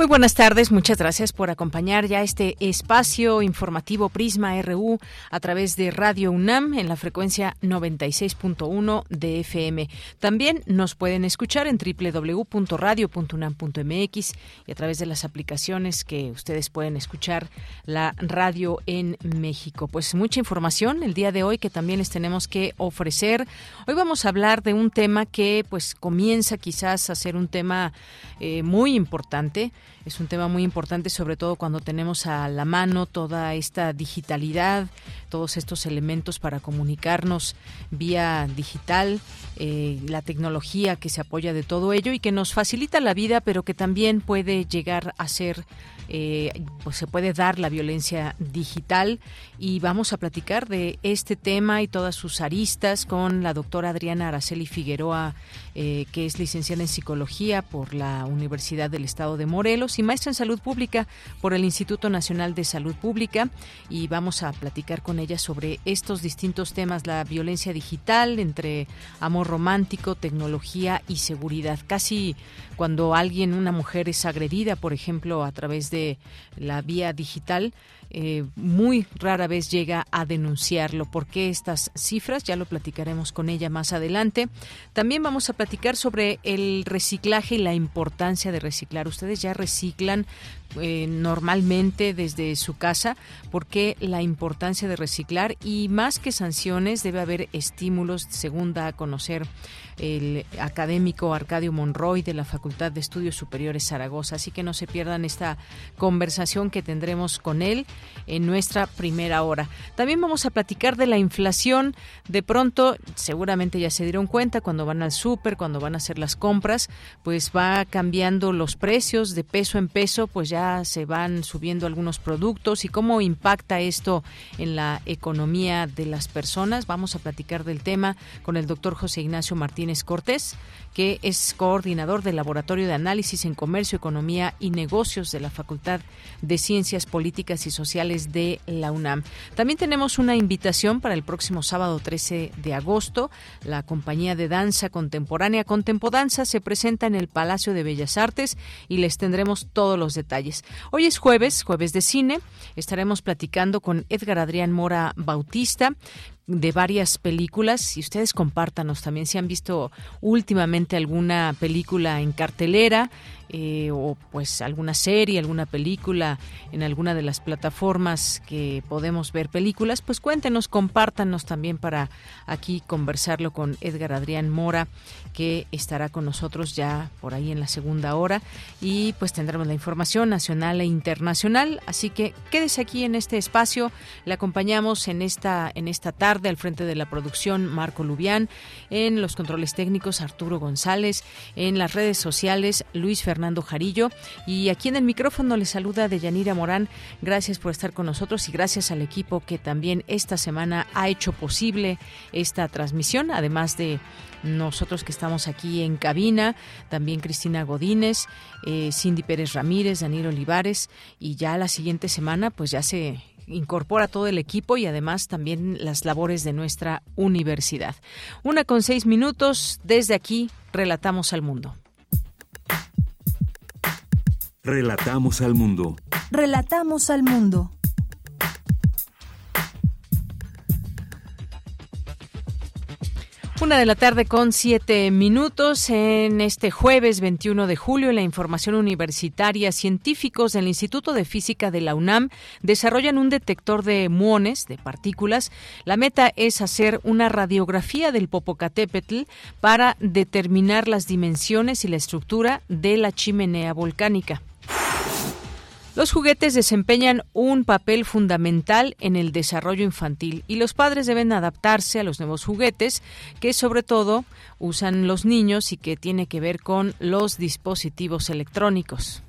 Muy buenas tardes, muchas gracias por acompañar ya este espacio informativo Prisma RU a través de Radio UNAM en la frecuencia 96.1 de FM. También nos pueden escuchar en www.radio.unam.mx y a través de las aplicaciones que ustedes pueden escuchar la radio en México. Pues mucha información el día de hoy que también les tenemos que ofrecer. Hoy vamos a hablar de un tema que pues comienza quizás a ser un tema eh, muy importante es un tema muy importante, sobre todo cuando tenemos a la mano toda esta digitalidad, todos estos elementos para comunicarnos vía digital, eh, la tecnología que se apoya de todo ello y que nos facilita la vida, pero que también puede llegar a ser eh, pues se puede dar la violencia digital y vamos a platicar de este tema y todas sus aristas con la doctora Adriana Araceli Figueroa, eh, que es licenciada en psicología por la Universidad del Estado de Morelos y maestra en salud pública por el Instituto Nacional de Salud Pública y vamos a platicar con ella sobre estos distintos temas, la violencia digital entre amor romántico, tecnología y seguridad. Casi cuando alguien, una mujer es agredida, por ejemplo, a través de la vía digital, eh, muy rara vez llega a denunciarlo. ¿Por qué estas cifras? Ya lo platicaremos con ella más adelante. También vamos a platicar sobre el reciclaje y la importancia de reciclar. Ustedes ya reciclan eh, normalmente desde su casa, porque la importancia de reciclar y más que sanciones debe haber estímulos, según da a conocer el académico Arcadio Monroy de la Facultad de Estudios Superiores Zaragoza. Así que no se pierdan esta conversación que tendremos con él en nuestra primera hora. También vamos a platicar de la inflación. De pronto, seguramente ya se dieron cuenta cuando van al súper, cuando van a hacer las compras, pues va cambiando los precios de peso en peso, pues ya se van subiendo algunos productos y cómo impacta esto en la economía de las personas. Vamos a platicar del tema con el doctor José Ignacio Martínez Cortés, que es coordinador del Laboratorio de Análisis en Comercio, Economía y Negocios de la Facultad de Ciencias Políticas y Sociales de la UNAM. También tenemos una invitación para el próximo sábado 13 de agosto. La compañía de danza contemporánea Contempodanza se presenta en el Palacio de Bellas Artes y les tendremos todos los detalles. Hoy es jueves, jueves de cine. Estaremos platicando con Edgar Adrián Mora Bautista, de varias películas y ustedes compártanos también si han visto últimamente alguna película en cartelera eh, o pues alguna serie, alguna película en alguna de las plataformas que podemos ver películas, pues cuéntenos, compártanos también para aquí conversarlo con Edgar Adrián Mora, que estará con nosotros ya por ahí en la segunda hora. Y pues tendremos la información nacional e internacional, así que quédese aquí en este espacio, le acompañamos en esta en esta tarde al frente de la producción Marco Lubián, en los controles técnicos Arturo González, en las redes sociales Luis Fernández Fernando Jarillo. Y aquí en el micrófono le saluda Deyanira Morán. Gracias por estar con nosotros y gracias al equipo que también esta semana ha hecho posible esta transmisión, además de nosotros que estamos aquí en cabina, también Cristina Godínez, eh, Cindy Pérez Ramírez, Daniel Olivares, y ya la siguiente semana pues ya se incorpora todo el equipo y además también las labores de nuestra universidad. Una con seis minutos, desde aquí relatamos al mundo. Relatamos al mundo. Relatamos al mundo. Una de la tarde con siete minutos en este jueves 21 de julio. la información universitaria, científicos del Instituto de Física de la UNAM desarrollan un detector de muones, de partículas. La meta es hacer una radiografía del Popocatépetl para determinar las dimensiones y la estructura de la chimenea volcánica. Los juguetes desempeñan un papel fundamental en el desarrollo infantil y los padres deben adaptarse a los nuevos juguetes que sobre todo usan los niños y que tiene que ver con los dispositivos electrónicos.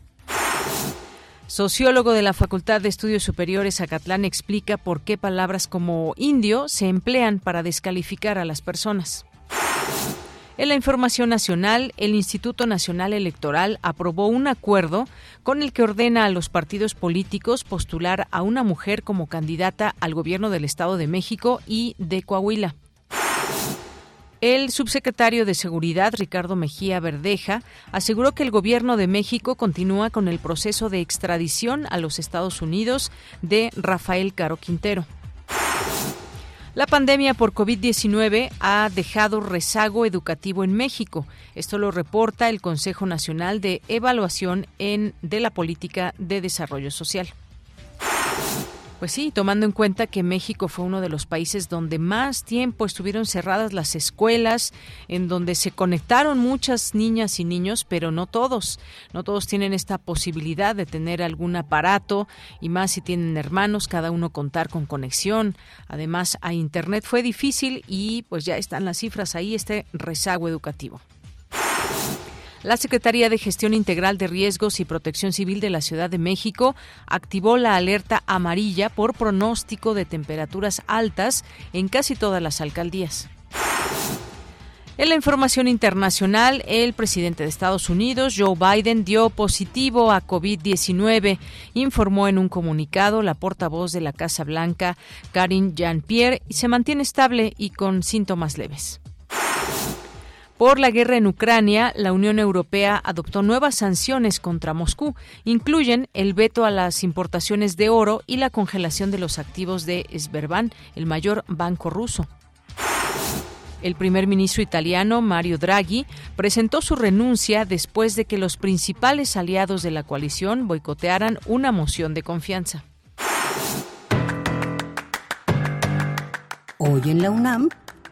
Sociólogo de la Facultad de Estudios Superiores Acatlán explica por qué palabras como indio se emplean para descalificar a las personas. En la información nacional, el Instituto Nacional Electoral aprobó un acuerdo con el que ordena a los partidos políticos postular a una mujer como candidata al gobierno del Estado de México y de Coahuila. El subsecretario de Seguridad, Ricardo Mejía Verdeja, aseguró que el gobierno de México continúa con el proceso de extradición a los Estados Unidos de Rafael Caro Quintero. La pandemia por COVID-19 ha dejado rezago educativo en México. Esto lo reporta el Consejo Nacional de Evaluación en, de la Política de Desarrollo Social. Pues sí, tomando en cuenta que México fue uno de los países donde más tiempo estuvieron cerradas las escuelas, en donde se conectaron muchas niñas y niños, pero no todos. No todos tienen esta posibilidad de tener algún aparato y más si tienen hermanos, cada uno contar con conexión. Además, a Internet fue difícil y pues ya están las cifras ahí, este rezago educativo. La Secretaría de Gestión Integral de Riesgos y Protección Civil de la Ciudad de México activó la alerta amarilla por pronóstico de temperaturas altas en casi todas las alcaldías. En la información internacional, el presidente de Estados Unidos, Joe Biden, dio positivo a COVID-19, informó en un comunicado la portavoz de la Casa Blanca, Karine Jean-Pierre, y se mantiene estable y con síntomas leves. Por la guerra en Ucrania, la Unión Europea adoptó nuevas sanciones contra Moscú. Incluyen el veto a las importaciones de oro y la congelación de los activos de Sberbank, el mayor banco ruso. El primer ministro italiano, Mario Draghi, presentó su renuncia después de que los principales aliados de la coalición boicotearan una moción de confianza. Hoy en la UNAM,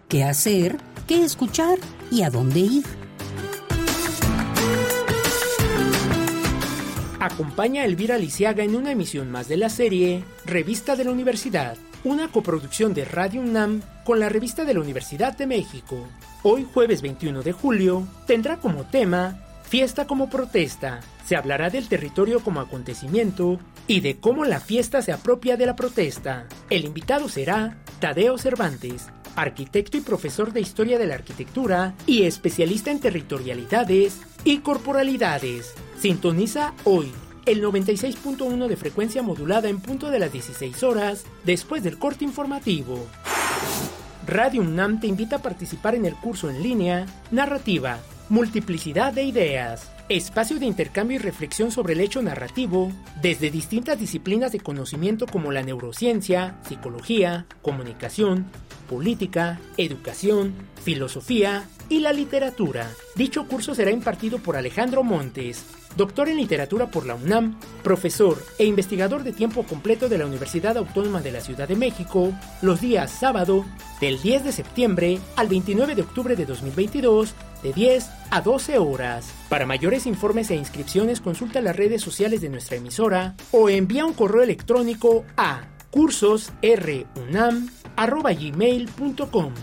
¿qué hacer? ¿Qué escuchar? y a dónde ir. Acompaña a Elvira Lisiaga en una emisión más de la serie Revista de la Universidad, una coproducción de Radio UNAM con la Revista de la Universidad de México. Hoy jueves 21 de julio tendrá como tema Fiesta como protesta. Se hablará del territorio como acontecimiento y de cómo la fiesta se apropia de la protesta. El invitado será Tadeo Cervantes, arquitecto y profesor de Historia de la Arquitectura y especialista en territorialidades y corporalidades. Sintoniza hoy el 96.1 de frecuencia modulada en punto de las 16 horas después del corte informativo. Radio UNAM te invita a participar en el curso en línea Narrativa, Multiplicidad de Ideas espacio de intercambio y reflexión sobre el hecho narrativo desde distintas disciplinas de conocimiento como la neurociencia, psicología, comunicación, política, educación, filosofía y la literatura. Dicho curso será impartido por Alejandro Montes, doctor en literatura por la UNAM, profesor e investigador de tiempo completo de la Universidad Autónoma de la Ciudad de México, los días sábado del 10 de septiembre al 29 de octubre de 2022 de 10 a 12 horas. Para mayores informes e inscripciones consulta las redes sociales de nuestra emisora o envía un correo electrónico a cursosrunam.gmail.com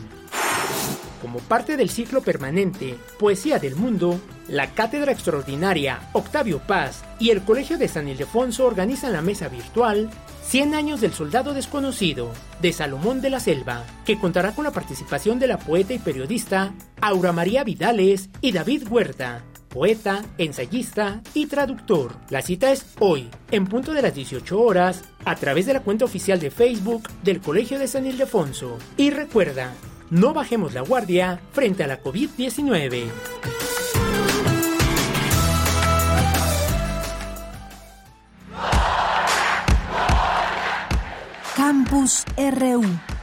Como parte del ciclo permanente Poesía del Mundo, la Cátedra Extraordinaria Octavio Paz y el Colegio de San Ildefonso organizan la mesa virtual 100 años del soldado desconocido, de Salomón de la Selva, que contará con la participación de la poeta y periodista Aura María Vidales y David Huerta, poeta, ensayista y traductor. La cita es hoy, en punto de las 18 horas, a través de la cuenta oficial de Facebook del Colegio de San Ildefonso. Y recuerda, no bajemos la guardia frente a la COVID-19. Campus RU.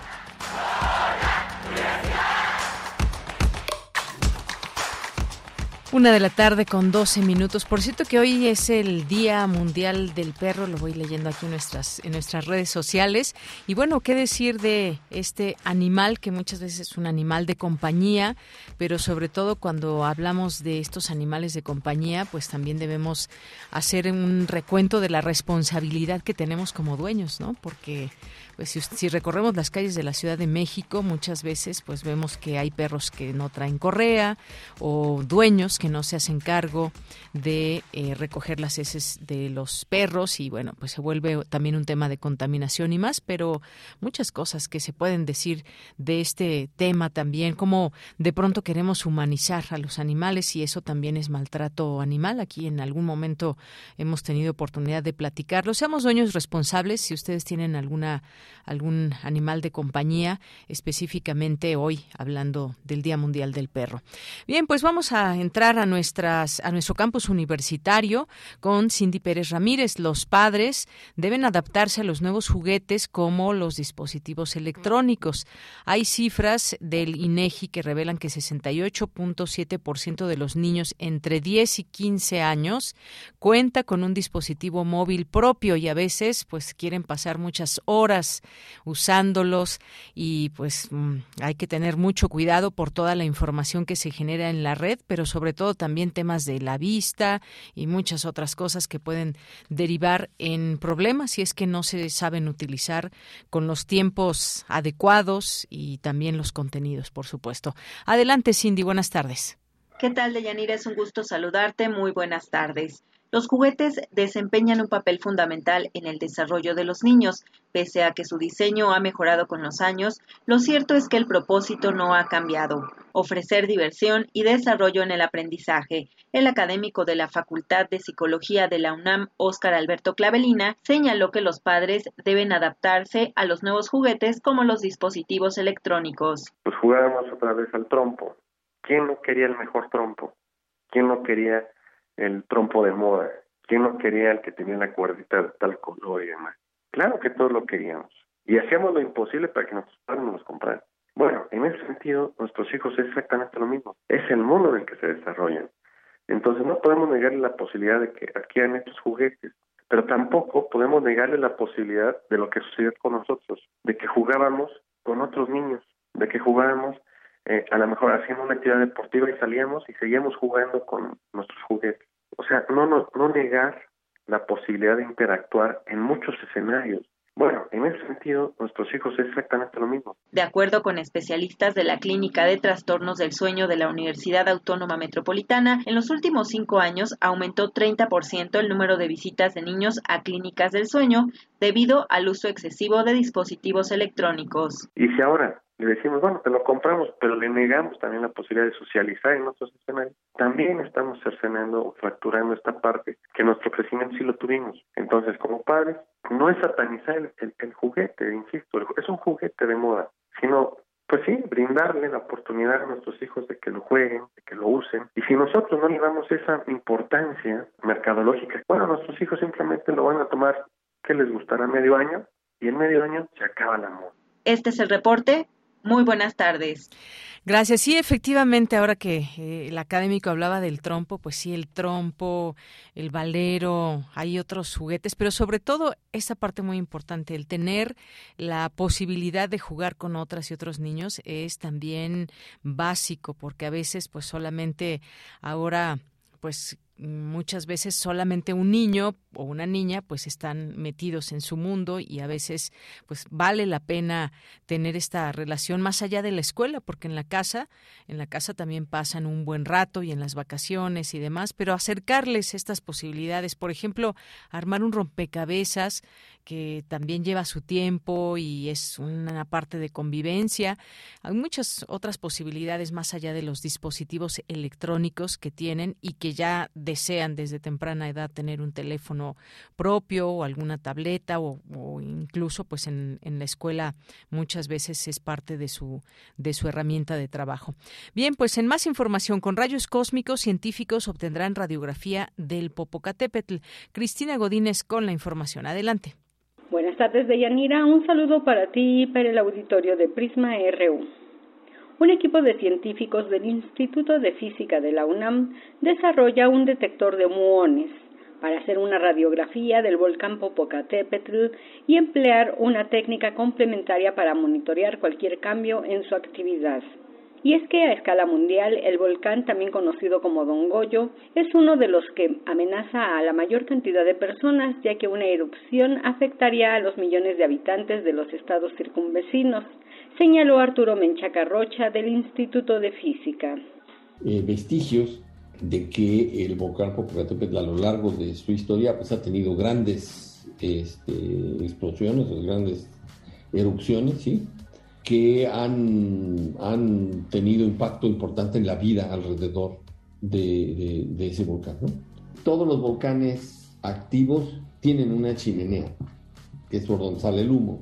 Una de la tarde con 12 minutos. Por cierto que hoy es el Día Mundial del Perro, lo voy leyendo aquí en nuestras, en nuestras redes sociales. Y bueno, ¿qué decir de este animal que muchas veces es un animal de compañía, pero sobre todo cuando hablamos de estos animales de compañía, pues también debemos hacer un recuento de la responsabilidad que tenemos como dueños, ¿no? Porque pues si, recorremos las calles de la Ciudad de México, muchas veces pues vemos que hay perros que no traen correa o dueños que no se hacen cargo de eh, recoger las heces de los perros y bueno, pues se vuelve también un tema de contaminación y más, pero muchas cosas que se pueden decir de este tema también, como de pronto queremos humanizar a los animales y eso también es maltrato animal. Aquí en algún momento hemos tenido oportunidad de platicarlo. Seamos dueños responsables si ustedes tienen alguna algún animal de compañía, específicamente hoy hablando del Día Mundial del Perro. Bien, pues vamos a entrar a nuestras a nuestro campus universitario con Cindy Pérez Ramírez. Los padres deben adaptarse a los nuevos juguetes como los dispositivos electrónicos. Hay cifras del INEGI que revelan que 68.7% de los niños entre 10 y 15 años cuenta con un dispositivo móvil propio y a veces pues quieren pasar muchas horas usándolos y pues mm, hay que tener mucho cuidado por toda la información que se genera en la red, pero sobre todo también temas de la vista y muchas otras cosas que pueden derivar en problemas si es que no se saben utilizar con los tiempos adecuados y también los contenidos, por supuesto. Adelante, Cindy, buenas tardes. ¿Qué tal, Deyanira? Es un gusto saludarte. Muy buenas tardes. Los juguetes desempeñan un papel fundamental en el desarrollo de los niños. Pese a que su diseño ha mejorado con los años, lo cierto es que el propósito no ha cambiado, ofrecer diversión y desarrollo en el aprendizaje. El académico de la Facultad de Psicología de la UNAM, Óscar Alberto Clavelina, señaló que los padres deben adaptarse a los nuevos juguetes como los dispositivos electrónicos. Pues jugábamos otra vez al trompo. ¿Quién no quería el mejor trompo? ¿Quién no quería el trompo de moda. ¿Quién no quería el que tenía la cuerdita de tal color y demás? Claro que todos lo queríamos. Y hacíamos lo imposible para que nuestros padres nos compraran. Bueno, en ese sentido, nuestros hijos es exactamente lo mismo. Es el mundo en el que se desarrollan. Entonces no podemos negarle la posibilidad de que adquieran estos juguetes, pero tampoco podemos negarle la posibilidad de lo que sucedió con nosotros, de que jugábamos con otros niños, de que jugábamos eh, a lo mejor haciendo una actividad deportiva y salíamos y seguíamos jugando con nuestros juguetes. O sea, no, no, no negar la posibilidad de interactuar en muchos escenarios. Bueno, en ese sentido, nuestros hijos es exactamente lo mismo. De acuerdo con especialistas de la Clínica de Trastornos del Sueño de la Universidad Autónoma Metropolitana, en los últimos cinco años aumentó 30% el número de visitas de niños a clínicas del sueño debido al uso excesivo de dispositivos electrónicos. Y si ahora le decimos, bueno, te lo compramos, pero le negamos también la posibilidad de socializar en otros escenarios, también estamos cercenando o fracturando esta parte que nuestro crecimiento sí lo tuvimos. Entonces, como padres, no es satanizar el, juguete, insisto, es un juguete de moda, sino pues sí, brindarle la oportunidad a nuestros hijos de que lo jueguen, de que lo usen. Y si nosotros no le damos esa importancia mercadológica, bueno, nuestros hijos simplemente lo van a tomar que les gustará medio año y en medio año se acaba la moda. Este es el reporte. Muy buenas tardes. Gracias. Sí, efectivamente, ahora que eh, el académico hablaba del trompo, pues sí, el trompo, el valero, hay otros juguetes, pero sobre todo esa parte muy importante, el tener la posibilidad de jugar con otras y otros niños es también básico, porque a veces pues solamente ahora pues muchas veces solamente un niño o una niña pues están metidos en su mundo y a veces pues vale la pena tener esta relación más allá de la escuela porque en la casa en la casa también pasan un buen rato y en las vacaciones y demás pero acercarles estas posibilidades por ejemplo armar un rompecabezas que también lleva su tiempo y es una parte de convivencia. Hay muchas otras posibilidades más allá de los dispositivos electrónicos que tienen y que ya desean desde temprana edad tener un teléfono propio o alguna tableta o, incluso pues en, en, la escuela muchas veces es parte de su de su herramienta de trabajo. Bien, pues en más información con rayos cósmicos científicos obtendrán radiografía del Popocatépetl. Cristina Godínez con la información. Adelante. Buenas tardes, Deyanira. Un saludo para ti y para el auditorio de Prisma RU. Un equipo de científicos del Instituto de Física de la UNAM desarrolla un detector de muones para hacer una radiografía del volcán Popocatépetl y emplear una técnica complementaria para monitorear cualquier cambio en su actividad. Y es que a escala mundial el volcán, también conocido como Don Goyo, es uno de los que amenaza a la mayor cantidad de personas, ya que una erupción afectaría a los millones de habitantes de los estados circunvecinos, señaló Arturo Menchaca Rocha del Instituto de Física. Eh, vestigios de que el volcán Popocatépetl a lo largo de su historia pues, ha tenido grandes este, explosiones, grandes erupciones, ¿sí? que han, han tenido impacto importante en la vida alrededor de, ese volcán. Todos los volcanes activos tienen una chimenea, que es por donde sale el humo.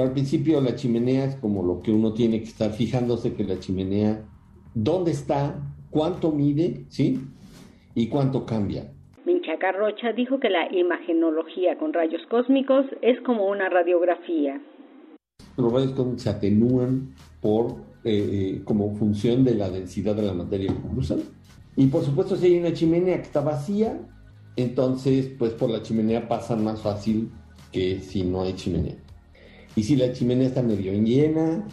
Pero al principio la chimenea es como lo que uno tiene que estar fijándose que la chimenea, dónde está, cuánto mide, ¿sí? Y cuánto cambia. Minchaca Rocha dijo que la imagenología con rayos cósmicos es como una radiografía los rayos cósmicos se atenúan por, eh, eh, como función de la densidad de la materia que cruzan. Y por supuesto, si hay una chimenea que está vacía, entonces, pues por la chimenea pasa más fácil que si no hay chimenea. Y si la chimenea está medio llena,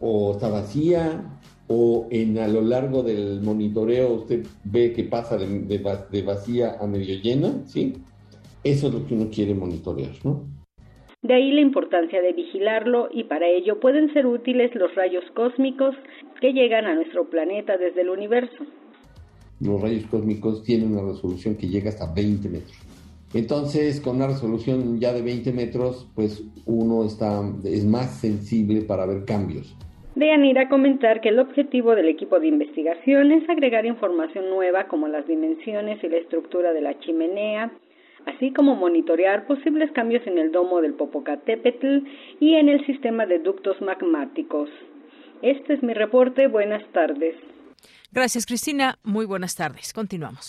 o está vacía, o en a lo largo del monitoreo usted ve que pasa de, de vacía a medio llena, ¿sí? Eso es lo que uno quiere monitorear, ¿no? De ahí la importancia de vigilarlo y para ello pueden ser útiles los rayos cósmicos que llegan a nuestro planeta desde el universo. Los rayos cósmicos tienen una resolución que llega hasta 20 metros. Entonces, con una resolución ya de 20 metros, pues uno está, es más sensible para ver cambios. a comentar que el objetivo del equipo de investigación es agregar información nueva como las dimensiones y la estructura de la chimenea, así como monitorear posibles cambios en el domo del Popocatépetl y en el sistema de ductos magmáticos. Este es mi reporte. Buenas tardes. Gracias, Cristina. Muy buenas tardes. Continuamos.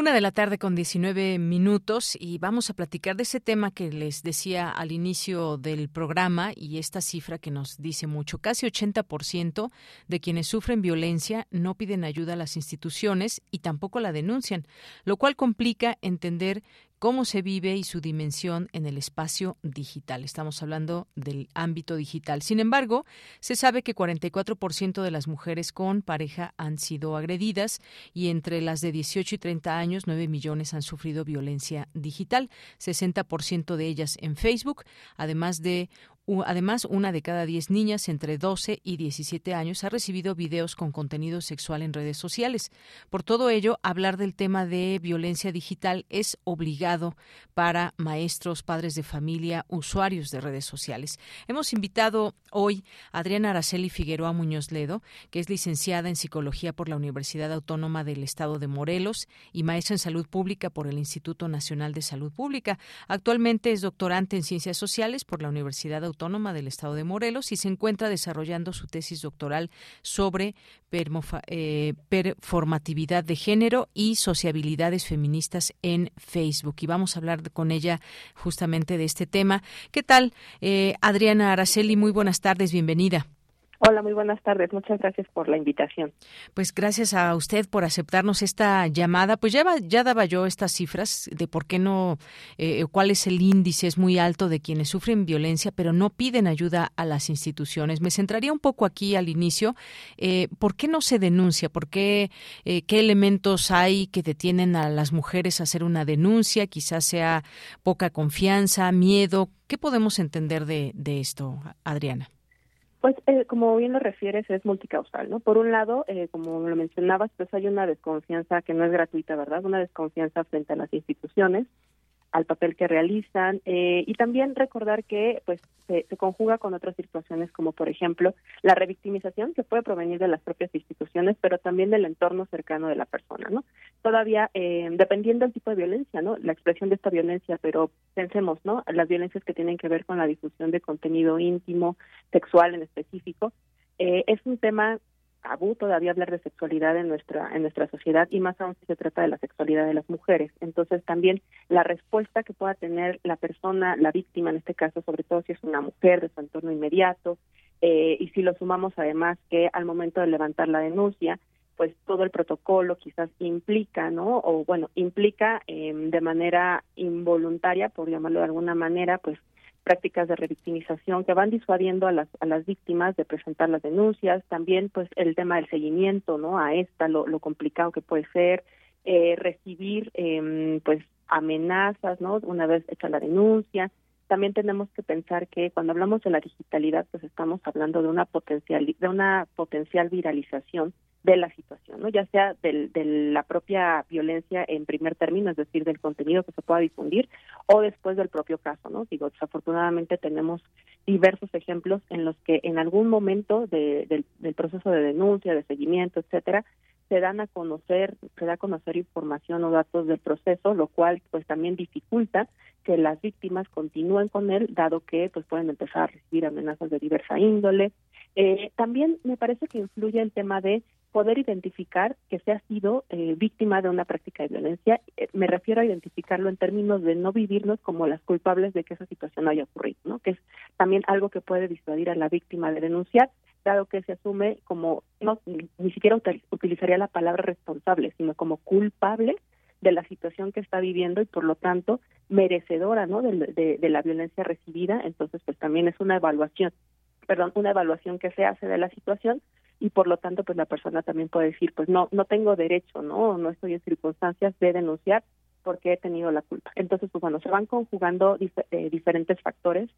Una de la tarde con 19 minutos y vamos a platicar de ese tema que les decía al inicio del programa y esta cifra que nos dice mucho. Casi 80% de quienes sufren violencia no piden ayuda a las instituciones y tampoco la denuncian, lo cual complica entender cómo se vive y su dimensión en el espacio digital. Estamos hablando del ámbito digital. Sin embargo, se sabe que 44% de las mujeres con pareja han sido agredidas y entre las de 18 y 30 años, 9 millones han sufrido violencia digital, 60% de ellas en Facebook, además de Además, una de cada diez niñas entre 12 y 17 años ha recibido videos con contenido sexual en redes sociales. Por todo ello, hablar del tema de violencia digital es obligado para maestros, padres de familia, usuarios de redes sociales. Hemos invitado hoy a Adriana Araceli Figueroa Muñoz Ledo, que es licenciada en Psicología por la Universidad Autónoma del Estado de Morelos y maestra en Salud Pública por el Instituto Nacional de Salud Pública. Actualmente es doctorante en Ciencias Sociales por la Universidad Autónoma Autónoma del Estado de Morelos y se encuentra desarrollando su tesis doctoral sobre eh, performatividad de género y sociabilidades feministas en Facebook. Y vamos a hablar con ella justamente de este tema. ¿Qué tal, eh, Adriana Araceli? Muy buenas tardes, bienvenida. Hola, muy buenas tardes. Muchas gracias por la invitación. Pues gracias a usted por aceptarnos esta llamada. Pues ya, ya daba yo estas cifras de por qué no, eh, cuál es el índice, es muy alto de quienes sufren violencia, pero no piden ayuda a las instituciones. Me centraría un poco aquí al inicio. Eh, ¿Por qué no se denuncia? ¿Por qué, eh, qué elementos hay que detienen a las mujeres a hacer una denuncia? Quizás sea poca confianza, miedo. ¿Qué podemos entender de, de esto, Adriana? Pues eh, como bien lo refieres, es multicausal, ¿no? Por un lado, eh, como lo mencionabas, pues hay una desconfianza que no es gratuita, ¿verdad? Una desconfianza frente a las instituciones, al papel que realizan eh, y también recordar que pues se, conjuga con otras situaciones como por ejemplo la revictimización que puede provenir de las propias instituciones pero también del entorno cercano de la persona no todavía eh, dependiendo del tipo de violencia no la expresión de esta violencia pero pensemos no las violencias que tienen que ver con la difusión de contenido íntimo sexual en específico Eh, es un tema tabú todavía hablar de sexualidad en nuestra en nuestra sociedad y más aún si se trata de la sexualidad de las mujeres. Entonces también la respuesta que pueda tener la persona, la víctima en este caso, sobre todo si es una mujer de su entorno inmediato, eh, y si lo sumamos además que al momento de levantar la denuncia, pues todo el protocolo quizás implica, ¿no? O bueno, implica eh, de manera involuntaria, por llamarlo de alguna manera, pues prácticas de revictimización que van disuadiendo a las, a las víctimas de presentar las denuncias, también pues el tema del seguimiento, ¿no? A esta, lo, lo complicado que puede ser, eh, recibir eh, pues amenazas, ¿no? Una vez hecha la denuncia. También tenemos que pensar que cuando hablamos de la digitalidad, pues estamos hablando de una potencial, de una potencial viralización de la situación, ¿no? ya sea del, de la propia violencia en primer término, es decir, del contenido que se pueda difundir, o después del propio caso. ¿no? Digo, desafortunadamente tenemos diversos ejemplos en los que en algún momento de, del, del proceso de denuncia, de seguimiento, etcétera, se dan a conocer, se da a conocer información o datos del proceso, lo cual pues también dificulta que las víctimas continúen con él, dado que pues pueden empezar a recibir amenazas de diversa índole. Eh, también me parece que influye el tema de poder identificar que se ha sido eh, víctima de una práctica de violencia. Eh, me refiero a identificarlo en términos de no vivirnos como las culpables de que esa situación haya ocurrido, ¿no? Que es también algo que puede disuadir a la víctima de denunciar, dado que se asume como, no, ni, siquiera utilizaría la palabra responsable, sino como culpable de la situación que está viviendo y por lo tanto merecedora, ¿no? De, de la violencia recibida. Entonces, pues también es una evaluación, perdón, una evaluación que se hace de la situación y por lo tanto pues la persona también puede decir pues no no tengo derecho no no estoy en circunstancias de denunciar porque he tenido la culpa entonces pues bueno se van conjugando eh, diferentes factores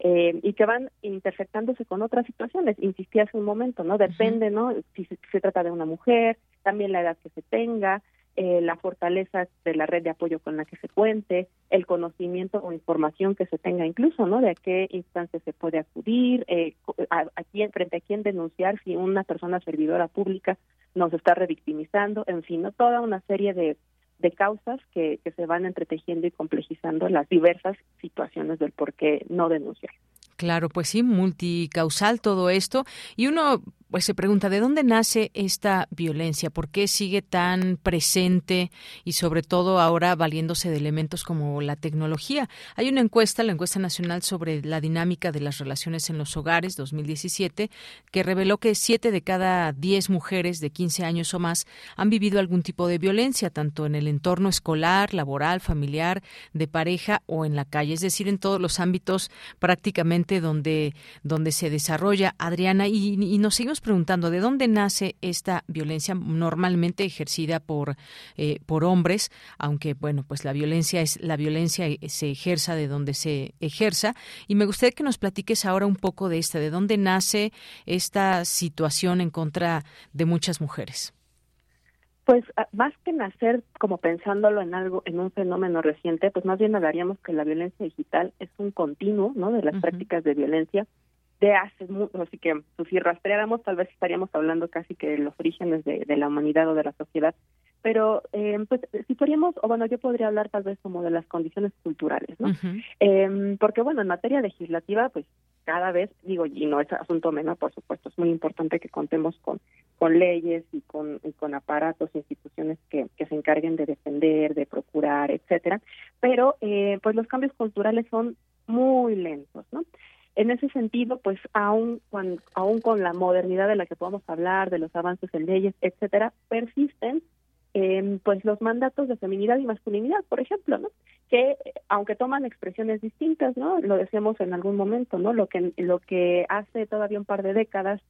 eh, y que van intersectándose con otras situaciones insistí hace un momento no depende no si se trata de una mujer también la edad que se tenga eh, la fortaleza de la red de apoyo con la que se cuente, el conocimiento o información que se tenga incluso, ¿no? De a qué instancia se puede acudir, eh, a, quién, frente a quién denunciar si una persona servidora pública nos está revictimizando, en fin, ¿no? Toda una serie de, de causas que, que se van entretejiendo y complejizando las diversas situaciones del por qué no denunciar. Claro, pues sí, multicausal todo esto. Y uno pues se pregunta de dónde nace esta violencia, por qué sigue tan presente y sobre todo ahora valiéndose de elementos como la tecnología. Hay una encuesta, la encuesta nacional sobre la dinámica de las relaciones en los hogares 2017, que reveló que siete de cada diez mujeres de 15 años o más han vivido algún tipo de violencia, tanto en el entorno escolar, laboral, familiar, de pareja o en la calle, es decir, en todos los ámbitos prácticamente donde donde se desarrolla Adriana y, y nos seguimos preguntando de dónde nace esta violencia normalmente ejercida por eh, por hombres, aunque bueno, pues la violencia es la violencia se ejerza de donde se ejerza y me gustaría que nos platiques ahora un poco de esta, de dónde nace esta situación en contra de muchas mujeres. Pues ah, más que nacer como pensándolo en algo, en un fenómeno reciente, pues más bien hablaríamos que la violencia digital es un continuo, ¿no? De las prácticas de violencia de hace mucho, así que pues, si rastreáramos tal vez estaríamos hablando casi que de los orígenes de, de la humanidad o de la sociedad, pero eh, pues si podríamos, o bueno, yo podría hablar tal vez como de las condiciones culturales, ¿no? eh, porque bueno, en materia legislativa, pues cada vez, digo, y no es asunto menor, por supuesto, es muy importante que contemos con, con leyes y con, y con aparatos, instituciones que, que se encarguen de defender, de procurar, etcétera, pero eh, pues los cambios culturales son muy lentos, ¿no? En ese sentido, pues aún, cuando, aún con la modernidad de la que podemos hablar, de los avances en leyes, etcétera, persisten eh, pues los mandatos de feminidad y masculinidad, por ejemplo, ¿no? Que aunque toman expresiones distintas, ¿no? Lo decíamos en algún momento, ¿no? Lo que lo que hace todavía un par de décadas,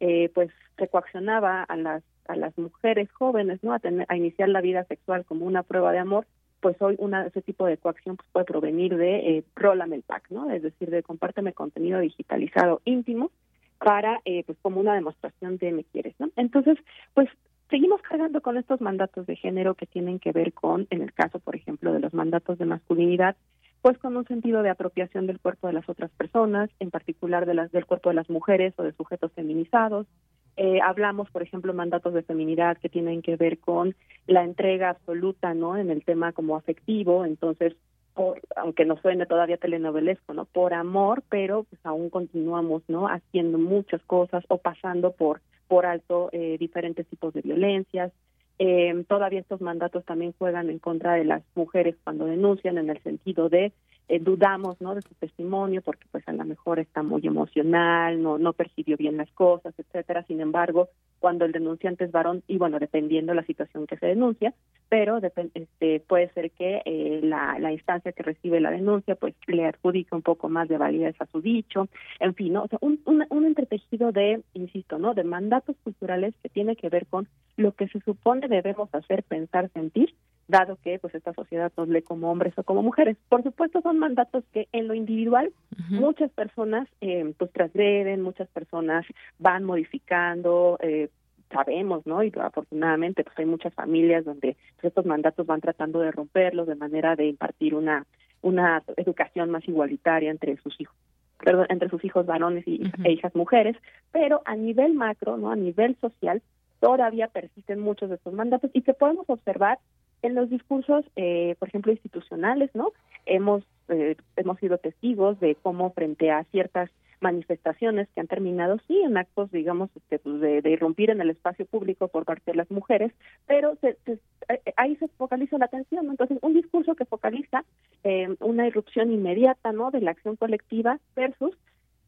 eh, pues se coaccionaba a las a las mujeres jóvenes, ¿no? A, tener, a iniciar la vida sexual como una prueba de amor, pues hoy una, ese tipo de coacción pues, puede provenir de eh, rólame el pack, ¿no? Es decir, de compárteme contenido digitalizado íntimo para, eh, pues, como una demostración de me quieres, ¿no? Entonces, pues, seguimos cargando con estos mandatos de género que tienen que ver con, en el caso, por ejemplo, de los mandatos de masculinidad, pues con un sentido de apropiación del cuerpo de las otras personas, en particular de las, del cuerpo de las mujeres o de sujetos feminizados, eh, hablamos, por ejemplo, mandatos de feminidad que tienen que ver con la entrega absoluta, ¿no? En el tema como afectivo, entonces por, aunque no suene todavía telenovelesco, ¿no? Por amor, pero pues aún continuamos, ¿no? Haciendo muchas cosas o pasando por por alto eh, diferentes tipos de violencias. Eh, todavía estos mandatos también juegan en contra de las mujeres cuando denuncian en el sentido de eh, dudamos no de su testimonio porque pues a lo mejor está muy emocional no no percibió bien las cosas etcétera. Sin embargo cuando el denunciante es varón y bueno dependiendo la situación que se denuncia pero este puede ser que eh, la, la instancia que recibe la denuncia pues le adjudica un poco más de validez a su dicho. En fin no o sea un, un, un entretejido de insisto no de mandatos culturales que tiene que ver con lo que se supone debemos hacer pensar sentir dado que pues esta sociedad nos lee como hombres o como mujeres. Por supuesto son mandatos que en lo individual muchas personas eh, pues transgreden, muchas personas van modificando, eh, sabemos, ¿no? Y afortunadamente pues hay muchas familias donde pues, estos mandatos van tratando de romperlos de manera de impartir una una educación más igualitaria entre sus hijos perdón, entre sus hijos varones y, e hijas mujeres, pero a nivel macro, ¿no? A nivel social, todavía persisten muchos de estos mandatos y que podemos observar en los discursos, eh, por ejemplo, institucionales, ¿no? Hemos eh, hemos sido testigos de cómo frente a ciertas manifestaciones que han terminado sí en actos digamos este, pues, de, de, irrumpir en el espacio público por parte de las mujeres pero se, eh, ahí se focaliza la atención ¿no? entonces un discurso que focaliza eh, una irrupción inmediata no de la acción colectiva versus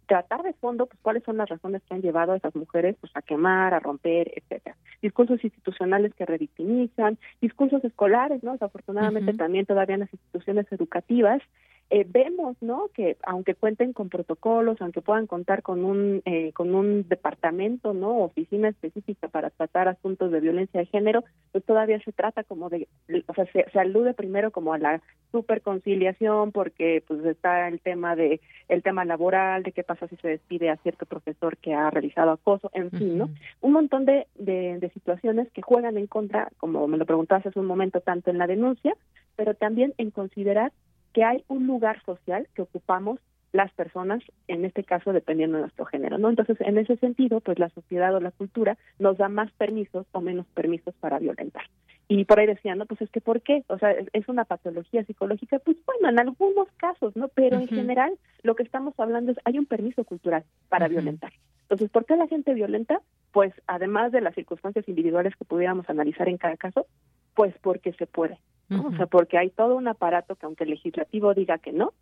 tratar de fondo pues cuáles son las razones que han llevado a esas mujeres pues a quemar, a romper, etcétera. Discursos institucionales que revictimizan, discursos escolares, ¿no? Desafortunadamente también todavía en las instituciones educativas eh, vemos no que aunque cuenten con protocolos aunque puedan contar con un eh, con un departamento no oficina específica para tratar asuntos de violencia de género pues todavía se trata como de o sea se, se alude primero como a la superconciliación porque pues está el tema de el tema laboral de qué pasa si se despide a cierto profesor que ha realizado acoso en fin no un montón de, de de situaciones que juegan en contra como me lo preguntabas hace un momento tanto en la denuncia pero también en considerar que hay un lugar social que ocupamos las personas, en este caso dependiendo de nuestro género, ¿no? Entonces, en ese sentido, pues la sociedad o la cultura nos da más permisos o menos permisos para violentar. Y por ahí decían, no, pues es que ¿por qué? O sea, es una patología psicológica, pues bueno, en algunos casos, ¿no? Pero en general, lo que estamos hablando es, hay un permiso cultural para violentar. Entonces, ¿por qué la gente violenta? Pues además de las circunstancias individuales que pudiéramos analizar en cada caso, pues porque se puede, o sea, porque hay todo un aparato que aunque el legislativo diga que no,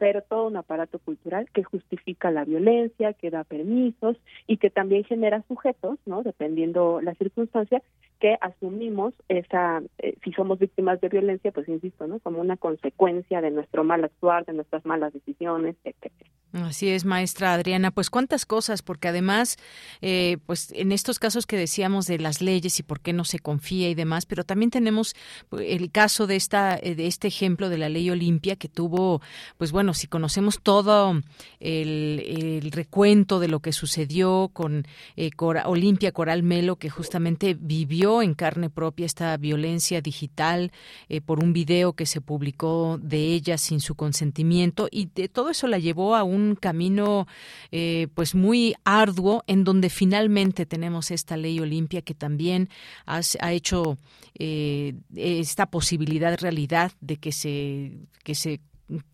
pero todo un aparato cultural que justifica la violencia, que da permisos y que también genera sujetos, ¿no? Dependiendo la circunstancia, que asumimos esa, eh, si somos víctimas de violencia, pues insisto, ¿no? Como una consecuencia de nuestro mal actuar, de nuestras malas decisiones, etcétera. Así es, maestra Adriana. Pues cuántas cosas, porque además, eh, pues en estos casos que decíamos de las leyes y por qué no se confía y demás, pero también tenemos pues, el caso de esta, eh, de este ejemplo de la ley Olimpia que tuvo, pues bueno, si conocemos todo el, recuento de lo que sucedió con eh, Olimpia Coral Melo, que justamente vivió en carne propia esta violencia digital eh, por un video que se publicó de ella sin su consentimiento y de todo eso la llevó a un un camino eh, pues muy arduo en donde finalmente tenemos esta ley Olimpia que también ha hecho eh, esta posibilidad realidad de que se que se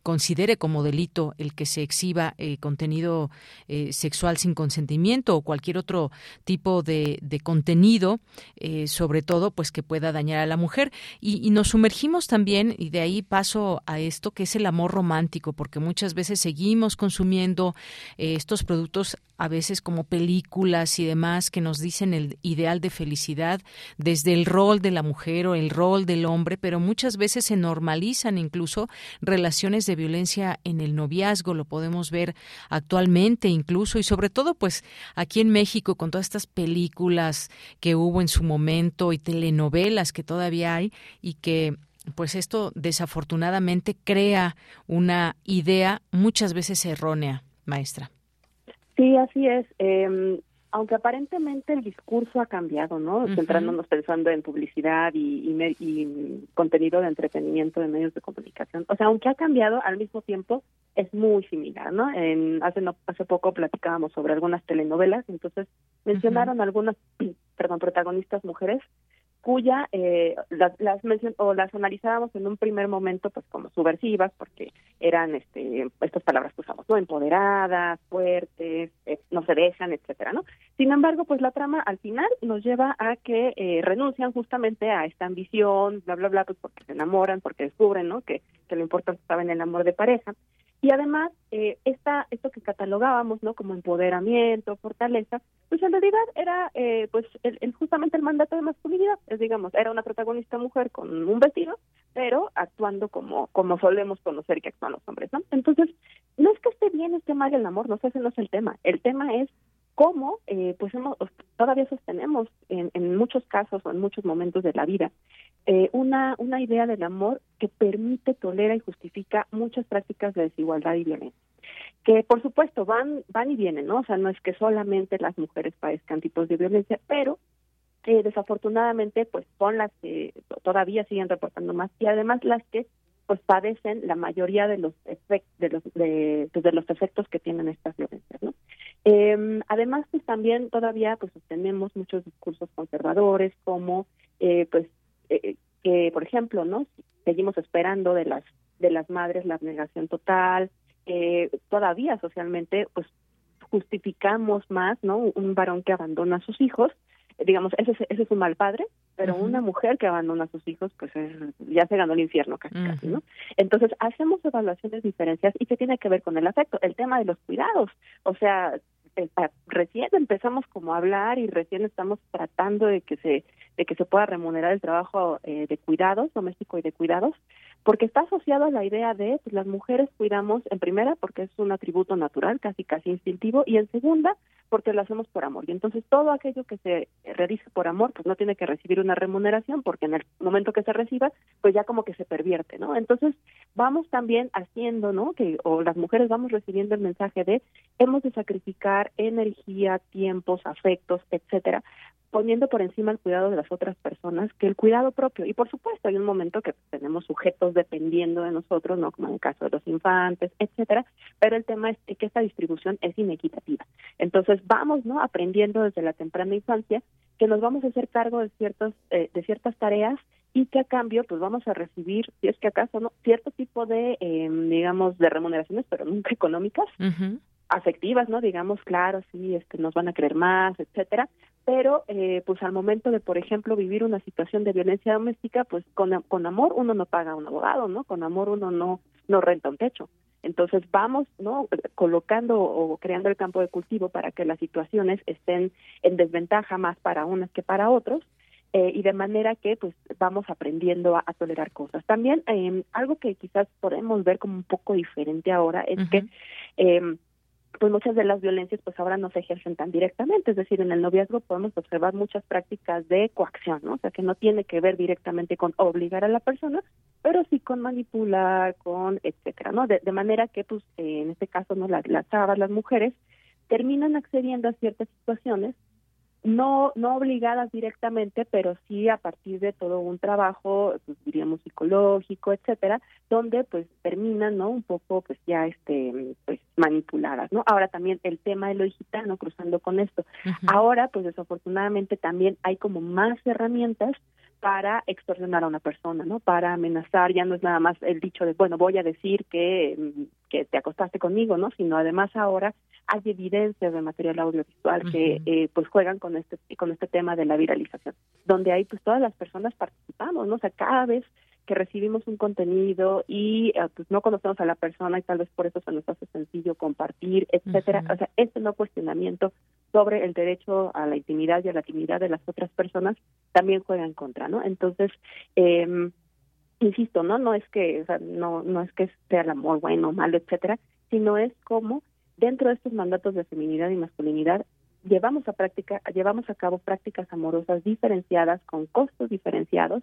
considere como delito el que se exhiba eh, contenido eh, sexual sin consentimiento o cualquier otro tipo de, contenido, eh, sobre todo pues que pueda dañar a la mujer. Y, nos sumergimos también, y de ahí paso a esto, que es el amor romántico, porque muchas veces seguimos consumiendo estos productos a veces como películas y demás que nos dicen el ideal de felicidad desde el rol de la mujer o el rol del hombre, pero muchas veces se normalizan incluso relaciones de violencia en el noviazgo, lo podemos ver actualmente incluso y sobre todo pues aquí en México con todas estas películas que hubo en su momento y telenovelas que todavía hay y que pues esto desafortunadamente crea una idea muchas veces errónea, maestra. Sí, así es. Eh, aunque aparentemente el discurso ha cambiado, ¿no? Centrándonos pensando en publicidad y, y, contenido de entretenimiento de medios de comunicación. O sea, aunque ha cambiado, al mismo tiempo es muy similar, ¿no? En, hace, no, hace poco platicábamos sobre algunas telenovelas, entonces mencionaron algunas, perdón, protagonistas mujeres cuya eh, las, las o las analizábamos en un primer momento pues como subversivas porque eran este estas palabras que usamos no empoderadas fuertes eh, no se dejan etcétera no sin embargo pues la trama al final nos lleva a que eh, renuncian justamente a esta ambición bla bla bla pues porque se enamoran porque descubren no que, que lo importante estaba en el amor de pareja y además, eh, esta, esto que catalogábamos no como empoderamiento, fortaleza, pues en realidad era eh, pues el, justamente el mandato de masculinidad, es digamos, era una protagonista mujer con un vestido, pero actuando como, como solemos conocer que actúan los hombres, ¿no? Entonces, no es que esté bien, esté mal el amor, no sé, ese no es el tema. El tema es cómo eh, pues hemos, todavía sostenemos en, en, muchos casos o en muchos momentos de la vida eh, una, una idea del amor que permite, tolera y justifica muchas prácticas de desigualdad y violencia que por supuesto van van y vienen, ¿no? O sea, no es que solamente las mujeres padezcan tipos de violencia, pero eh, desafortunadamente pues son las que todavía siguen reportando más y además las que pues padecen la mayoría de los efectos de los de, pues, de los efectos que tienen estas violencias, ¿no? Eh, además, pues también todavía pues tenemos muchos discursos conservadores como eh, pues eh, que por ejemplo, ¿no? Seguimos esperando de las de las madres la abnegación total, eh, todavía socialmente pues justificamos más, ¿no? Un varón que abandona a sus hijos, digamos, ese, ese es un mal padre, pero una mujer que abandona a sus hijos, pues ya se ganó el infierno casi, casi, ¿no? Entonces, hacemos evaluaciones diferencias y que tiene que ver con el afecto, el tema de los cuidados, o sea, recién empezamos como a hablar y recién estamos tratando de que se de que se pueda remunerar el trabajo eh, de cuidados doméstico y de cuidados porque está asociado a la idea de pues, las mujeres cuidamos en primera porque es un atributo natural casi casi instintivo y en segunda porque lo hacemos por amor. Y entonces todo aquello que se realiza por amor pues no tiene que recibir una remuneración porque en el momento que se reciba pues ya como que se pervierte no entonces vamos también haciendo no que o las mujeres vamos recibiendo el mensaje de hemos de sacrificar energía tiempos afectos etcétera poniendo por encima el cuidado de las otras personas que el cuidado propio. Y por supuesto, hay un momento que tenemos sujetos dependiendo de nosotros, no como en el caso de los infantes, etcétera, pero el tema es que esta distribución es inequitativa. Entonces, vamos, ¿no? aprendiendo desde la temprana infancia que nos vamos a hacer cargo de ciertos eh, de ciertas tareas y que a cambio pues vamos a recibir si es que acaso no cierto tipo de eh, digamos de remuneraciones pero nunca económicas afectivas, ¿no? Digamos, claro, sí, este, nos van a creer más, etcétera, pero eh, pues al momento de, por ejemplo, vivir una situación de violencia doméstica, pues con, con amor uno no paga un abogado, ¿no? Con amor uno no, no renta un techo. Entonces vamos, ¿no? Colocando o creando el campo de cultivo para que las situaciones estén en desventaja más para unas que para otros. Eh, y de manera que pues vamos aprendiendo a, tolerar cosas. También eh, algo que quizás podemos ver como un poco diferente ahora es que eh, pues muchas de las violencias pues ahora no se ejercen tan directamente, es decir, en el noviazgo podemos observar muchas prácticas de coacción, ¿no? O sea, que no tiene que ver directamente con obligar a la persona, pero sí con manipular, con etcétera, ¿no? De, manera que pues en este caso no las, las chavas, las mujeres terminan accediendo a ciertas situaciones no no obligadas directamente, pero sí a partir de todo un trabajo, pues, diríamos psicológico, etcétera, donde pues terminan, ¿no? Un poco pues ya este pues manipuladas, ¿no? Ahora también el tema de lo digital, ¿no? Cruzando con esto. Ahora pues desafortunadamente también hay como más herramientas para extorsionar a una persona, ¿no? Para amenazar, ya no es nada más el dicho de, bueno, voy a decir que, mm, que te acostaste conmigo, ¿no? Sino además ahora hay evidencias de material audiovisual que eh, pues juegan con este con este tema de la viralización, donde ahí pues todas las personas participamos, ¿no? O sea, cada vez que recibimos un contenido y eh, pues no conocemos a la persona y tal vez por eso se nos hace sencillo compartir, etcétera. O sea, este no cuestionamiento sobre el derecho a la intimidad y a la intimidad de las otras personas también juega en contra, ¿no? Entonces, eh, insisto, no no es que o sea, no no es que sea el amor bueno o malo, etcétera, sino es como dentro de estos mandatos de feminidad y masculinidad llevamos a práctica llevamos a cabo prácticas amorosas diferenciadas con costos diferenciados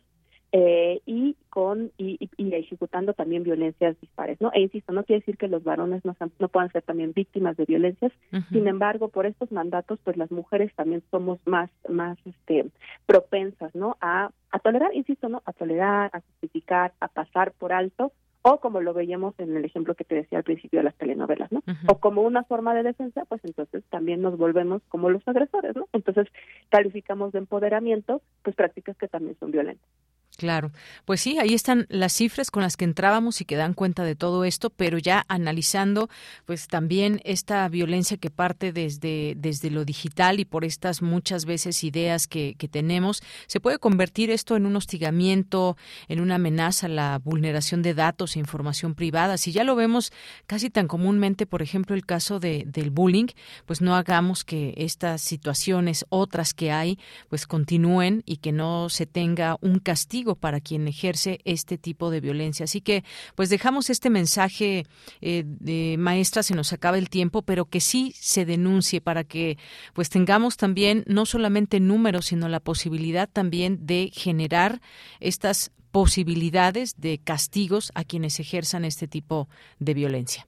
eh, y con y, y, ejecutando también violencias dispares no e insisto no quiere decir que los varones no, no puedan ser también víctimas de violencias sin embargo por estos mandatos pues las mujeres también somos más más este propensas no a a tolerar insisto no a tolerar a justificar a pasar por alto o como lo veíamos en el ejemplo que te decía al principio de las telenovelas, ¿no? O como una forma de defensa, pues entonces también nos volvemos como los agresores, ¿no? Entonces calificamos de empoderamiento pues prácticas que también son violentas. Claro, pues sí, ahí están las cifras con las que entrábamos y que dan cuenta de todo esto, pero ya analizando, pues también esta violencia que parte desde, desde lo digital y por estas muchas veces ideas que, que tenemos, se puede convertir esto en un hostigamiento, en una amenaza a la vulneración de datos e información privada. Si ya lo vemos casi tan comúnmente, por ejemplo, el caso de, del bullying, pues no hagamos que estas situaciones, otras que hay, pues continúen y que no se tenga un castigo para quien ejerce este tipo de violencia. Así que, pues dejamos este mensaje eh, de maestra, se nos acaba el tiempo, pero que sí se denuncie para que, pues tengamos también no solamente números, sino la posibilidad también de generar estas posibilidades de castigos a quienes ejerzan este tipo de violencia.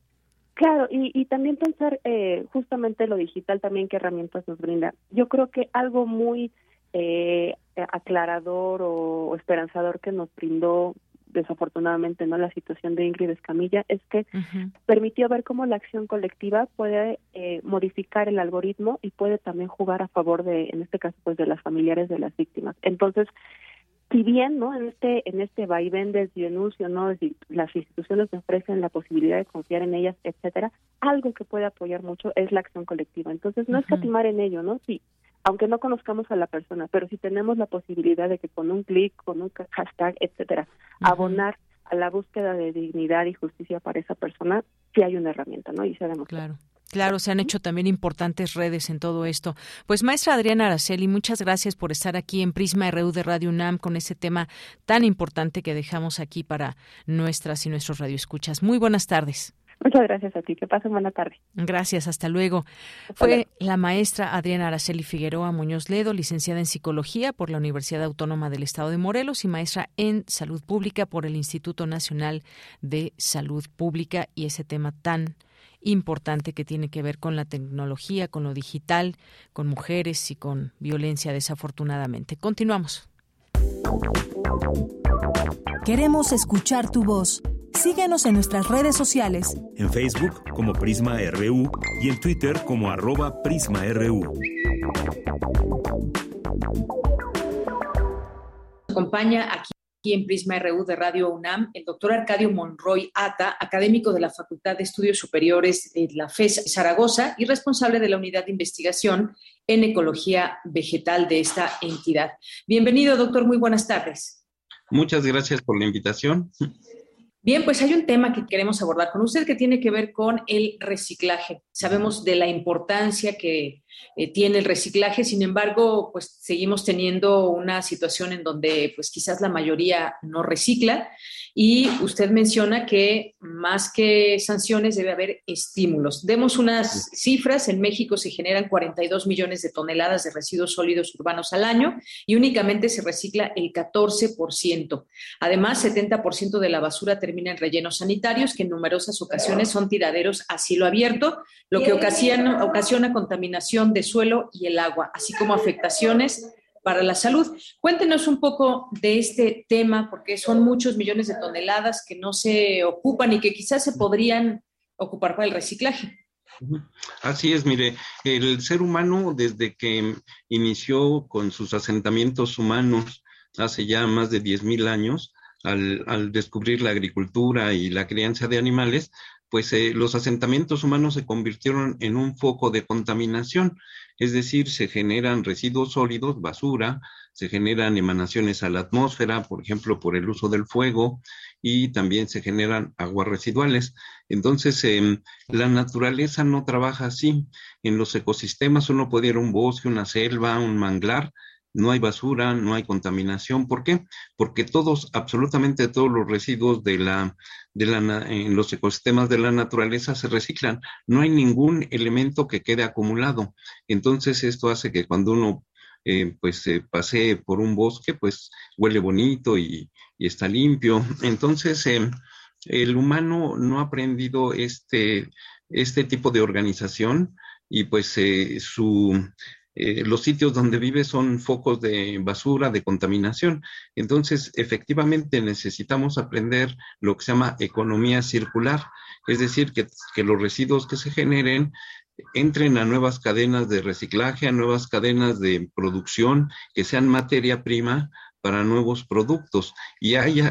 Claro, y, también pensar eh, justamente lo digital también qué herramientas nos brinda. Yo creo que algo muy eh, aclarador o, esperanzador que nos brindó desafortunadamente no la situación de Ingrid Escamilla es que permitió ver cómo la acción colectiva puede eh, modificar el algoritmo y puede también jugar a favor de en este caso pues de las familiares de las víctimas. Entonces si bien no en este en este vaivén del denuncio no las instituciones ofrecen la posibilidad de confiar en ellas etcétera algo que puede apoyar mucho es la acción colectiva. Entonces no es escatimar en ello no sí aunque no conozcamos a la persona, pero si tenemos la posibilidad de que con un clic, con un hashtag, etcétera, abonar a la búsqueda de dignidad y justicia para esa persona, sí hay una herramienta, ¿no? Y se Claro. Claro, se han hecho también importantes redes en todo esto. Pues maestra Adriana Araceli, muchas gracias por estar aquí en Prisma RU de Radio UNAM con este tema tan importante que dejamos aquí para nuestras y nuestros radioescuchas. Muy buenas tardes. Muchas gracias a ti. Que pasen buena tarde. Gracias. Hasta luego. Fue la maestra Adriana Araceli Figueroa Muñoz Ledo, licenciada en Psicología por la Universidad Autónoma del Estado de Morelos y maestra en Salud Pública por el Instituto Nacional de Salud Pública y ese tema tan importante que tiene que ver con la tecnología, con lo digital, con mujeres y con violencia desafortunadamente. Continuamos. Queremos escuchar tu voz. Síguenos en nuestras redes sociales. En Facebook como Prisma RU y en Twitter como arroba PrismaRU. Acompaña aquí en Prisma RU de Radio UNAM el doctor Arcadio Monroy Ata, académico de la Facultad de Estudios Superiores de la FES Zaragoza y responsable de la unidad de investigación en ecología vegetal de esta entidad. Bienvenido, doctor, muy buenas tardes. Muchas gracias por la invitación. Bien, pues hay un tema que queremos abordar con usted que tiene que ver con el reciclaje. Sabemos de la importancia que eh, tiene el reciclaje, sin embargo, pues seguimos teniendo una situación en donde pues quizás la mayoría no recicla y usted menciona que más que sanciones debe haber estímulos. Demos unas cifras. En México se generan 42 millones de toneladas de residuos sólidos urbanos al año y únicamente se recicla el 14%. Además, 70% de la basura termina en rellenos sanitarios que en numerosas ocasiones son tiraderos a cielo abierto, lo que ocasiona, ocasiona contaminación de suelo y el agua, así como afectaciones para la salud. Cuéntenos un poco de este tema, porque son muchos millones de toneladas que no se ocupan y que quizás se podrían ocupar para el reciclaje. Así es, mire, el ser humano desde que inició con sus asentamientos humanos hace ya más de 10.000 años, al, descubrir la agricultura y la crianza de animales, pues eh, los asentamientos humanos se convirtieron en un foco de contaminación es decir, se generan residuos sólidos, basura, se generan emanaciones a la atmósfera, por ejemplo, por el uso del fuego, y también se generan aguas residuales. Entonces, em, la naturaleza no trabaja así. En los ecosistemas uno puede ir a un bosque, una selva, un manglar, no hay basura, no hay contaminación. ¿Por qué? Porque todos, absolutamente todos los residuos de la, de la, en los ecosistemas de la naturaleza se reciclan. No hay ningún elemento que quede acumulado. Entonces, esto hace que cuando uno eh, pues pasee por un bosque, pues huele bonito y, está limpio. Entonces, eh, el humano no ha aprendido este, este tipo de organización y pues eh, su eh, los sitios donde vive son focos de basura, de contaminación. Entonces, efectivamente necesitamos aprender lo que se llama economía circular, es decir, que, los residuos que se generen entren a nuevas cadenas de reciclaje, a nuevas cadenas de producción, que sean materia prima para nuevos productos. Y hay,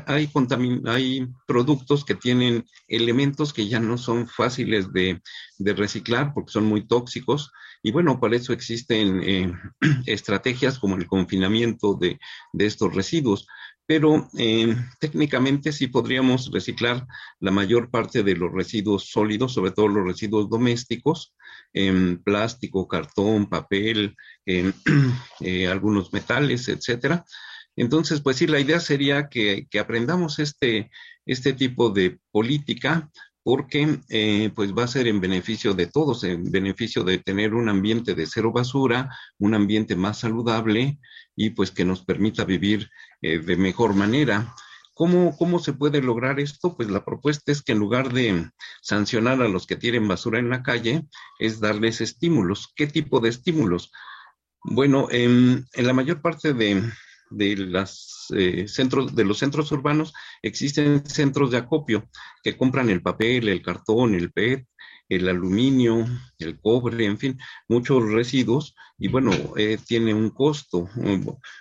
productos que tienen elementos que ya no son fáciles de reciclar porque son muy tóxicos. Y bueno, para eso existen eh, estrategias como el confinamiento de, de estos residuos. Pero eh, técnicamente sí podríamos reciclar la mayor parte de los residuos sólidos, sobre todo los residuos domésticos, en plástico, cartón, papel, eh, algunos metales, etcétera entonces, pues sí, la idea sería que, aprendamos este, este tipo de política porque eh, pues va a ser en beneficio de todos, en beneficio de tener un ambiente de cero basura, un ambiente más saludable y pues que nos permita vivir eh, de mejor manera. ¿Cómo, ¿Cómo se puede lograr esto? Pues la propuesta es que en lugar de sancionar a los que tienen basura en la calle, es darles estímulos. ¿Qué tipo de estímulos? Bueno, en la mayor parte de, de, las, eh, centros, de los centros urbanos existen centros de acopio que compran el papel, el cartón, el PET, el aluminio, el cobre, en fin, muchos residuos y bueno, eh, tiene un costo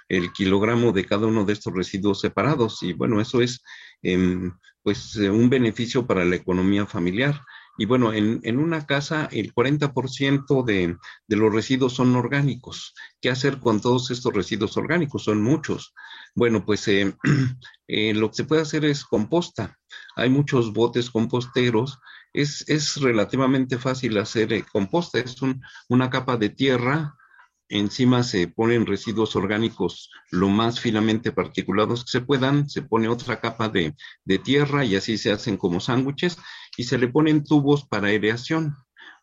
el kilogramo de cada uno de estos residuos separados y bueno, eso es em, pues un beneficio para la economía familiar. Y bueno, en, en una casa el 40% de, de los residuos son orgánicos. ¿Qué hacer con todos estos residuos orgánicos? Son muchos. Bueno, pues eh, eh, lo que se puede hacer es composta. Hay muchos botes composteros. Es, es relativamente fácil hacer eh, composta. Es un, una capa de tierra encima se ponen residuos orgánicos lo más finamente particulados que se puedan, se pone otra capa de, de tierra y así se hacen como sándwiches y se le ponen tubos para aireación,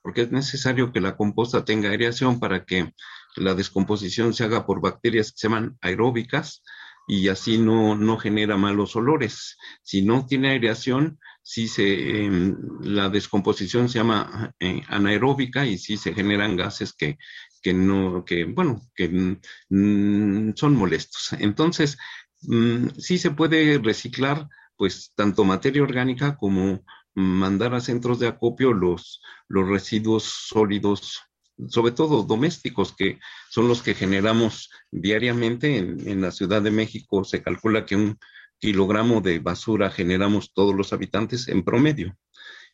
porque es necesario que la composta tenga aireación para que la descomposición se haga por bacterias que se llaman aeróbicas y así no, no genera malos olores. Si no tiene aireación, sí se, em, la descomposición se llama eh, anaeróbica y sí se generan gases que, que no, que, bueno, que son molestos. Entonces, mm, sí se puede reciclar, pues, tanto materia orgánica como mandar a centros de acopio los, los residuos sólidos, sobre todo domésticos, que son los que generamos diariamente. En, en, la Ciudad de México se calcula que un kilogramo de basura generamos todos los habitantes en promedio.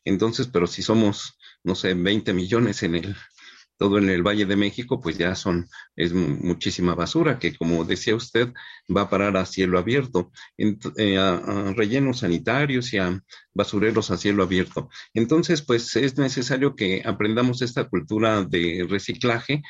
Entonces, pero si somos, no sé, 20 millones en el, todo en el Valle de México, pues ya son, es muchísima basura que, como decía usted, va a parar a cielo abierto, eh, a, rellenos sanitarios y a basureros a cielo abierto. Entonces, pues es necesario que aprendamos esta cultura de reciclaje.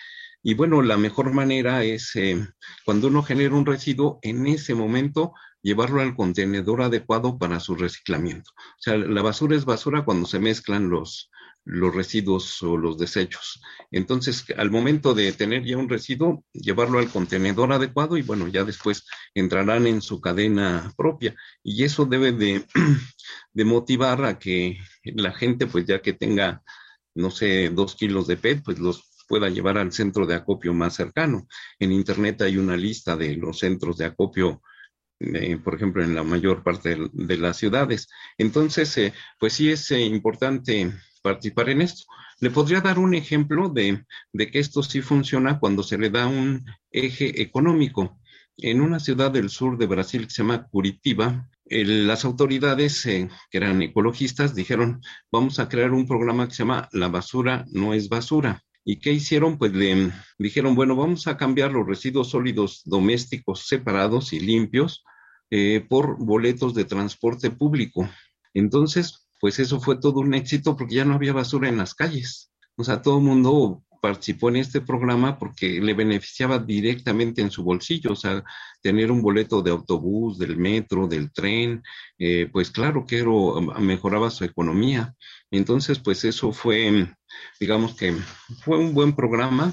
Y bueno, la mejor manera es eh, cuando uno genera un residuo, en ese momento llevarlo al contenedor adecuado para su reciclamiento. O sea, la basura es basura cuando se mezclan los, los residuos o los desechos. Entonces, al momento de tener ya un residuo, llevarlo al contenedor adecuado y bueno, ya después entrarán en su cadena propia. Y eso debe de, motivar a que la gente, pues ya que tenga, no sé, dos kilos de PET, pues los pueda llevar al centro de acopio más cercano. En Internet hay una lista de los centros de acopio eh, por ejemplo, en la mayor parte de, las ciudades. Entonces, eh, pues sí es eh, importante participar en esto. Le podría dar un ejemplo de, que esto sí funciona cuando se le da un eje económico. En una ciudad del sur de Brasil que se llama Curitiba, las autoridades que eran ecologistas dijeron, vamos a crear un programa que se llama La basura no es basura. ¿Y qué hicieron? Pues le dijeron, bueno, vamos a cambiar los residuos sólidos domésticos separados y limpios eh, por boletos de transporte público. Entonces, pues eso fue todo un éxito porque ya no había basura en las calles. O sea, todo el mundo participó en este programa porque le beneficiaba directamente en su bolsillo, o sea, tener un boleto de autobús, del metro, del tren, eh, pues claro que mejoraba su economía. Entonces, pues eso fue, digamos que fue un buen programa.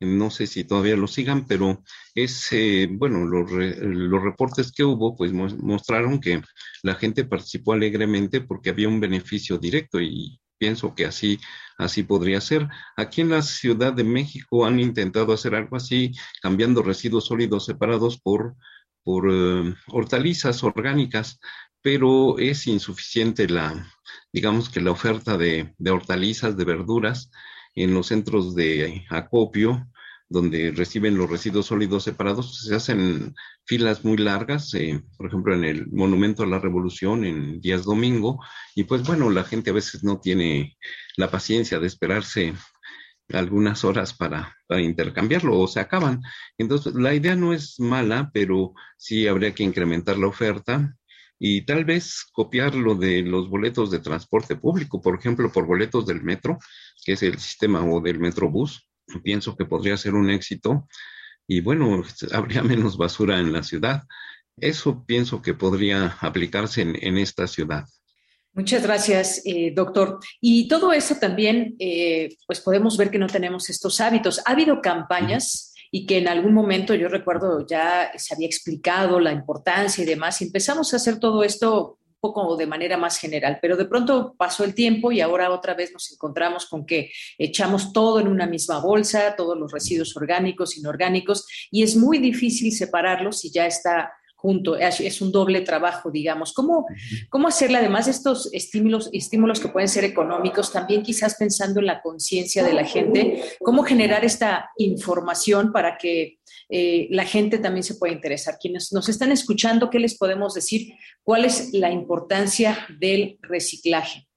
No sé si todavía lo sigan, pero es, eh, bueno, los, los reportes que hubo, pues mostraron que la gente participó alegremente porque había un beneficio directo y pienso que así, así podría ser. Aquí en la Ciudad de México han intentado hacer algo así, cambiando residuos sólidos separados por, por eh, hortalizas orgánicas, pero es insuficiente la, digamos que la oferta de, de hortalizas, de verduras en los centros de acopio donde reciben los residuos sólidos separados, se hacen filas muy largas, eh, por ejemplo, en el Monumento a la Revolución, en días domingo, y pues bueno, la gente a veces no tiene la paciencia de esperarse algunas horas para, para, intercambiarlo o se acaban. Entonces, la idea no es mala, pero sí habría que incrementar la oferta y tal vez copiar lo de los boletos de transporte público, por ejemplo, por boletos del metro, que es el sistema o del metrobús, pienso que podría ser un éxito y bueno, habría menos basura en la ciudad. Eso pienso que podría aplicarse en, esta ciudad. Muchas gracias, eh, doctor. Y todo eso también, eh, pues podemos ver que no tenemos estos hábitos. Ha habido campañas y que en algún momento, yo recuerdo, ya se había explicado la importancia y demás, empezamos a hacer todo esto poco de manera más general, pero de pronto pasó el tiempo y ahora otra vez nos encontramos con que echamos todo en una misma bolsa, todos los residuos orgánicos, inorgánicos, y es muy difícil separarlos si ya está junto, es un doble trabajo, digamos. ¿Cómo, cómo hacerle, además de estos estímulos, estímulos que pueden ser económicos, también quizás pensando en la conciencia de la gente, cómo generar esta información para que eh, la gente también se pueda interesar? Quienes nos están escuchando, ¿qué les podemos decir? ¿Cuál es la importancia del reciclaje?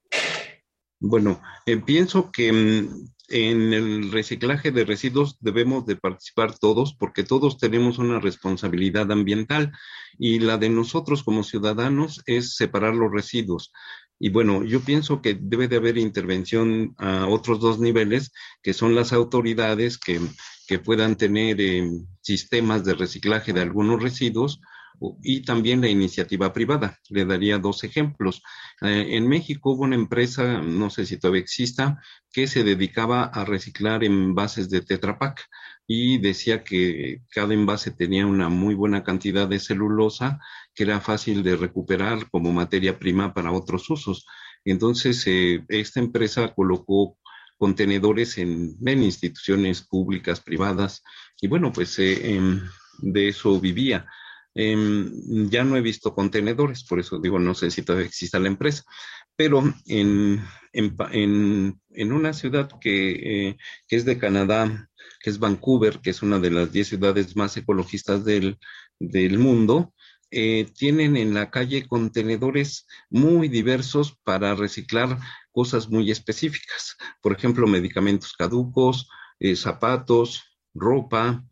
Bueno, eh, pienso que mm, en el reciclaje de residuos debemos de participar todos porque todos tenemos una responsabilidad ambiental y la de nosotros como ciudadanos es separar los residuos. Y bueno, yo pienso que debe de haber intervención a otros dos niveles, que son las autoridades que, que puedan tener eh, sistemas de reciclaje de algunos residuos y también la iniciativa privada. Le daría dos ejemplos. Eh, en México hubo una empresa, no sé si todavía exista, que se dedicaba a reciclar envases de Tetra Pak y decía que cada envase tenía una muy buena cantidad de celulosa que era fácil de recuperar como materia prima para otros usos. Entonces, eh, esta empresa colocó contenedores en, instituciones públicas, privadas, y bueno, pues eh, em, de eso vivía. Em, ya no he visto contenedores, por eso digo, no sé si todavía existe la empresa, pero en, en, una ciudad que, eh, que, es de Canadá, que es Vancouver, que es una de las 10 ciudades más ecologistas del, del mundo, eh, tienen en la calle contenedores muy diversos para reciclar cosas muy específicas. Por ejemplo, medicamentos caducos, eh, zapatos, ropa,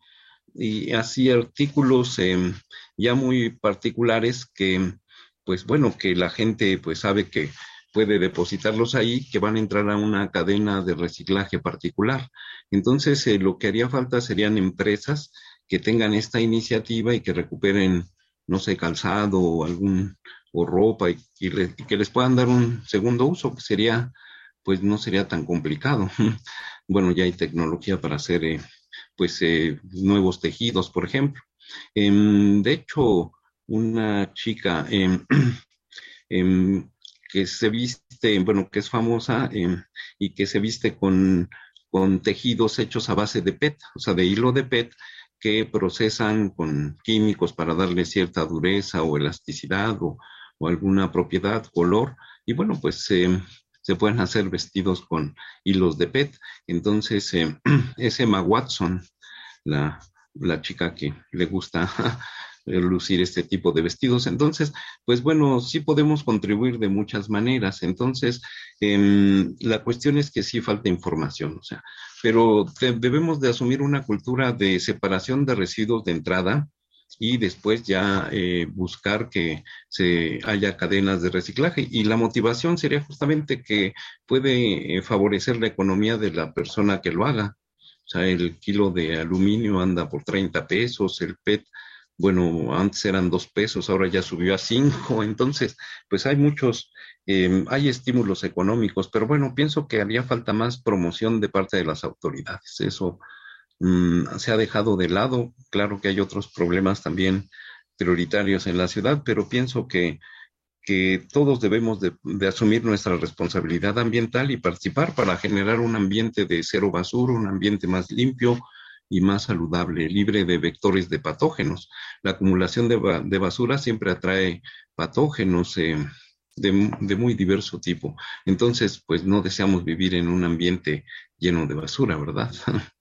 y así artículos em, ya muy particulares que, pues bueno, que la gente pues sabe que puede depositarlos ahí, que van a entrar a una cadena de reciclaje particular. Entonces, eh, lo que haría falta serían empresas que tengan esta iniciativa y que recuperen, no sé, calzado o algún o ropa y, que les puedan dar un segundo uso, que sería, pues no sería tan complicado. bueno, ya hay tecnología para hacer eh, pues eh, nuevos tejidos, por ejemplo. Em, de hecho, una chica em, em, que se viste, bueno, que es famosa y que se viste con, con tejidos hechos a base de PET, o sea, de hilo de PET, que procesan con químicos para darle cierta dureza o elasticidad o, alguna propiedad, color, y bueno, pues se pueden hacer vestidos con hilos de PET. Entonces, eh, es Emma Watson, la, la chica que le gusta lucir este tipo de vestidos. Entonces, pues bueno, sí podemos contribuir de muchas maneras. Entonces, em, la cuestión es que sí falta información, o sea, pero debemos de asumir una cultura de separación de residuos de entrada, y después ya eh, buscar que se haya cadenas de reciclaje. Y la motivación sería justamente que puede eh, favorecer la economía de la persona que lo haga. O sea, el kilo de aluminio anda por 30 pesos, el PET, bueno, antes eran dos pesos, ahora ya subió a cinco. Entonces, pues hay muchos, em, hay estímulos económicos, pero bueno, pienso que haría falta más promoción de parte de las autoridades. Eso Mm, se ha dejado de lado. Claro que hay otros problemas también prioritarios en la ciudad, pero pienso que, que todos debemos de, asumir nuestra responsabilidad ambiental y participar para generar un ambiente de cero basura, un ambiente más limpio y más saludable, libre de vectores de patógenos. La acumulación de, basura siempre atrae patógenos eh, de, de, muy diverso tipo. Entonces, pues no deseamos vivir en un ambiente lleno de basura, ¿verdad?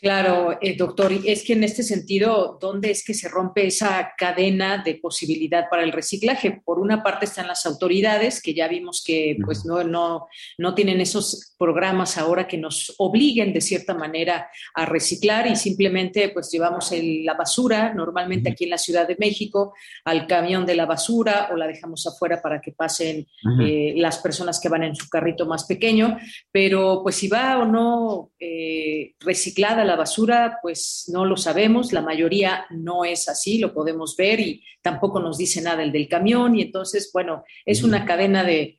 Claro, eh, doctor, es que en este sentido, ¿dónde es que se rompe esa cadena de posibilidad para el reciclaje? Por una parte están las autoridades, que ya vimos que pues no, no, no tienen esos programas ahora que nos obliguen de cierta manera a reciclar y simplemente pues llevamos la basura, normalmente aquí en la Ciudad de México, al camión de la basura o la dejamos afuera para que pasen eh, las personas que van en su carrito más pequeño, pero pues si va o no eh, reciclada la basura, pues no lo sabemos, la mayoría no es así, lo podemos ver y tampoco nos dice nada el del camión y entonces, bueno, es una cadena de,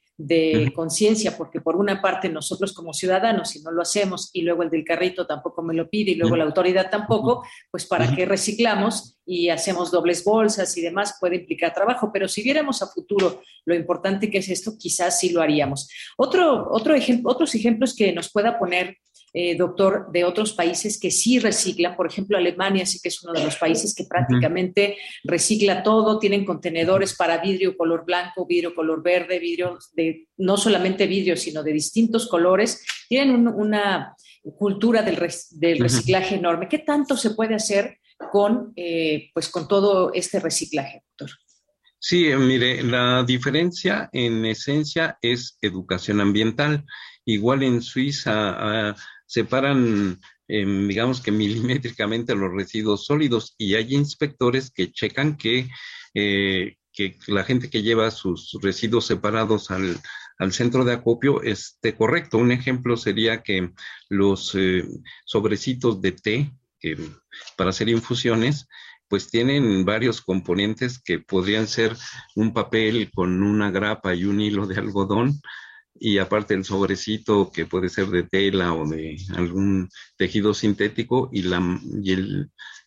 conciencia, porque por una parte nosotros como ciudadanos, si no lo hacemos y luego el del carrito tampoco me lo pide y luego la autoridad tampoco, pues para qué reciclamos y hacemos dobles bolsas y demás puede implicar trabajo, pero si viéramos a futuro lo importante que es esto, quizás sí lo haríamos. Otro, otro ejemplo, otros ejemplos que nos pueda poner eh, doctor, de otros países que sí reciclan. Por ejemplo, Alemania sí que es uno de los países que prácticamente recicla todo. Tienen contenedores para vidrio color blanco, vidrio color verde, vidrio de no solamente vidrio, sino de distintos colores. Tienen una cultura del, reciclaje enorme. ¿Qué tanto se puede hacer con, eh, pues con todo este reciclaje, doctor? Sí, mire, la diferencia en esencia es educación ambiental. Igual en Suiza separan, em, digamos que milimétricamente los residuos sólidos y hay inspectores que checan que, eh, que la gente que lleva sus residuos separados al, centro de acopio esté correcto. Un ejemplo sería que los eh, sobrecitos de té para hacer infusiones, pues tienen varios componentes que podrían ser un papel con una grapa y un hilo de algodón, y aparte el sobrecito que puede ser de tela o de algún tejido sintético y la, y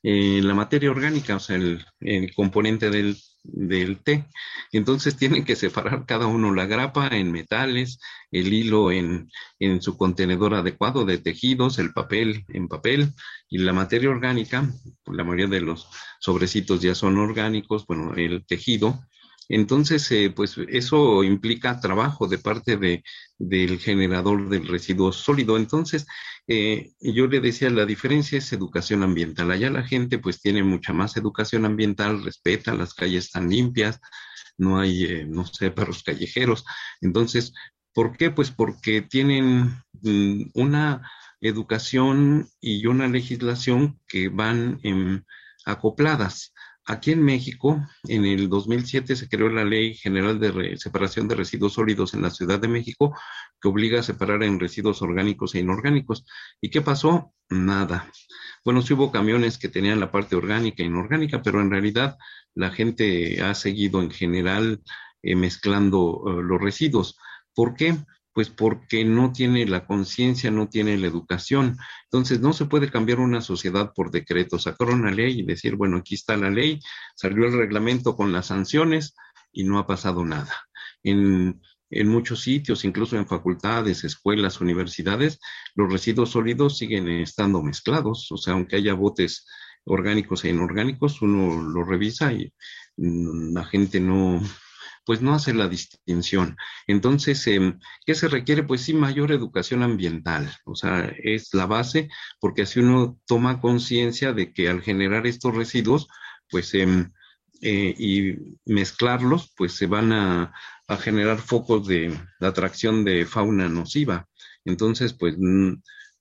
eh, la materia orgánica, o sea, el, el componente del, del té. Entonces tienen que separar cada uno la grapa en metales, el hilo en, en su contenedor adecuado de tejidos, el papel en papel y la materia orgánica, la mayoría de los sobrecitos ya son orgánicos, bueno, el tejido entonces, eh, pues eso implica trabajo de parte de, del generador del residuo sólido. Entonces, eh, yo le decía, la diferencia es educación ambiental. Allá la gente pues tiene mucha más educación ambiental, respeta, las calles están limpias, no hay, eh, no sé, perros callejeros. Entonces, ¿por qué? Pues porque tienen mm, una educación y una legislación que van acopladas. Aquí en México, en el 2007 se creó la Ley General de Separación de Residuos Sólidos en la Ciudad de México, que obliga a separar en residuos orgánicos e inorgánicos. ¿Y qué pasó? Nada. Bueno, sí hubo camiones que tenían la parte orgánica e inorgánica, pero en realidad la gente ha seguido en general eh, mezclando eh, los residuos. ¿Por qué? Pues porque no tiene la conciencia, no tiene la educación. Entonces, no se puede cambiar una sociedad por decreto, sacar una ley y decir, bueno, aquí está la ley, salió el reglamento con las sanciones y no ha pasado nada. En, en muchos sitios, incluso en facultades, escuelas, universidades, los residuos sólidos siguen estando mezclados. O sea, aunque haya botes orgánicos e inorgánicos, uno lo revisa y mm, la gente no, pues no hace la distinción. Entonces, em, ¿qué se requiere? Pues sí, mayor educación ambiental, o sea, es la base, porque así uno toma conciencia de que al generar estos residuos, pues, em, eh, y mezclarlos, pues se van a, a generar focos de, atracción de fauna nociva. Entonces, pues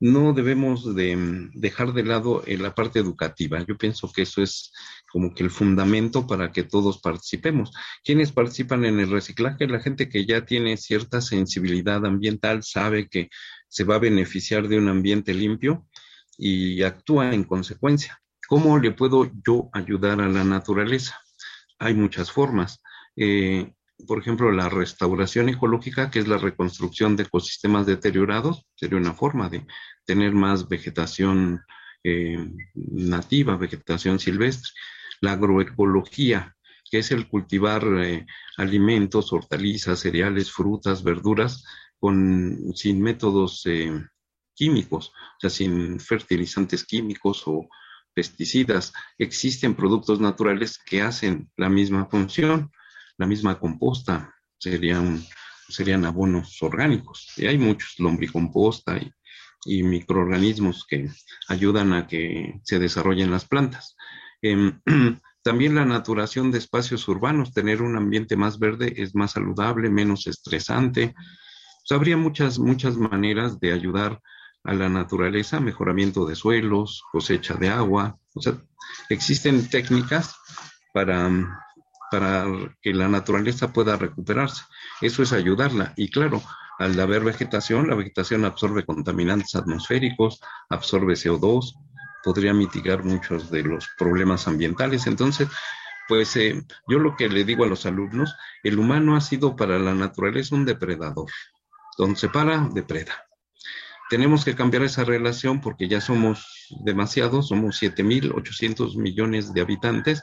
no debemos de mm, dejar de lado eh, la parte educativa. Yo pienso que eso es como que el fundamento para que todos participemos. ¿Quiénes participan en el reciclaje? La gente que ya tiene cierta sensibilidad ambiental, sabe que se va a beneficiar de un ambiente limpio y actúa en consecuencia. ¿Cómo le puedo yo ayudar a la naturaleza? Hay muchas formas. Eh, por ejemplo, la restauración ecológica, que es la reconstrucción de ecosistemas deteriorados, sería una forma de tener más vegetación eh, nativa, vegetación silvestre. La agroecología, que es el cultivar eh, alimentos, hortalizas, cereales, frutas, verduras, con, sin métodos eh, químicos, o sea, sin fertilizantes químicos o pesticidas. Existen productos naturales que hacen la misma función, la misma composta, serían, serían abonos orgánicos. Y hay muchos, lombricomposta y, y microorganismos que ayudan a que se desarrollen las plantas. Em, también la naturación de espacios urbanos, tener un ambiente más verde es más saludable, menos estresante. habría muchas, muchas maneras de ayudar a la naturaleza, mejoramiento de suelos, cosecha de agua. O sea, existen técnicas para, para que la naturaleza pueda recuperarse. Eso es ayudarla. Y claro, al haber vegetación, la vegetación absorbe contaminantes atmosféricos, absorbe CO2, podría mitigar muchos de los problemas ambientales. Entonces, pues eh, yo lo que le digo a los alumnos, el humano ha sido para la naturaleza un depredador. Donde se para, depreda tenemos que cambiar esa relación porque ya somos demasiados, somos 7.800 millones de habitantes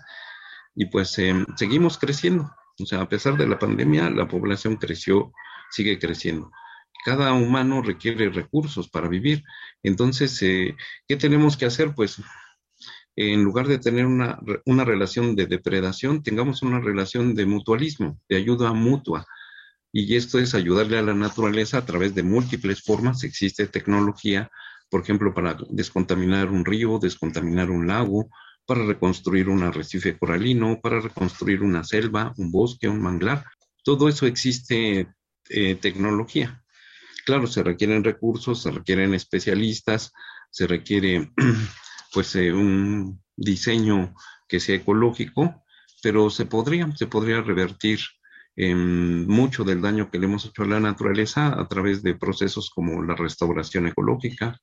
y pues eh, seguimos creciendo. O sea, a pesar de la pandemia, la población creció, sigue creciendo. Cada humano requiere recursos para vivir. Entonces, eh, ¿qué tenemos que hacer? Pues en lugar de tener una, una relación de depredación, tengamos una relación de mutualismo, de ayuda mutua y esto es ayudarle a la naturaleza a través de múltiples formas. Existe tecnología, por ejemplo, para descontaminar un río, descontaminar un lago, para reconstruir un arrecife coralino, para reconstruir una selva, un bosque, un manglar. Todo eso existe eh, tecnología. Claro, se requieren recursos, se requieren especialistas, se requiere pues eh, un diseño que sea ecológico, pero se podría, se podría revertir mucho del daño que le hemos hecho a la naturaleza a través de procesos como la restauración ecológica.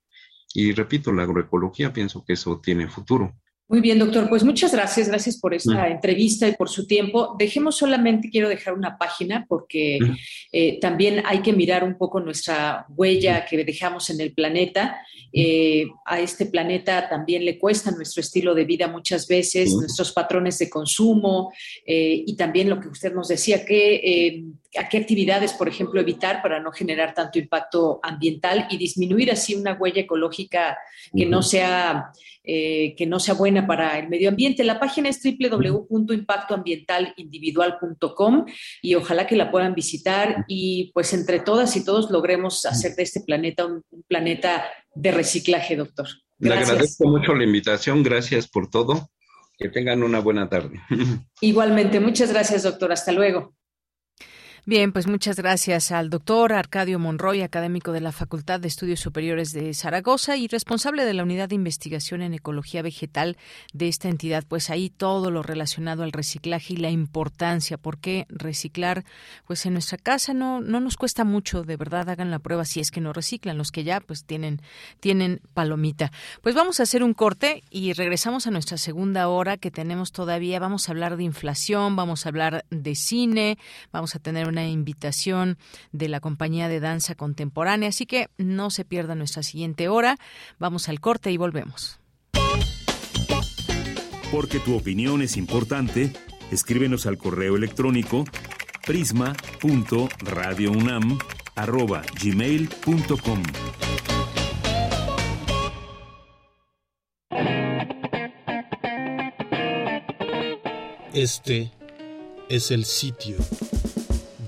Y repito, la agroecología pienso que eso tiene futuro. Muy bien, doctor. Pues muchas gracias. Gracias por esta mm. entrevista y por su tiempo. Dejemos solamente, quiero dejar una página porque mm. eh, también hay que mirar un poco nuestra huella mm. que dejamos en el planeta. Eh, a este planeta también le cuesta nuestro estilo de vida muchas veces, nuestros patrones de consumo eh, y también lo que usted nos decía, que, a qué actividades, por ejemplo, evitar para no generar tanto impacto ambiental y disminuir así una huella ecológica que no sea eh, que no sea buena para el medio ambiente. La página es www.impactoambientalindividual.com y ojalá que la puedan visitar y pues entre todas y todos logremos hacer de este planeta un, planeta de reciclaje, doctor. Le agradezco mucho la invitación, gracias por todo. Que tengan una buena tarde. Igualmente, muchas gracias, doctor. Hasta luego. Bien, pues muchas gracias al doctor Arcadio Monroy, académico de la Facultad de Estudios Superiores de Zaragoza y responsable de la Unidad de Investigación en Ecología Vegetal de esta entidad. Pues ahí todo lo relacionado al reciclaje y la importancia, porque reciclar, pues en nuestra casa no, no nos cuesta mucho, de verdad, hagan la prueba si es que no reciclan, los que ya pues tienen, tienen palomita. Pues vamos a hacer un corte y regresamos a nuestra segunda hora que tenemos todavía. Vamos a hablar de inflación, vamos a hablar de cine, vamos a tener una invitación de la compañía de danza contemporánea, así que no se pierda nuestra siguiente hora. Vamos al corte y volvemos. Porque tu opinión es importante, escríbenos al correo electrónico prisma.radiounam@gmail.com. Este es el sitio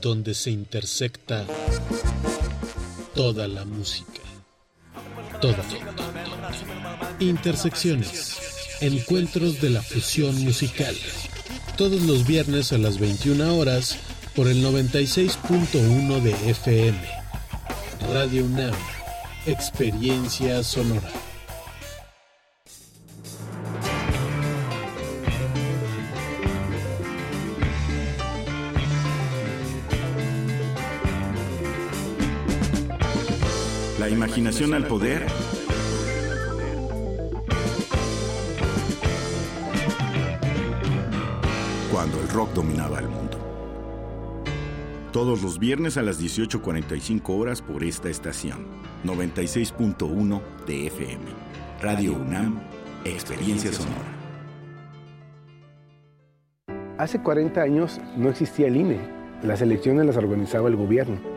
donde se intersecta toda la música. Toda. Intersecciones. Encuentros de la fusión musical. Todos los viernes a las 21 horas por el 96.1 de FM. Radio UNAM. Experiencia sonora. Imaginación al poder. Cuando el rock dominaba el mundo. Todos los viernes a las 18.45 horas por esta estación. 96.1 de FM. Radio UNAM, Experiencia Sonora. Hace 40 años no existía el INE. Las elecciones las organizaba el gobierno.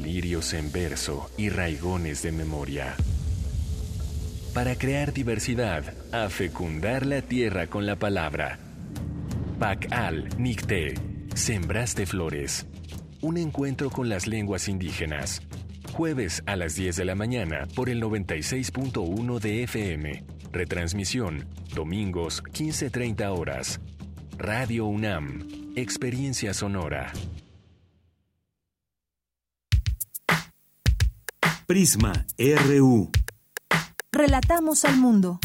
lirios en verso y raigones de memoria. Para crear diversidad, a fecundar la tierra con la palabra. Pacal Nicte, Sembraste Flores. Un encuentro con las lenguas indígenas. Jueves a las 10 de la mañana por el 96.1 de FM. Retransmisión, domingos 15.30 horas. Radio UNAM, Experiencia Sonora. Prisma RU. Relatamos al mundo.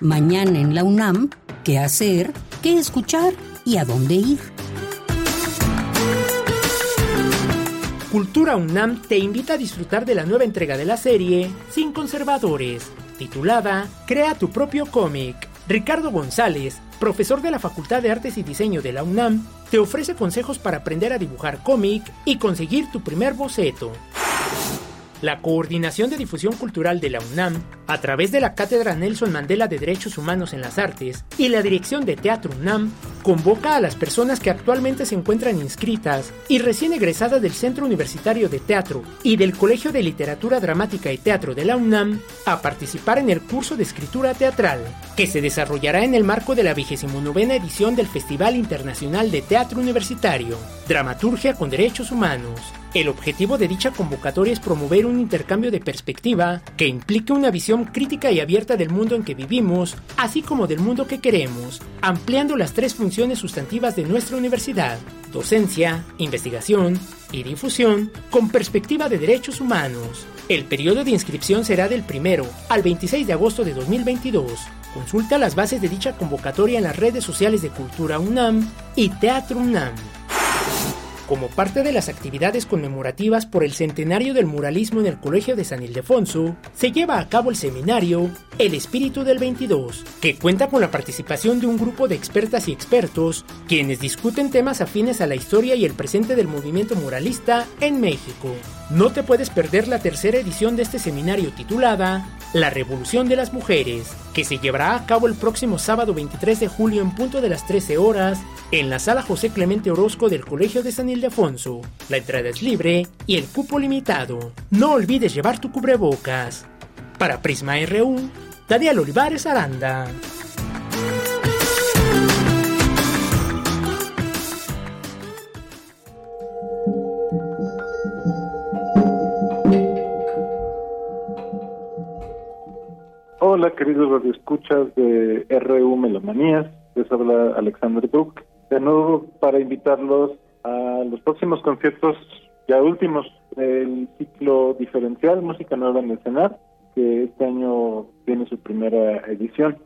Mañana en la UNAM, ¿qué hacer? ¿Qué escuchar? ¿Y a dónde ir? Cultura UNAM te invita a disfrutar de la nueva entrega de la serie Sin Conservadores, titulada Crea tu propio cómic. Ricardo González, profesor de la Facultad de Artes y Diseño de la UNAM, te ofrece consejos para aprender a dibujar cómic y conseguir tu primer boceto. La Coordinación de Difusión Cultural de la UNAM, a través de la Cátedra Nelson Mandela de Derechos Humanos en las Artes y la Dirección de Teatro UNAM, convoca a las personas que actualmente se encuentran inscritas y recién egresadas del Centro Universitario de Teatro y del Colegio de Literatura Dramática y Teatro de la UNAM a participar en el curso de escritura teatral, que se desarrollará en el marco de la 29 edición del Festival Internacional de Teatro Universitario, Dramaturgia con Derechos Humanos. El objetivo de dicha convocatoria es promover un intercambio de perspectiva que implique una visión crítica y abierta del mundo en que vivimos, así como del mundo que queremos, ampliando las tres funciones sustantivas de nuestra universidad, docencia, investigación y difusión, con perspectiva de derechos humanos. El periodo de inscripción será del 1 al 26 de agosto de 2022. Consulta las bases de dicha convocatoria en las redes sociales de Cultura UNAM y Teatro UNAM. Como parte de las actividades conmemorativas por el centenario del muralismo en el Colegio de San Ildefonso, se lleva a cabo el seminario El Espíritu del 22, que cuenta con la participación de un grupo de expertas y expertos, quienes discuten temas afines a la historia y el presente del movimiento muralista en México. No te puedes perder la tercera edición de este seminario titulada La Revolución de las Mujeres, que se llevará a cabo el próximo sábado 23 de julio en punto de las 13 horas en la sala José Clemente Orozco del Colegio de San Ildefonso. La entrada es libre y el cupo limitado. No olvides llevar tu cubrebocas. Para Prisma RU, Daniel Olivares Aranda. Hola, queridos radioescuchas de RU Melomanías. Les habla Alexander Duke. De nuevo, para invitarlos a los próximos conciertos, ya últimos, del ciclo diferencial Música Nueva en el Cenar, que este año tiene su primera edición.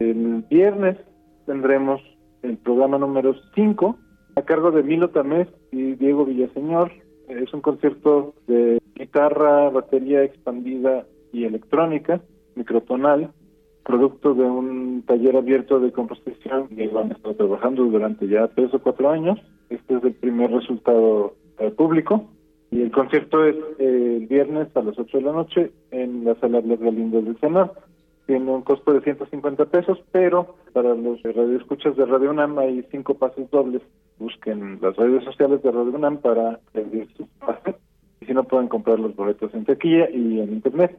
El viernes tendremos el programa número 5 a cargo de Milo Tamés y Diego Villaseñor. Es un concierto de guitarra, batería expandida y electrónica microtonal, producto de un taller abierto de composición que van a estar trabajando durante ya tres o cuatro años. Este es el primer resultado eh, público. Y el concierto es eh, el viernes a las 8 de la noche en la sala Blas Galindo del Senado. Tiene un costo de 150 pesos, pero para los radioescuchas de Radio UNAM hay cinco pases dobles. Busquen las redes sociales de Radio UNAM para pedir sus pases. Y si no, pueden comprar los boletos en taquilla y en internet.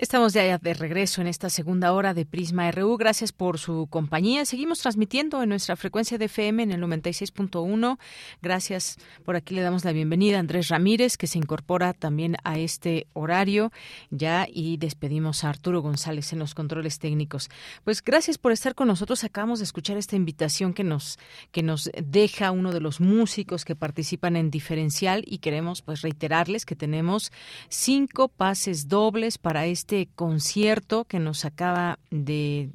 Estamos ya de regreso en esta segunda hora de Prisma RU. Gracias por su compañía. Seguimos transmitiendo en nuestra frecuencia de FM en el 96.1. Gracias. Por aquí le damos la bienvenida a Andrés Ramírez, que se incorpora también a este horario ya y despedimos a Arturo González en los controles técnicos. Pues gracias por estar con nosotros. Acabamos de escuchar esta invitación que nos que nos deja uno de los músicos que participan en Diferencial y queremos pues reiterarles que tenemos cinco pases dobles para este este concierto que nos acaba de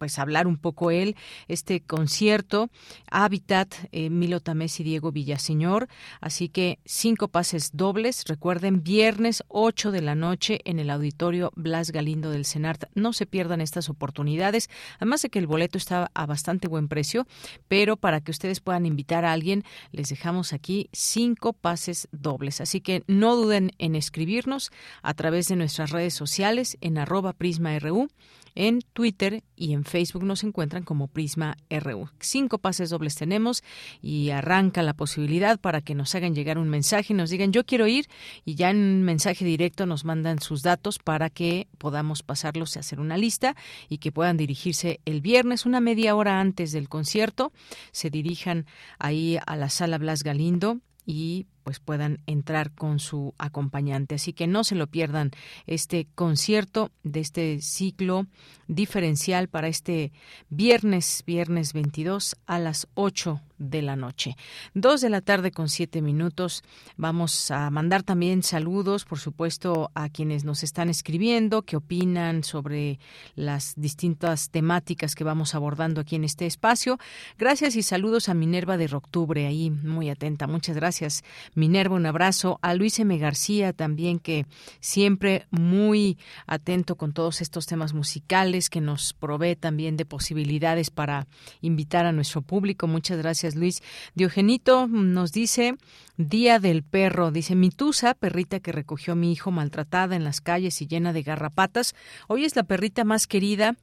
pues hablar un poco él, este concierto, Habitat, eh, Milo Tamés y Diego Villaseñor. Así que cinco pases dobles. Recuerden, viernes 8 de la noche en el auditorio Blas Galindo del Senart. No se pierdan estas oportunidades. Además de que el boleto está a bastante buen precio, pero para que ustedes puedan invitar a alguien, les dejamos aquí cinco pases dobles. Así que no duden en escribirnos a través de nuestras redes sociales en arroba prisma.ru en Twitter y en Facebook nos encuentran como Prisma RU. Cinco pases dobles tenemos y arranca la posibilidad para que nos hagan llegar un mensaje y nos digan yo quiero ir y ya en un mensaje directo nos mandan sus datos para que podamos pasarlos y hacer una lista y que puedan dirigirse el viernes una media hora antes del concierto. Se dirijan ahí a la sala Blas Galindo y pues puedan entrar con su acompañante. Así que no se lo pierdan este concierto de este ciclo diferencial para este viernes, viernes 22 a las 8 de la noche. Dos de la tarde con siete minutos. Vamos a mandar también saludos, por supuesto, a quienes nos están escribiendo, que opinan sobre las distintas temáticas que vamos abordando aquí en este espacio. Gracias y saludos a Minerva de Octubre, ahí muy atenta. Muchas gracias, Minerva, un abrazo. A Luis M. García también, que siempre muy atento con todos estos temas musicales, que nos provee también de posibilidades para invitar a nuestro público. Muchas gracias, Luis. Diogenito nos dice, Día del Perro, dice, Mitusa, perrita que recogió a mi hijo maltratada en las calles y llena de garrapatas, hoy es la perrita más querida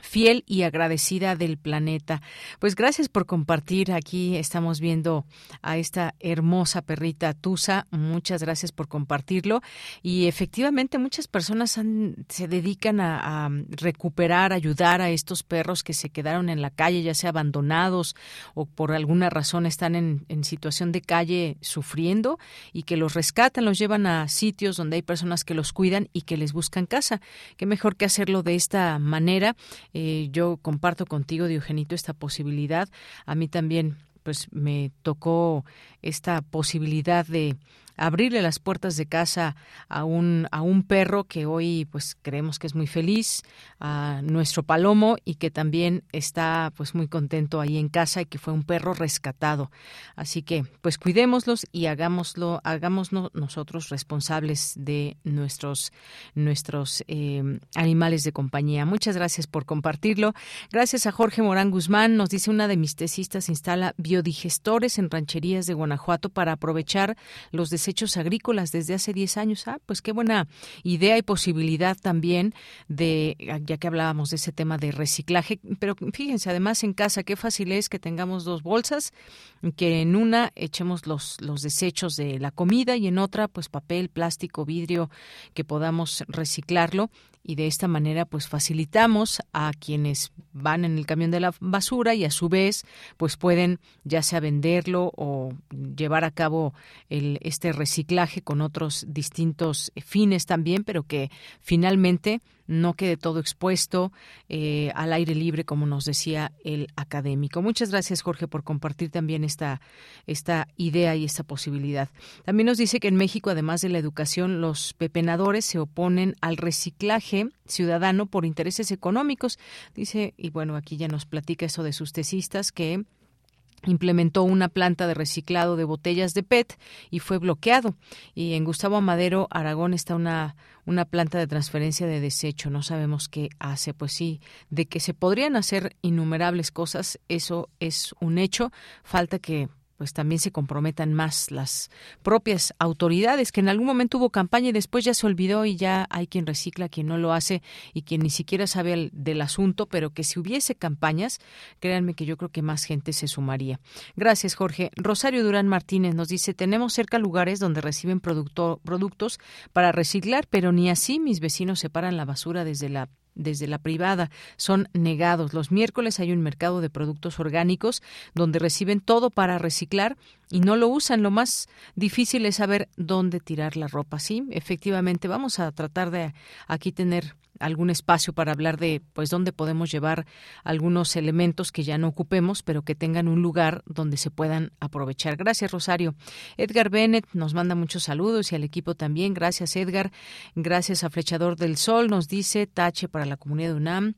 fiel y agradecida del planeta. Pues gracias por compartir. Aquí estamos viendo a esta hermosa perrita Tusa. Muchas gracias por compartirlo. Y efectivamente muchas personas se dedican a, recuperar, ayudar a estos perros que se quedaron en la calle, ya sea abandonados o por alguna razón están en, en situación de calle sufriendo y que los rescatan, los llevan a sitios donde hay personas que los cuidan y que les buscan casa. Qué mejor que hacerlo de esta manera eh, yo comparto contigo, Diogenito, esta posibilidad. A mí también pues me tocó esta posibilidad de abrirle las puertas de casa a un, a un perro que hoy pues creemos que es muy feliz, a nuestro palomo y que también está pues muy contento ahí en casa y que fue un perro rescatado. Así que pues cuidémoslos y hagámoslo, hagámoslo nosotros responsables de nuestros, nuestros eh, animales de compañía. Muchas gracias por compartirlo. Gracias a Jorge Morán Guzmán. Nos dice una de mis tesistas instala biodigestores en rancherías de Guanajuato para aprovechar los hechos agrícolas desde hace 10 años. Ah, pues qué buena idea y posibilidad también de, ya que hablábamos de ese tema de reciclaje, pero fíjense, además en casa, qué fácil es que tengamos dos bolsas, que en una echemos los, los desechos de la comida y en otra, pues papel, plástico, vidrio, que podamos reciclarlo y de esta manera pues facilitamos a quienes van en el camión de la basura y a su vez pues pueden ya sea venderlo o llevar a cabo el, este reciclaje con otros distintos fines también, pero que finalmente no quede todo expuesto eh, al aire libre, como nos decía el académico. Muchas gracias, Jorge, por compartir también esta, esta idea y esta posibilidad. También nos dice que en México, además de la educación, los pepenadores se oponen al reciclaje ciudadano por intereses económicos. Dice, y bueno, aquí ya nos platica eso de sus tesistas, que implementó una planta de reciclado de botellas de PET y fue bloqueado. Y en Gustavo Amadero, Aragón, está una, una planta de transferencia de desecho. No sabemos qué hace. Pues sí, de que se podrían hacer innumerables cosas, eso es un hecho. Falta que pues también se comprometan más las propias autoridades, que en algún momento hubo campaña y después ya se olvidó y ya hay quien recicla, quien no lo hace y quien ni siquiera sabe del asunto, pero que si hubiese campañas, créanme que yo creo que más gente se sumaría. Gracias, Jorge. Rosario Durán Martínez nos dice, tenemos cerca lugares donde reciben productos para reciclar, pero ni así mis vecinos separan la basura desde la desde la privada son negados. Los miércoles hay un mercado de productos orgánicos donde reciben todo para reciclar y no lo usan. Lo más difícil es saber dónde tirar la ropa. Sí, efectivamente, vamos a tratar de aquí tener algún espacio para hablar de pues dónde podemos llevar algunos elementos que ya no ocupemos, pero que tengan un lugar donde se puedan aprovechar. Gracias, Rosario. Edgar Bennett nos manda muchos saludos y al equipo también. Gracias, Edgar. Gracias a Flechador del Sol. Nos dice Tache para la comunidad de UNAM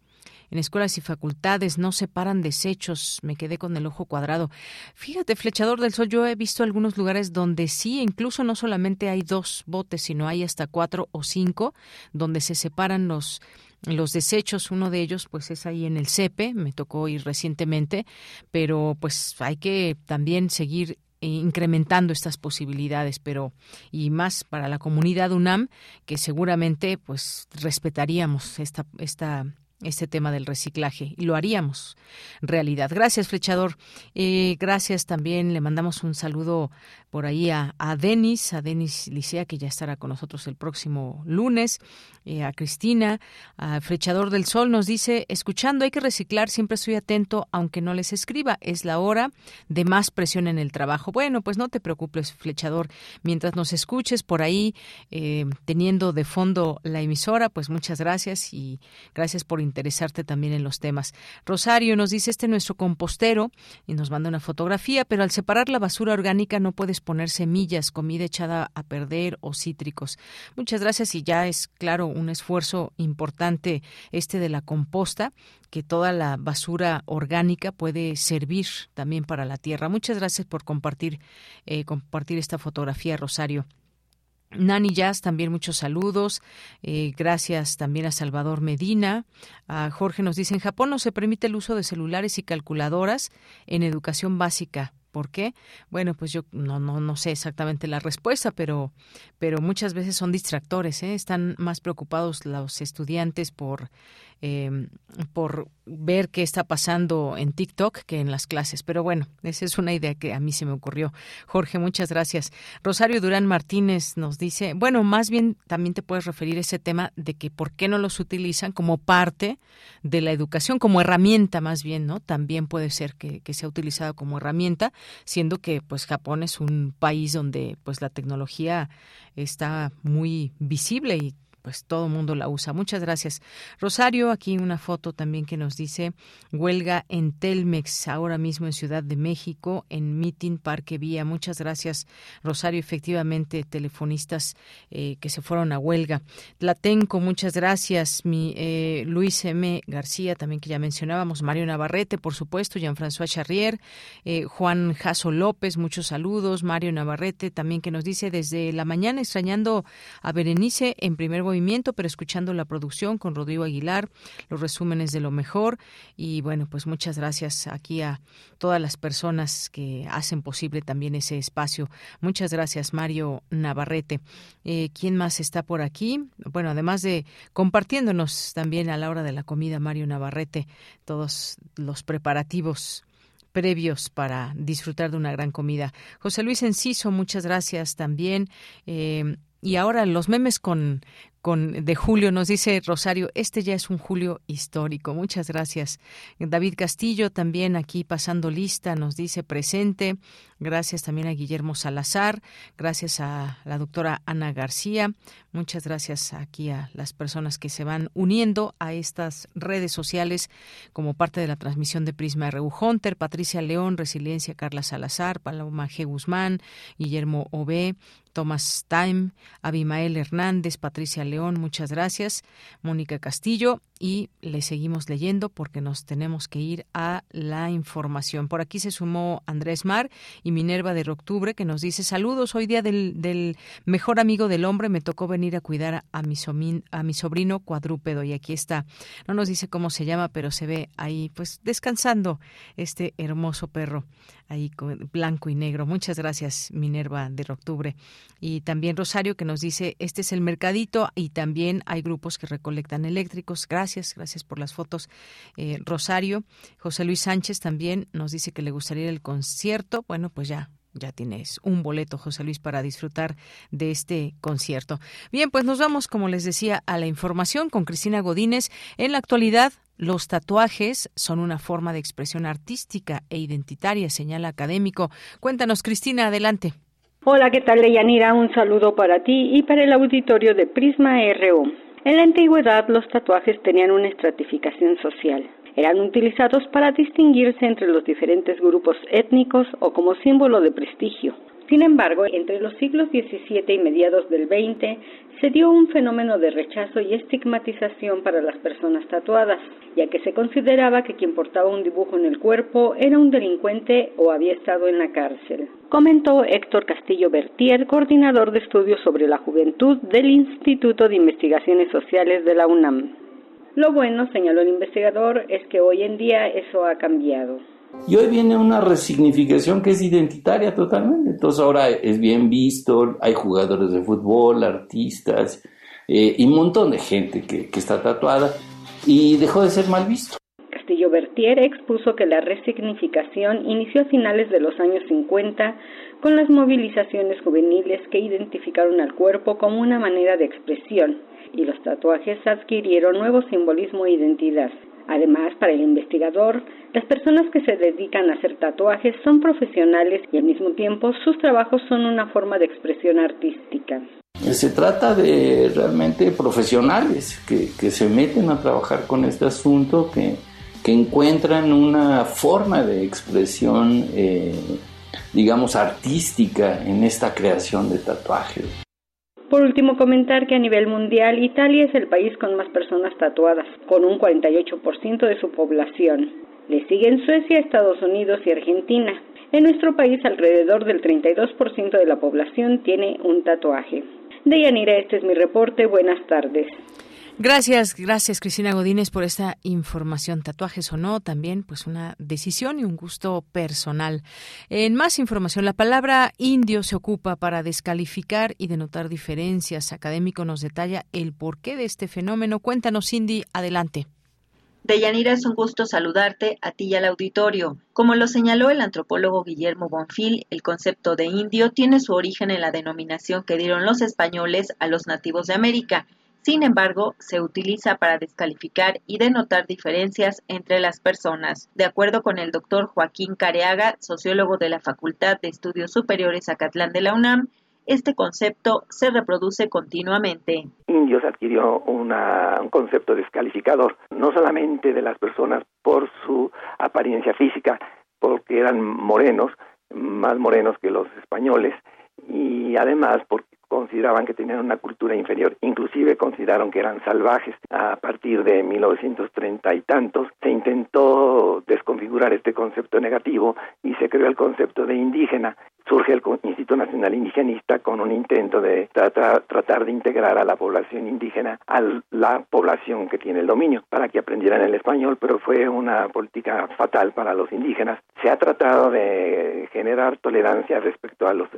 en escuelas y facultades no separan desechos. Me quedé con el ojo cuadrado. Fíjate, Flechador del Sol, yo he visto algunos lugares donde sí, incluso no solamente hay dos botes, sino hay hasta cuatro o cinco, donde se separan los los desechos, uno de ellos pues es ahí en el CEPE, me tocó ir recientemente, pero pues hay que también seguir incrementando estas posibilidades, pero y más para la comunidad UNAM que seguramente pues respetaríamos esta esta este tema del reciclaje y lo haríamos realidad. Gracias, Flechador. Eh, gracias también. Le mandamos un saludo por ahí a, a Denis, a Denis Licea, que ya estará con nosotros el próximo lunes, eh, a Cristina, a Flechador del Sol, nos dice, escuchando, hay que reciclar, siempre estoy atento, aunque no les escriba, es la hora de más presión en el trabajo. Bueno, pues no te preocupes, Flechador, mientras nos escuches por ahí, eh, teniendo de fondo la emisora, pues muchas gracias y gracias por interesarte también en los temas. Rosario nos dice, este nuestro compostero, y nos manda una fotografía, pero al separar la basura orgánica no puedes poner semillas, comida echada a perder o cítricos. Muchas gracias y ya es claro un esfuerzo importante este de la composta que toda la basura orgánica puede servir también para la tierra. Muchas gracias por compartir eh, compartir esta fotografía, Rosario. Nani Jazz, también muchos saludos. Eh, gracias también a Salvador Medina. A Jorge nos dice, en Japón no se permite el uso de celulares y calculadoras en educación básica. ¿Por qué? Bueno, pues yo no, no, no sé exactamente la respuesta, pero, pero muchas veces son distractores. ¿eh? Están más preocupados los estudiantes por eh, por ver qué está pasando en TikTok que en las clases. Pero bueno, esa es una idea que a mí se me ocurrió. Jorge, muchas gracias. Rosario Durán Martínez nos dice, bueno, más bien también te puedes referir a ese tema de que por qué no los utilizan como parte de la educación, como herramienta más bien, ¿no? También puede ser que, que sea utilizado como herramienta, siendo que pues Japón es un país donde pues la tecnología está muy visible y pues todo mundo la usa. Muchas gracias. Rosario, aquí una foto también que nos dice huelga en Telmex, ahora mismo en Ciudad de México, en Meeting Parque Vía. Muchas gracias, Rosario. Efectivamente, telefonistas eh, que se fueron a huelga. Latenco, muchas gracias. Mi eh, Luis M. García, también que ya mencionábamos, Mario Navarrete, por supuesto, Jean-François Charrier, eh, Juan Jaso López, muchos saludos. Mario Navarrete, también que nos dice desde la mañana, extrañando a Berenice en primer movimiento pero escuchando la producción con Rodrigo Aguilar, los resúmenes de lo mejor. Y bueno, pues muchas gracias aquí a todas las personas que hacen posible también ese espacio. Muchas gracias, Mario Navarrete. Eh, ¿Quién más está por aquí? Bueno, además de compartiéndonos también a la hora de la comida, Mario Navarrete, todos los preparativos previos para disfrutar de una gran comida. José Luis Enciso, muchas gracias también. Eh, y ahora los memes con, con de julio nos dice Rosario, este ya es un julio histórico. Muchas gracias. David Castillo también aquí pasando lista nos dice presente. Gracias también a Guillermo Salazar, gracias a la doctora Ana García. Muchas gracias aquí a las personas que se van uniendo a estas redes sociales como parte de la transmisión de Prisma RU Hunter, Patricia León, Resiliencia Carla Salazar, Paloma G. Guzmán, Guillermo Ove, Thomas Time, Abimael Hernández, Patricia León, muchas gracias, Mónica Castillo y le seguimos leyendo porque nos tenemos que ir a la información. Por aquí se sumó Andrés Mar y Minerva de Octubre que nos dice saludos, hoy día del, mejor amigo del hombre me tocó venir a cuidar a mi, a mi sobrino cuadrúpedo y aquí está. No nos dice cómo se llama, pero se ve ahí pues descansando este hermoso perro ahí con blanco y negro. Muchas gracias, Minerva de Octubre. Y también Rosario que nos dice, este es el mercadito y también hay grupos que recolectan eléctricos. Gracias, gracias por las fotos. Eh, Rosario, José Luis Sánchez también nos dice que le gustaría ir al concierto. Bueno, pues ya, ya tienes un boleto, José Luis, para disfrutar de este concierto. Bien, pues nos vamos, como les decía, a la información con Cristina Godínez. En la actualidad, los tatuajes son una forma de expresión artística e identitaria, señala académico. Cuéntanos, Cristina, adelante. Hola, ¿qué tal, Leyanira? Un saludo para ti y para el auditorio de Prisma RU. En la antigüedad, los tatuajes tenían una estratificación social. Eran utilizados para distinguirse entre los diferentes grupos étnicos o como símbolo de prestigio. Sin embargo, entre los siglos XVII y mediados del XX se dio un fenómeno de rechazo y estigmatización para las personas tatuadas, ya que se consideraba que quien portaba un dibujo en el cuerpo era un delincuente o había estado en la cárcel. Comentó Héctor Castillo Bertier, coordinador de estudios sobre la juventud del Instituto de Investigaciones Sociales de la UNAM. Lo bueno, señaló el investigador, es que hoy en día eso ha cambiado. Y hoy viene una resignificación que es identitaria totalmente. Entonces ahora es bien visto, hay jugadores de fútbol, artistas eh, y un montón de gente que, que está tatuada y dejó de ser mal visto. Castillo Bertier expuso que la resignificación inició a finales de los años 50 con las movilizaciones juveniles que identificaron al cuerpo como una manera de expresión y los tatuajes adquirieron nuevo simbolismo e identidad. Además, para el investigador, las personas que se dedican a hacer tatuajes son profesionales y al mismo tiempo sus trabajos son una forma de expresión artística. Se trata de realmente profesionales que, que se meten a trabajar con este asunto, que, que encuentran una forma de expresión, eh, digamos, artística en esta creación de tatuajes. Por último, comentar que a nivel mundial Italia es el país con más personas tatuadas, con un 48% de su población. Le siguen Suecia, Estados Unidos y Argentina. En nuestro país alrededor del 32% de la población tiene un tatuaje. Deyanira, este es mi reporte. Buenas tardes. Gracias, gracias Cristina Godínez por esta información. Tatuajes o no, también pues una decisión y un gusto personal. En más información, la palabra indio se ocupa para descalificar y denotar diferencias. Académico nos detalla el porqué de este fenómeno. Cuéntanos, Cindy, adelante. Deyanira, es un gusto saludarte a ti y al auditorio. Como lo señaló el antropólogo Guillermo Bonfil, el concepto de indio tiene su origen en la denominación que dieron los españoles a los nativos de América, sin embargo, se utiliza para descalificar y denotar diferencias entre las personas. De acuerdo con el doctor Joaquín Careaga, sociólogo de la Facultad de Estudios Superiores Acatlán de la UNAM, este concepto se reproduce continuamente. Indios adquirió un concepto descalificador, no solamente de las personas por su apariencia física, porque eran morenos, más morenos que los españoles, y además porque consideraban que tenían una cultura inferior, inclusive consideraron que eran salvajes. A partir de 1930 y tantos se intentó desconfigurar este concepto negativo y se creó el concepto de indígena. Surge el Instituto Nacional Indigenista con un intento de tratar, de integrar a la población indígena a la población que tiene el dominio para que aprendieran el español, pero fue una política fatal para los indígenas. Se ha tratado de generar tolerancia respecto a los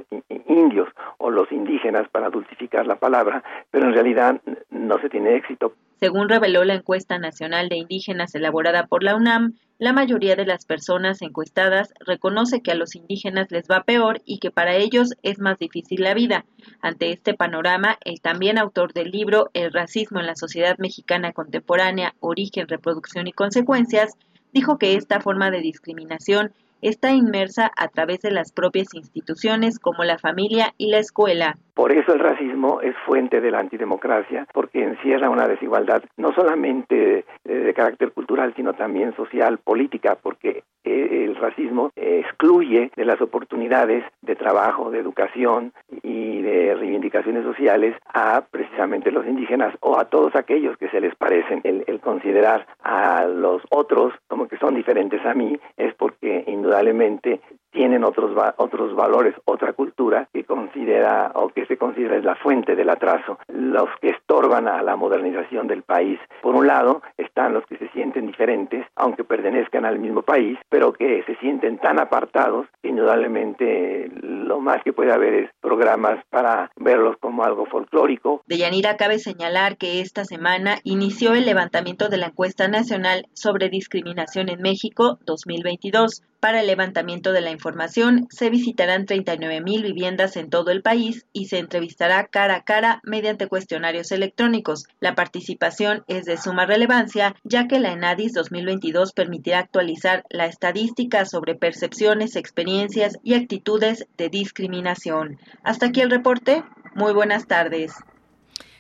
indios o los indígenas para dulcificar la palabra, pero en realidad no se tiene éxito. Según reveló la encuesta nacional de indígenas elaborada por la UNAM, la mayoría de las personas encuestadas reconoce que a los indígenas les va peor y que para ellos es más difícil la vida. Ante este panorama, el también autor del libro El racismo en la sociedad mexicana contemporánea, origen, reproducción y consecuencias, dijo que esta forma de discriminación está inmersa a través de las propias instituciones como la familia y la escuela. Por eso el racismo es fuente de la antidemocracia, porque encierra una desigualdad no solamente eh, de carácter cultural, sino también social, política, porque eh, el racismo excluye de las oportunidades de trabajo, de educación y de reivindicaciones sociales a precisamente los indígenas o a todos aquellos que se les parecen. El, considerar a los otros como que son diferentes a mí es porque indudablemente indudablemente tienen otros otros valores, otra cultura que considera o que se considera es la fuente del atraso, los que estorban a la modernización del país. Por un lado están los que se sienten diferentes, aunque pertenezcan al mismo país, pero que se sienten tan apartados que indudablemente lo más que puede haber es programas para verlos como algo folclórico. De Yanira cabe señalar que esta semana inició el levantamiento de la encuesta nacional sobre discriminación en México 2022. Para el levantamiento de la información se visitarán 39 mil viviendas en todo el país y se entrevistará cara a cara mediante cuestionarios electrónicos. La participación es de suma relevancia ya que la ENADIS 2022 permitirá actualizar la estadística sobre percepciones, experiencias y actitudes de discriminación. Hasta aquí el reporte. Muy buenas tardes.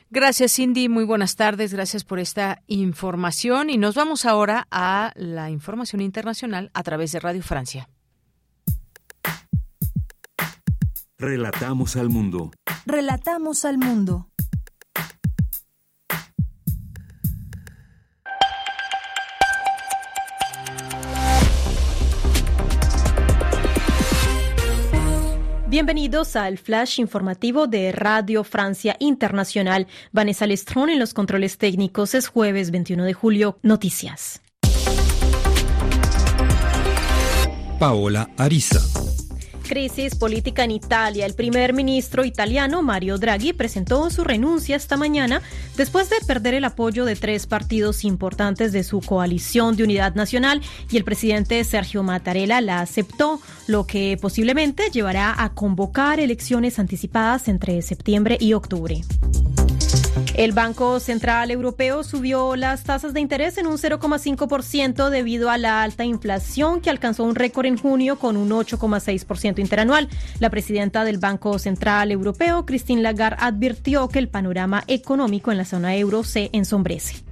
Gracias, Cindy. Muy buenas tardes. Gracias por esta información. Y nos vamos ahora a la información internacional a través de Radio Francia. Relatamos al mundo. Relatamos al mundo. Bienvenidos al flash informativo de Radio Francia Internacional. Vanessa Lestrón en los controles técnicos. Es jueves 21 de julio. Noticias. Paola Ariza crisis política en Italia, el primer ministro italiano Mario Draghi presentó su renuncia esta mañana después de perder el apoyo de tres partidos importantes de su coalición de unidad nacional y el presidente Sergio Mattarella la aceptó, lo que posiblemente llevará a convocar elecciones anticipadas entre septiembre y octubre. El Banco Central Europeo subió las tasas de interés en un 0,5% debido a la alta inflación que alcanzó un récord en junio con un 8,6% interanual. La presidenta del Banco Central Europeo, Christine Lagarde, advirtió que el panorama económico en la zona euro se ensombrece.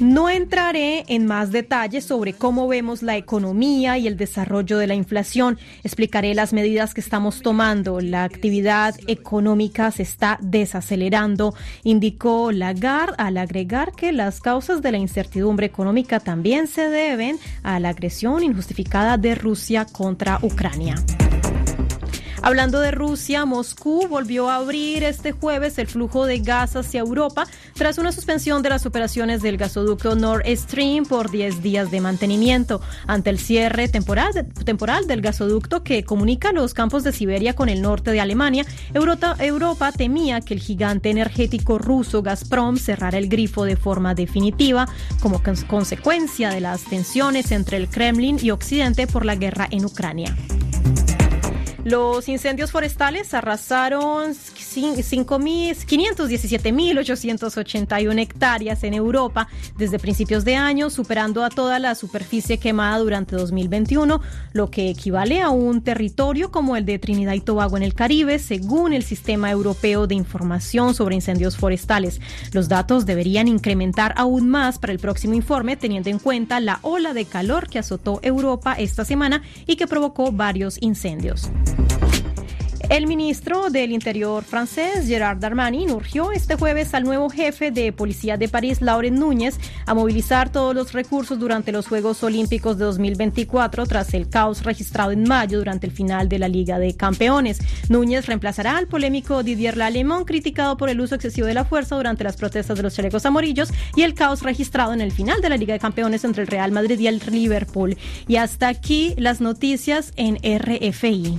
No entraré en más detalles sobre cómo vemos la economía y el desarrollo de la inflación. Explicaré las medidas que estamos tomando. La actividad económica se está desacelerando, indicó Lagarde al agregar que las causas de la incertidumbre económica también se deben a la agresión injustificada de Rusia contra Ucrania. Hablando de Rusia, Moscú volvió a abrir este jueves el flujo de gas hacia Europa tras una suspensión de las operaciones del gasoducto Nord Stream por 10 días de mantenimiento. Ante el cierre temporal, temporal del gasoducto que comunica los campos de Siberia con el norte de Alemania, Europa, Europa temía que el gigante energético ruso Gazprom cerrara el grifo de forma definitiva como consecuencia de las tensiones entre el Kremlin y Occidente por la guerra en Ucrania. Los incendios forestales arrasaron 517.881 hectáreas en Europa desde principios de año, superando a toda la superficie quemada durante 2021, lo que equivale a un territorio como el de Trinidad y Tobago en el Caribe, según el Sistema Europeo de Información sobre Incendios Forestales. Los datos deberían incrementar aún más para el próximo informe, teniendo en cuenta la ola de calor que azotó Europa esta semana y que provocó varios incendios. El ministro del Interior francés, Gerard Darmanin, urgió este jueves al nuevo jefe de policía de París, Laurent Núñez, a movilizar todos los recursos durante los Juegos Olímpicos de 2024 tras el caos registrado en mayo durante el final de la Liga de Campeones. Núñez reemplazará al polémico Didier Lalemón, criticado por el uso excesivo de la fuerza durante las protestas de los chalecos amarillos y el caos registrado en el final de la Liga de Campeones entre el Real Madrid y el Liverpool. Y hasta aquí las noticias en RFI.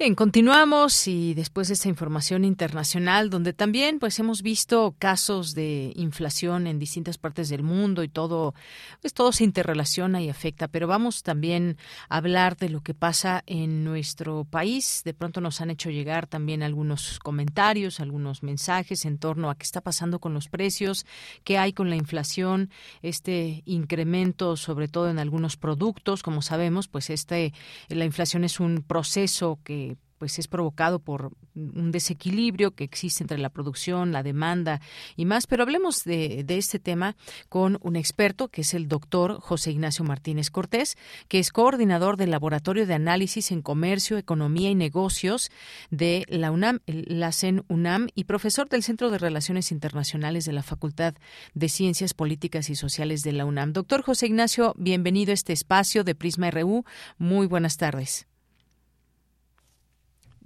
Bien, continuamos y después de esta información internacional, donde también pues hemos visto casos de inflación en distintas partes del mundo y todo, pues todo se interrelaciona y afecta, pero vamos también a hablar de lo que pasa en nuestro país. De pronto nos han hecho llegar también algunos comentarios, algunos mensajes en torno a qué está pasando con los precios, qué hay con la inflación, este incremento sobre todo en algunos productos, como sabemos, pues este la inflación es un proceso que pues es provocado por un desequilibrio que existe entre la producción, la demanda y más. Pero hablemos de, este tema con un experto que es el doctor José Ignacio Martínez Cortés, que es coordinador del Laboratorio de Análisis en Comercio, Economía y Negocios de la UNAM, la CEN UNAM, y profesor del Centro de Relaciones Internacionales de la Facultad de Ciencias Políticas y Sociales de la UNAM. Doctor José Ignacio, bienvenido a este espacio de Prisma RU. Muy buenas tardes.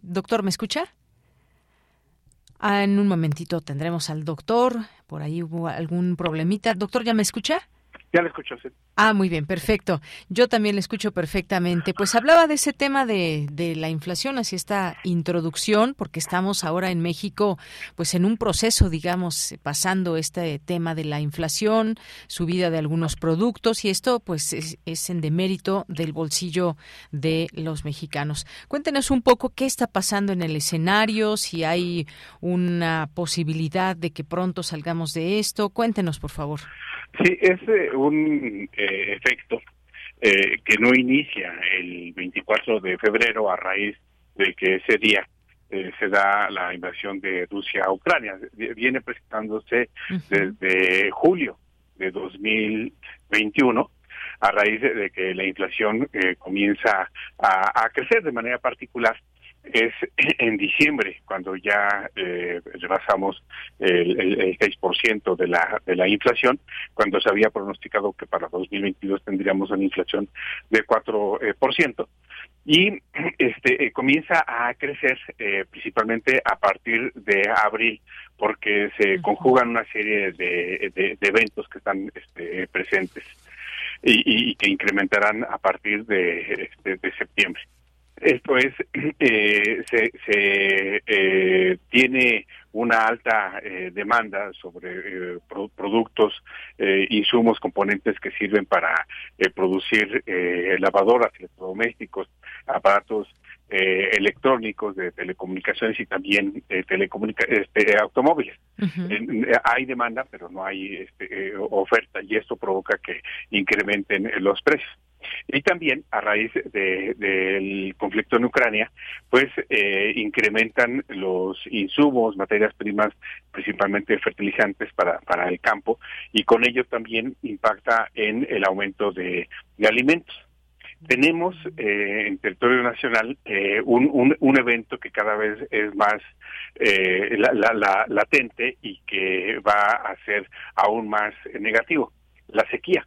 Doctor, ¿me escucha? Ah, en un momentito tendremos al doctor. Por ahí hubo algún problemita. Doctor, ¿ya me escucha? Ya le escucho, sí. Ah, muy bien, perfecto. Yo también le escucho perfectamente. Pues hablaba de ese tema de, de la inflación, así esta introducción, porque estamos ahora en México, pues en un proceso, digamos, pasando este tema de la inflación, subida de algunos productos, y esto, pues, es, es en demérito del bolsillo de los mexicanos. Cuéntenos un poco qué está pasando en el escenario, si hay una posibilidad de que pronto salgamos de esto. Cuéntenos, por favor. Sí, es eh, un eh, efecto eh, que no inicia el 24 de febrero a raíz de que ese día se da la invasión de Rusia a Ucrania. Viene presentándose desde julio de 2021 a raíz de, que la inflación comienza a, a, crecer de manera particular es en diciembre, cuando ya eh, rebasamos el, el, 6% de la, de la inflación, cuando se había pronosticado que para 2022 tendríamos una inflación de 4%. Eh, y este eh, comienza a crecer eh, principalmente a partir de abril, porque se conjugan una serie de, de, eventos que están este, presentes y, y, que incrementarán a partir de, este, de septiembre. Esto es, eh, se, se eh, tiene una alta eh, demanda sobre productos, insumos, componentes que sirven para producir lavadoras, electrodomésticos, aparatos electrónicos de telecomunicaciones y también telecomunica este, automóviles. hay demanda, pero no hay este, oferta y esto provoca que incrementen los precios. Y también a raíz del conflicto en Ucrania, pues eh, incrementan los insumos, materias primas, principalmente fertilizantes para, para el campo, y con ello también impacta en el aumento de, alimentos tenemos eh, en territorio nacional eh, un, un, evento que cada vez es más eh, la, latente y que va a ser aún más negativo, la sequía.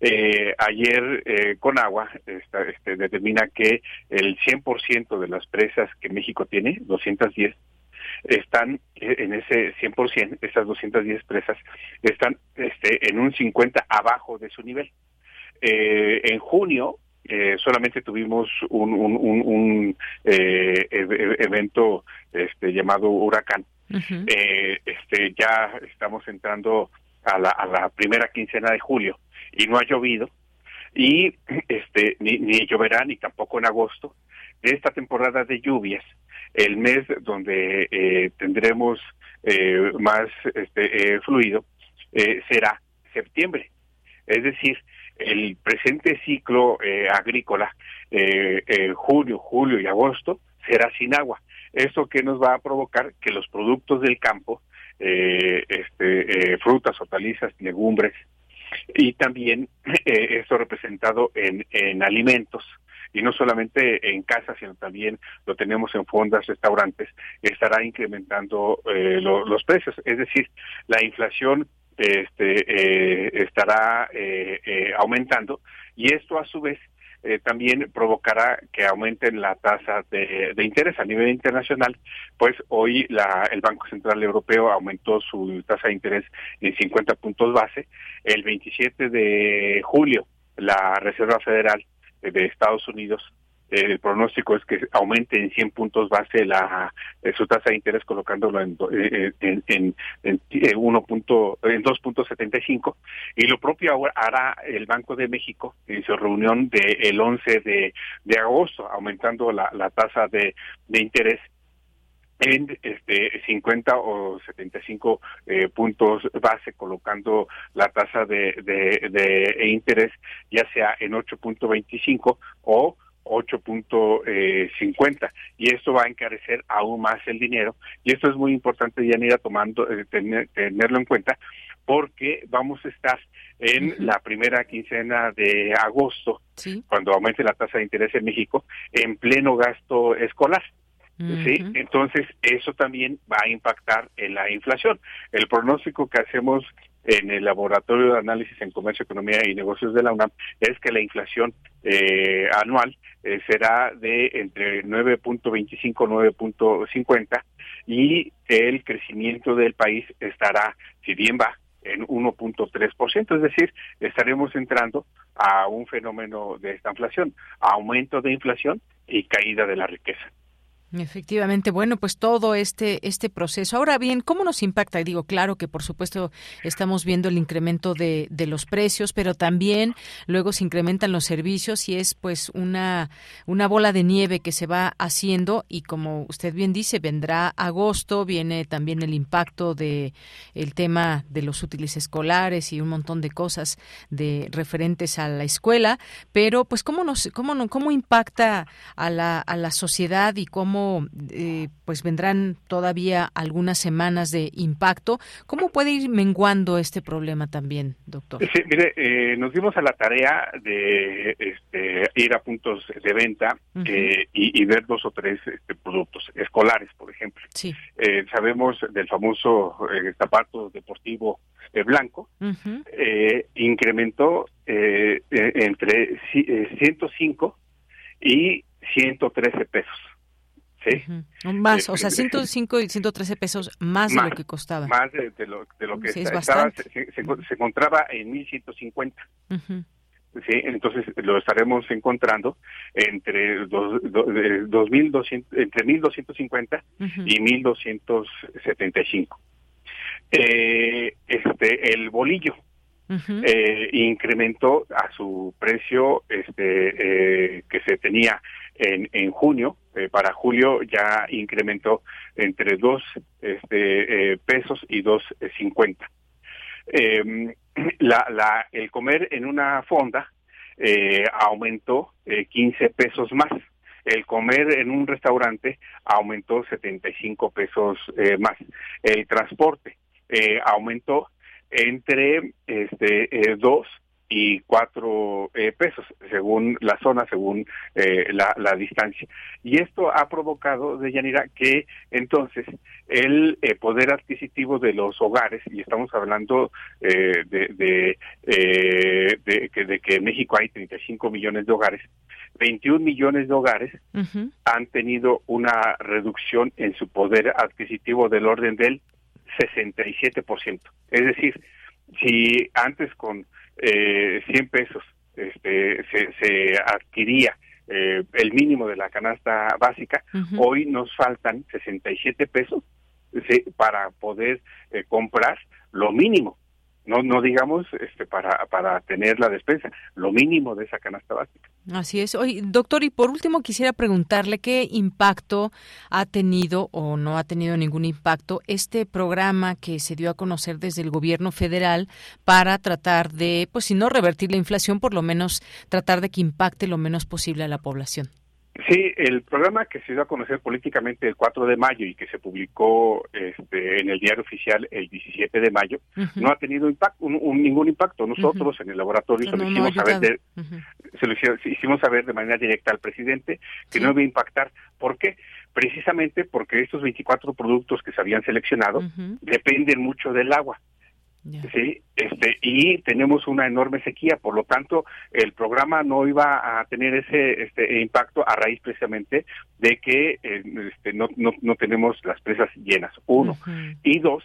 Eh, ayer eh, Conagua este, determina que el 100% de las presas que México tiene, 210, están eh, en ese 100%, esas 210 presas, están este, en un 50 abajo de su nivel. Eh, en junio eh, solamente tuvimos un, un, un, un eh, evento este, llamado huracán. eh, este, ya estamos entrando a la, a la primera quincena de julio y no ha llovido y este ni, lloverá ni tampoco en agosto. De esta temporada de lluvias el mes donde eh, tendremos eh, más este, eh, fluido eh, será septiembre. Es decir el presente ciclo eh, agrícola eh, junio julio y agosto será sin agua. Esto que nos va a provocar que los productos del campo este, frutas hortalizas legumbres y también eh, esto representado en, en alimentos y no solamente en casa, sino también lo tenemos en fondas, restaurantes, estará incrementando eh, los precios. Es decir, la inflación este, eh, estará eh, eh, aumentando y esto a su vez eh, también provocará que aumenten la tasa de, interés a nivel internacional, pues hoy la, el Banco Central Europeo aumentó su tasa de interés en 50 puntos base. El 27 de julio, la Reserva Federal de Estados Unidos el pronóstico es que aumente en 100 puntos base la su tasa de interés colocándolo en en, en, en, 1. en 2.75 y lo propio ahora hará el Banco de México en su reunión del 11 de, de agosto aumentando la, la tasa de, de interés en este 50 o 75 eh, puntos base colocando la tasa de, de, de interés ya sea en 8.25 o 8.50 y esto va a encarecer aún más el dinero y esto es muy importante ya ir tomando eh, tenerlo en cuenta porque vamos a estar en la primera quincena de agosto cuando aumente la tasa de interés en México en pleno gasto escolar ¿sí? Entonces, eso también va a impactar en la inflación. El pronóstico que hacemos en el Laboratorio de Análisis en Comercio, Economía y Negocios de la UNAM es que la inflación eh, anual eh, será de entre 9.25 9.50 y el crecimiento del país estará, si bien va, en 1.3%, es decir, estaremos entrando a un fenómeno de esta inflación, aumento de inflación y caída de la riqueza. Efectivamente, bueno, pues todo este este proceso. Ahora bien, ¿cómo nos impacta? Y digo, claro que por supuesto estamos viendo el incremento de, de los precios, pero también luego se incrementan los servicios y es pues una una bola de nieve que se va haciendo y como usted bien dice, vendrá agosto, viene también el impacto de el tema de los útiles escolares y un montón de cosas de referentes a la escuela, pero pues cómo nos cómo cómo impacta a la a la sociedad y cómo eh, pues vendrán todavía algunas semanas de impacto. ¿Cómo puede ir menguando este problema también, doctor? Sí, mire, eh, nos dimos a la tarea de este, ir a puntos de venta eh, y, ver dos o tres este, productos escolares, por ejemplo. Sí. sabemos del famoso zapato deportivo blanco, incrementó entre 105 y 113 pesos. ¿Sí? Más, o sea, 105 y 113 pesos más, de lo que costaba. Más de, lo, que estaba, se, encontraba en 1150. Sí, entonces lo estaremos encontrando entre dos, entre 1250 y 1275. Eh, este el bolillo eh, incrementó a su precio este eh, que se tenía en, en junio eh, para julio ya incrementó entre dos este, eh, pesos y dos eh, cincuenta. Em, la, el comer en una fonda aumentó 15 pesos más. El comer en un restaurante aumentó 75 pesos más. El transporte aumentó entre este, dos y cuatro eh, pesos según la zona, según eh, la, la, distancia. Y esto ha provocado, de Yanira, que entonces el eh, poder adquisitivo de los hogares, y estamos hablando de, de, de, que, de que en México hay 35 millones de hogares, 21 millones de hogares han tenido una reducción en su poder adquisitivo del orden del 67%. Es decir, si antes con eh, 100 pesos este, se, se adquiría eh, el mínimo de la canasta básica, hoy nos faltan 67 pesos para poder eh, comprar lo mínimo no no digamos este para para tener la despensa lo mínimo de esa canasta básica. Así es. Oye, doctor y por último quisiera preguntarle qué impacto ha tenido o no ha tenido ningún impacto este programa que se dio a conocer desde el gobierno federal para tratar de pues si no revertir la inflación por lo menos tratar de que impacte lo menos posible a la población Sí, el programa que se dio a conocer políticamente el 4 de mayo y que se publicó este, en el diario oficial el 17 de mayo no ha tenido impacto, ningún impacto. Nosotros en el laboratorio se lo hicimos saber de, se lo hicimos saber de manera directa al presidente que no iba a impactar. ¿Por qué? Precisamente porque estos 24 productos que se habían seleccionado dependen mucho del agua. Sí, este, y tenemos una enorme sequía, por lo tanto, el programa no iba a tener ese este, impacto a raíz precisamente de que eh, este, no, no, no, tenemos las presas llenas, uno. Y dos,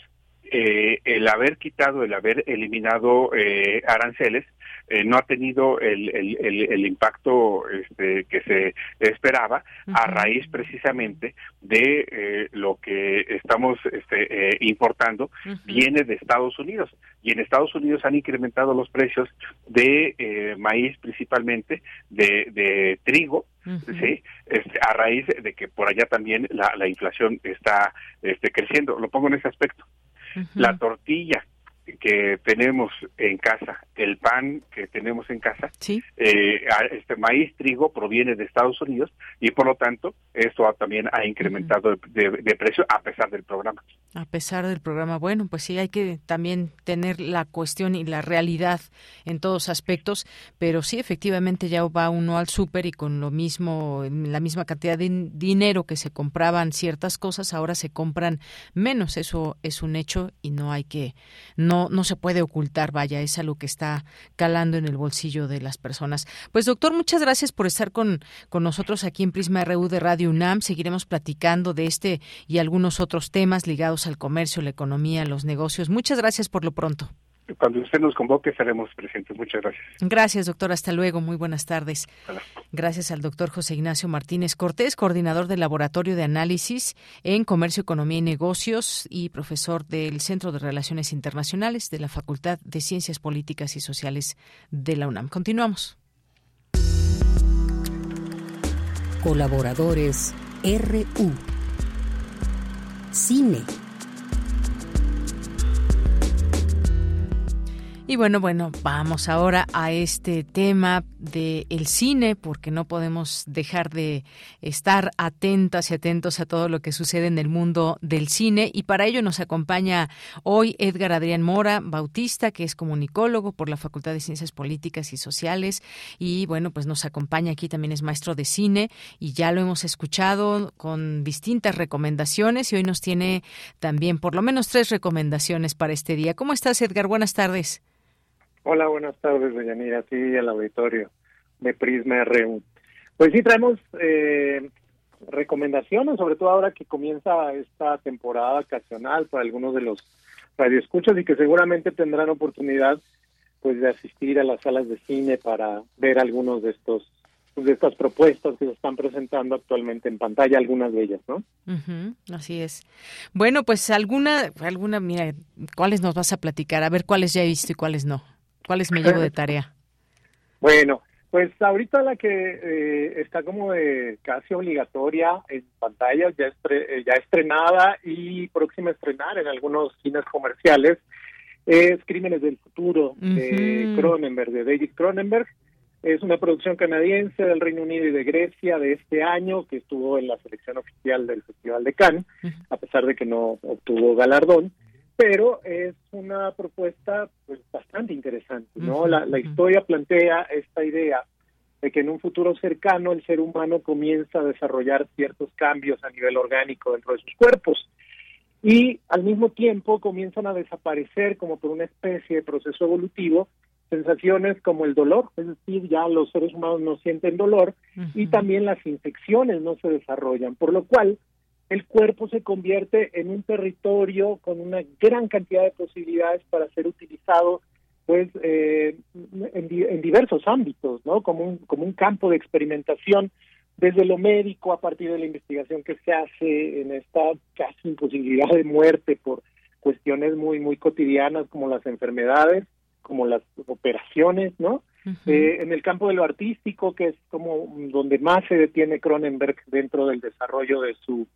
eh, el haber quitado, el haber eliminado eh, aranceles, eh, no ha tenido el, el, el, impacto este, que se esperaba a raíz precisamente de eh, lo que estamos este, eh, importando viene de Estados Unidos. Y en Estados Unidos han incrementado los precios de maíz principalmente de, de trigo sí este, a raíz de que por allá también la, la inflación está este, creciendo. Lo pongo en ese aspecto la tortilla que tenemos en casa, el pan que tenemos en casa, eh, este maíz, trigo proviene de Estados Unidos y por lo tanto esto también ha incrementado de, precio a pesar del programa. A pesar del programa, bueno, pues sí hay que también tener la cuestión y la realidad en todos aspectos, pero sí efectivamente ya va uno al súper y con lo mismo, la misma cantidad de dinero que se compraban ciertas cosas, ahora se compran menos, eso es un hecho y no hay que no no, se puede ocultar, vaya, es algo que está calando en el bolsillo de las personas. Pues doctor, muchas gracias por estar con, con nosotros aquí en Prisma RU de Radio UNAM. Seguiremos platicando de este y algunos otros temas ligados al comercio, la economía, los negocios. Muchas gracias por lo pronto cuando usted nos convoque estaremos presentes. Muchas gracias. Gracias, doctor. Hasta luego. Muy buenas tardes. Gracias al doctor José Ignacio Martínez Cortés, coordinador del Laboratorio de Análisis en Comercio, Economía y Negocios y profesor del Centro de Relaciones Internacionales de la Facultad de Ciencias Políticas y Sociales de la UNAM. Continuamos. Colaboradores RU. Cine Y bueno, bueno, vamos ahora a este tema del el cine, porque no podemos dejar de estar atentas y atentos a todo lo que sucede en el mundo del cine. Y para ello nos acompaña hoy Edgar Adrián Mora Bautista, que es comunicólogo por la Facultad de Ciencias Políticas y Sociales. Y bueno, pues nos acompaña aquí también es maestro de cine y ya lo hemos escuchado con distintas recomendaciones y hoy nos tiene también por lo menos tres recomendaciones para este día. ¿Cómo estás, Edgar? Buenas tardes. Hola, buenas tardes, doña Nira, sí, al auditorio de Prisma RU. Pues sí, traemos eh, recomendaciones, sobre todo ahora que comienza esta temporada vacacional para algunos de los radioescuchas y que seguramente tendrán oportunidad pues de asistir a las salas de cine para ver algunos de estos de estas propuestas que se están presentando actualmente en pantalla, algunas de ellas, ¿no? así es. Bueno, pues alguna, alguna, mira, ¿cuáles nos vas a platicar? A ver cuáles ya he visto y cuáles no. ¿Cuáles me llevo de tarea? bueno, pues ahorita la que eh, está como de casi obligatoria en pantallas, ya, eh, ya estrenada y próxima a estrenar en algunos cines comerciales, es Crímenes del Futuro de Cronenberg, de David Cronenberg. Es una producción canadiense del Reino Unido y de Grecia de este año que estuvo en la selección oficial del Festival de Cannes, a pesar de que no obtuvo galardón pero es una propuesta pues bastante interesante, ¿no? la, la historia plantea esta idea de que en un futuro cercano el ser humano comienza a desarrollar ciertos cambios a nivel orgánico dentro de sus cuerpos y al mismo tiempo comienzan a desaparecer como por una especie de proceso evolutivo sensaciones como el dolor, es decir, ya los seres humanos no sienten dolor y también las infecciones no se desarrollan, por lo cual el cuerpo se convierte en un territorio con una gran cantidad de posibilidades para ser utilizado pues eh, en, diversos ámbitos, ¿no? Como un, como un campo de experimentación desde lo médico a partir de la investigación que se hace en esta casi imposibilidad de muerte por cuestiones muy muy cotidianas como las enfermedades, como las operaciones, ¿no? Eh, en el campo de lo artístico, que es como donde más se detiene Cronenberg dentro del desarrollo de su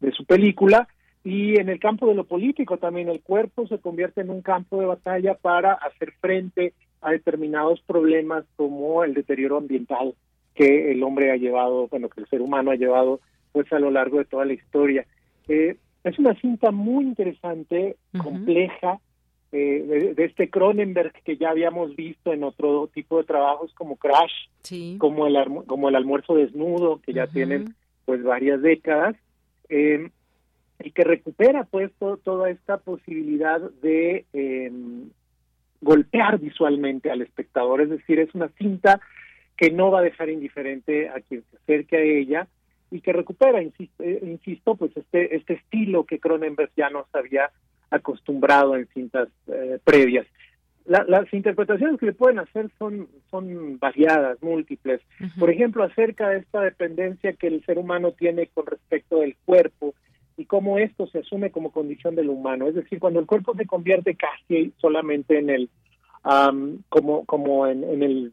de su película. Y en el campo de lo político también el cuerpo se convierte en un campo de batalla para hacer frente a determinados problemas como el deterioro ambiental que el hombre ha llevado, bueno, que el ser humano ha llevado pues a lo largo de toda la historia. Eh, es una cinta muy interesante, compleja, eh, de, este Cronenberg que ya habíamos visto en otro tipo de trabajos como Crash, como el como el almuerzo desnudo, que ya tienen pues varias décadas, eh, y que recupera pues toda esta posibilidad de em, golpear visualmente al espectador, es decir, es una cinta que no va a dejar indiferente a quien se acerque a ella y que recupera, insisto, eh, insisto pues este este estilo que Cronenberg ya nos había acostumbrado en cintas eh, previas. las interpretaciones que le pueden hacer son, son variadas, múltiples. Por ejemplo, acerca de esta dependencia que el ser humano tiene con respecto del cuerpo y cómo esto se asume como condición del humano. Es decir, cuando el cuerpo se convierte casi solamente en el, como, como en, en el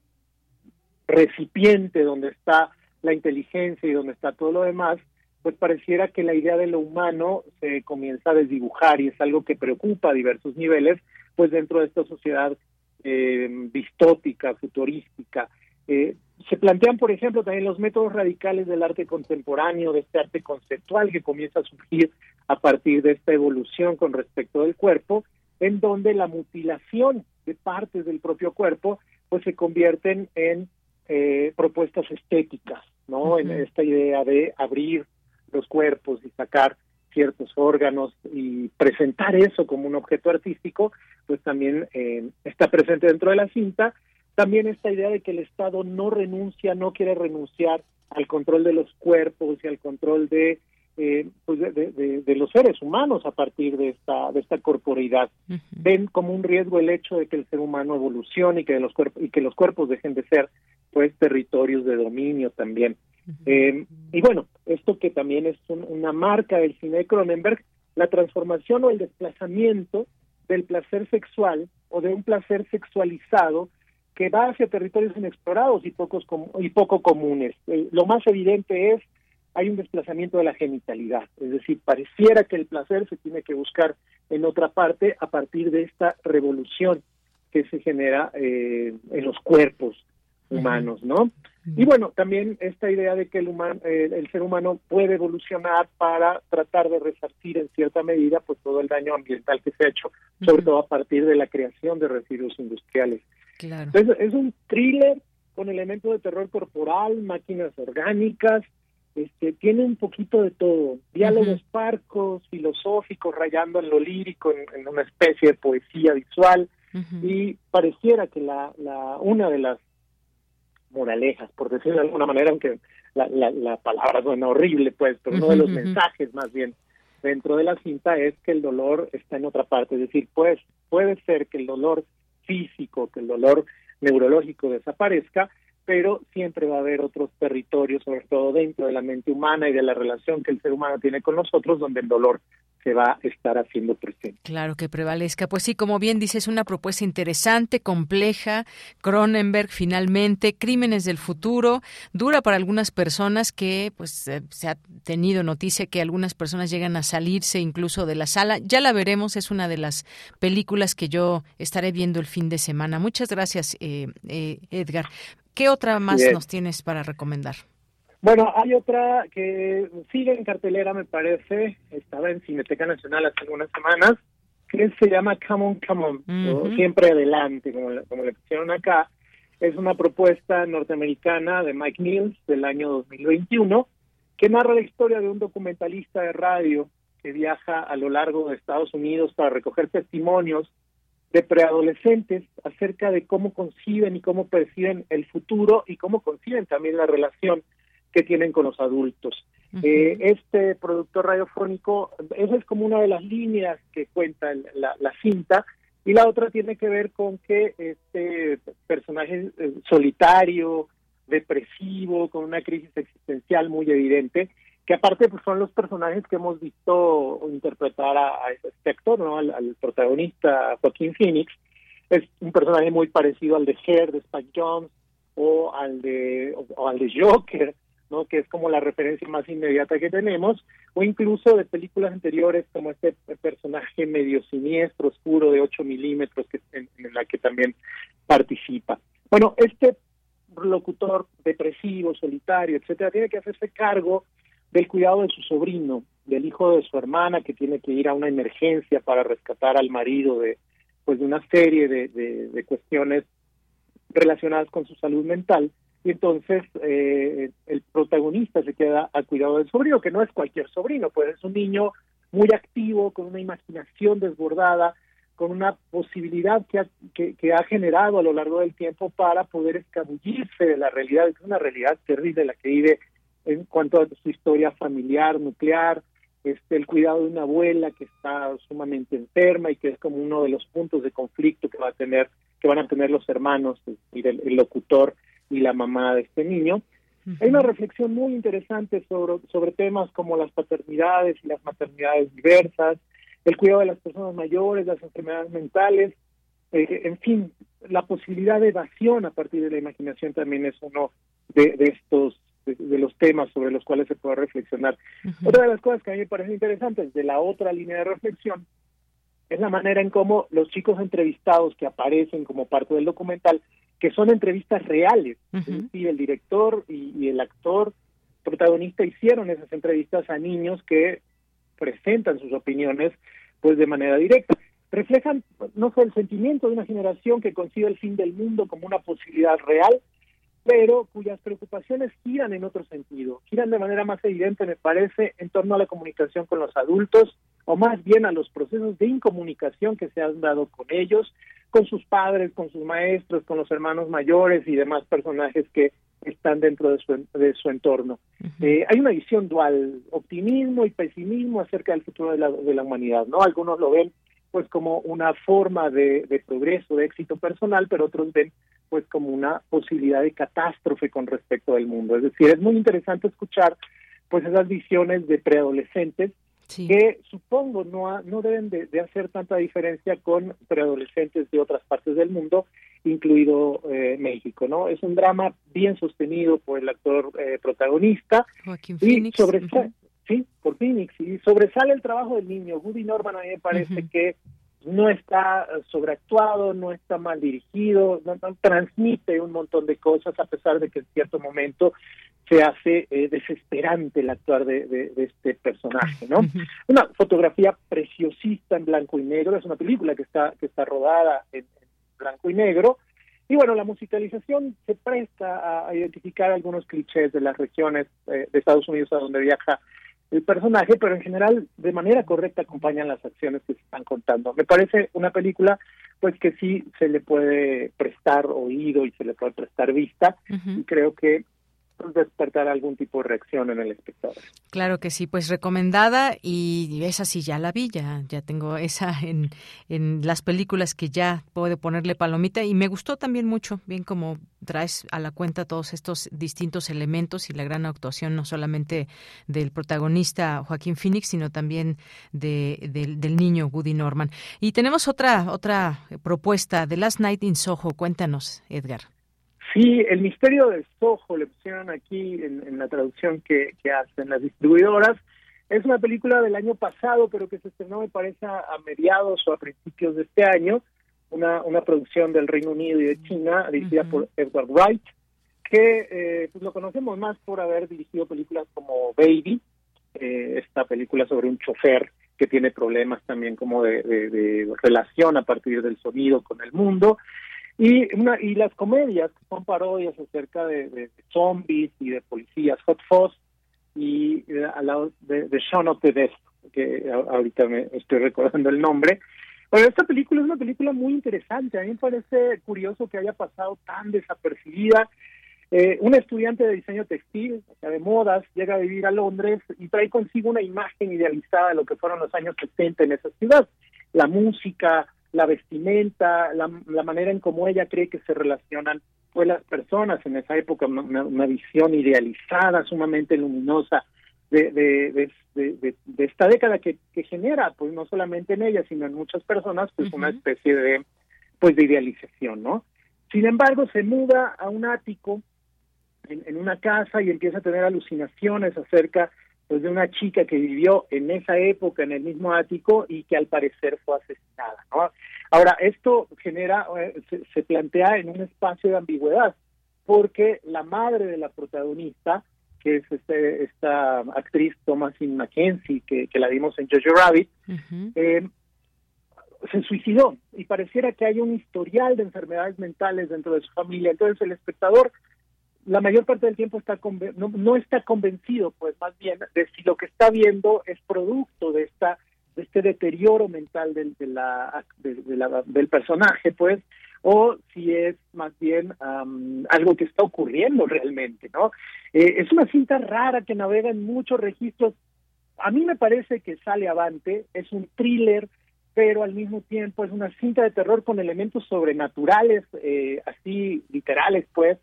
recipiente donde está la inteligencia y donde está todo lo demás, pues pareciera que la idea de lo humano se comienza a desdibujar y es algo que preocupa a diversos niveles, pues dentro de esta sociedad eh, distópica, futurística. Eh, se plantean, por ejemplo, también los métodos radicales del arte contemporáneo, de este arte conceptual que comienza a surgir a partir de esta evolución con respecto del cuerpo, en donde la mutilación de partes del propio cuerpo pues se convierten en eh, propuestas estéticas, ¿no? En esta idea de abrir los cuerpos y sacar ciertos órganos y presentar eso como un objeto artístico, pues también eh, está presente dentro de la cinta. También esta idea de que el Estado no renuncia, no quiere renunciar al control de los cuerpos y al control de eh, pues de, los seres humanos a partir de esta de esta corporeidad ven como un riesgo el hecho de que el ser humano evolucione y que los cuerpos y que los cuerpos dejen de ser pues territorios de dominio también eh, y bueno esto que también es una marca del cine de Cronenberg la transformación o el desplazamiento del placer sexual o de un placer sexualizado que va hacia territorios inexplorados y pocos y poco comunes. Eh, lo más evidente es hay un desplazamiento de la genitalidad, es decir, pareciera que el placer se tiene que buscar en otra parte a partir de esta revolución que se genera eh, en los cuerpos humanos, ¿no? Y bueno, también esta idea de que el, humano, eh, el ser humano puede evolucionar para tratar de resarcir en cierta medida pues todo el daño ambiental que se ha hecho, sobre todo a partir de la creación de residuos industriales. Entonces, es un thriller con elementos de terror corporal, máquinas orgánicas, este, tiene un poquito de todo, diálogos parcos, filosóficos, rayando en lo lírico, en, una especie de poesía visual, y pareciera que la, la, una de las moralejas, por decirlo de alguna manera, aunque la, la, palabra suena horrible, pues, pero uno de los mensajes más bien dentro de la cinta es que el dolor está en otra parte, es decir, pues puede ser que el dolor físico, que el dolor neurológico desaparezca, pero siempre va a haber otros territorios, sobre todo dentro de la mente humana y de la relación que el ser humano tiene con nosotros, donde el dolor se va a estar haciendo presente. Claro que prevalezca. Pues sí, como bien dices, una propuesta interesante, compleja. Cronenberg, finalmente, Crímenes del Futuro, dura para algunas personas que, pues, eh, se ha tenido noticia que algunas personas llegan a salirse incluso de la sala. Ya la veremos, es una de las películas que yo estaré viendo el fin de semana. Muchas gracias, eh, eh, Edgar. ¿Qué otra más nos tienes para recomendar? Bueno, hay otra que sigue en cartelera, me parece, estaba en Cineteca Nacional hace algunas semanas, que se llama Come On, Come On, siempre adelante, como, como le pusieron acá. Es una propuesta norteamericana de Mike Mills del año 2021, que narra la historia de un documentalista de radio que viaja a lo largo de Estados Unidos para recoger testimonios de preadolescentes acerca de cómo conciben y cómo perciben el futuro y cómo conciben también la relación que tienen con los adultos. eh, este productor radiofónico, esa es como una de las líneas que cuenta la, la, cinta, y la otra tiene que ver con que este personaje solitario, depresivo, con una crisis existencial muy evidente, que aparte pues, son los personajes que hemos visto interpretar a, este actor, ¿no? Al, protagonista Joaquín Phoenix, es un personaje muy parecido al de Her de Spike Jones o al de o, al de Joker, ¿no? Que es como la referencia más inmediata que tenemos, o incluso de películas anteriores como este personaje medio siniestro, oscuro de 8 milímetros que en, en la que también participa. Bueno, este locutor depresivo, solitario, etcétera, tiene que hacerse cargo del cuidado de su sobrino, del hijo de su hermana que tiene que ir a una emergencia para rescatar al marido de pues de una serie de, de, cuestiones relacionadas con su salud mental. Y entonces eh, el protagonista se queda al cuidado del sobrino que no es cualquier sobrino pues es un niño muy activo con una imaginación desbordada con una posibilidad que ha, que, que ha generado a lo largo del tiempo para poder escabullirse de la realidad, es una realidad terrible la que vive en cuanto a su historia familiar, nuclear, este, el cuidado de una abuela que está sumamente enferma y que es como uno de los puntos de conflicto que va a tener, que van a tener los hermanos, el, el locutor y la mamá de este niño. Hay una reflexión muy interesante sobre, sobre temas como las paternidades y las maternidades diversas, el cuidado de las personas mayores, las enfermedades mentales, eh, en fin, la posibilidad de evasión a partir de la imaginación también es uno de, estos de, los temas sobre los cuales se puede reflexionar. Otra de las cosas que a mí me parece interesantes de la otra línea de reflexión es la manera en cómo los chicos entrevistados que aparecen como parte del documental, que son entrevistas reales, el director y, el actor protagonista hicieron esas entrevistas a niños que presentan sus opiniones pues de manera directa. Reflejan no solo el sentimiento de una generación que concibe el fin del mundo como una posibilidad real, pero cuyas preocupaciones giran en otro sentido, giran de manera más evidente, me parece, en torno a la comunicación con los adultos, o más bien a los procesos de incomunicación que se han dado con ellos, con sus padres, con sus maestros, con los hermanos mayores y demás personajes que están dentro de su, de su entorno. Eh, hay una visión dual, optimismo y pesimismo acerca del futuro de la, de la humanidad, ¿no? Algunos lo ven pues como una forma de, de progreso, de éxito personal, pero otros ven pues como una posibilidad de catástrofe con respecto al mundo. Es decir, es muy interesante escuchar pues esas visiones de preadolescentes que supongo no, no deben de, hacer tanta diferencia con preadolescentes de otras partes del mundo, incluido eh, México, ¿no? Es un drama bien sostenido por el actor eh, protagonista Joaquín y sobresale, sí, por Phoenix y sobresale el trabajo del niño. Woody Norman a mí me parece que no está sobreactuado, no está mal dirigido, no, transmite un montón de cosas a pesar de que en cierto momento se hace eh, desesperante el actuar de, este personaje, ¿no? Una fotografía preciosista en blanco y negro, es una película que está que está rodada en, blanco y negro y bueno, la musicalización se presta a, identificar algunos clichés de las regiones eh, de Estados Unidos a donde viaja el personaje, pero en general de manera correcta acompañan las acciones que se están contando. Me parece una película pues que sí se le puede prestar oído y se le puede prestar vista y creo que despertar algún tipo de reacción en el espectador. Claro que sí, pues recomendada y esa sí ya la vi, ya, tengo esa en, en las películas que ya puedo ponerle palomita y me gustó también mucho, bien como traes a la cuenta todos estos distintos elementos y la gran actuación no solamente del protagonista Joaquín Phoenix, sino también de, del niño Woody Norman. Y tenemos otra, otra propuesta de Last Night in Soho, cuéntanos, Edgar. Sí, el misterio de Soho, le pusieron aquí en, la traducción que, hacen las distribuidoras. Es una película del año pasado, pero que se estrenó, me parece, a, mediados o a principios de este año. Una, una producción del Reino Unido y de China, dirigida por Edward Wright, que eh, pues lo conocemos más por haber dirigido películas como Baby, eh, esta película sobre un chofer que tiene problemas también como de relación a partir del sonido con el mundo y, una, y las comedias son parodias acerca de, zombies y de policías, Hot Fuzz y eh, al lado de, de Shaun of the Dead, que ahorita me estoy recordando el nombre. Bueno, esta película es una película muy interesante. A mí me parece curioso que haya pasado tan desapercibida. Eh, un estudiante de diseño textil, o de modas, llega a vivir a Londres y trae consigo una imagen idealizada de lo que fueron los años 70 en esa ciudad. La música, la vestimenta, la, manera en cómo ella cree que se relacionan pues las personas en esa época, una, visión idealizada, sumamente luminosa de, de, de, de, esta década que, que, genera, pues no solamente en ella, sino en muchas personas, pues una especie de, pues de idealización, ¿no? Sin embargo, se muda a un ático en, en una casa y empieza a tener alucinaciones acerca pues de una chica que vivió en esa época en el mismo ático y que al parecer fue asesinada. ¿no? Ahora, esto genera, eh, se, plantea en un espacio de ambigüedad, porque la madre de la protagonista, que es este, esta actriz Thomasin McKenzie, que, que la vimos en Jojo Rabbit, eh, se suicidó y pareciera que hay un historial de enfermedades mentales dentro de su familia. Entonces el espectador la mayor parte del tiempo está no, no, está convencido, pues más bien, de si lo que está viendo es producto de esta de este deterioro mental del, de la, del personaje, pues, o si es más bien algo que está ocurriendo realmente, ¿no? Eh, es una cinta rara que navega en muchos registros a mí me parece que sale avante, es un thriller, pero al mismo tiempo es una cinta de terror con elementos sobrenaturales, eh, así literales, pues,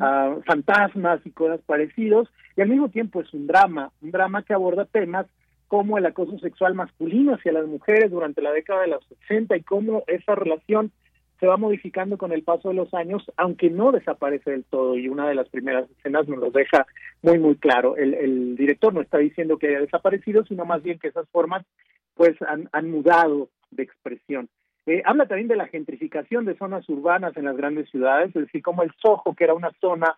ah, fantasmas y cosas parecidos, y al mismo tiempo es un drama, un drama que aborda temas como el acoso sexual masculino hacia las mujeres durante la década de los 60 y cómo esa relación se va modificando con el paso de los años, aunque no desaparece del todo. Y una de las primeras escenas nos lo deja muy, muy claro. El, director no está diciendo que haya desaparecido, sino más bien que esas formas pues han, han mudado de expresión. Eh, habla también de la gentrificación de zonas urbanas en las grandes ciudades, es decir, como el Soho, que era una zona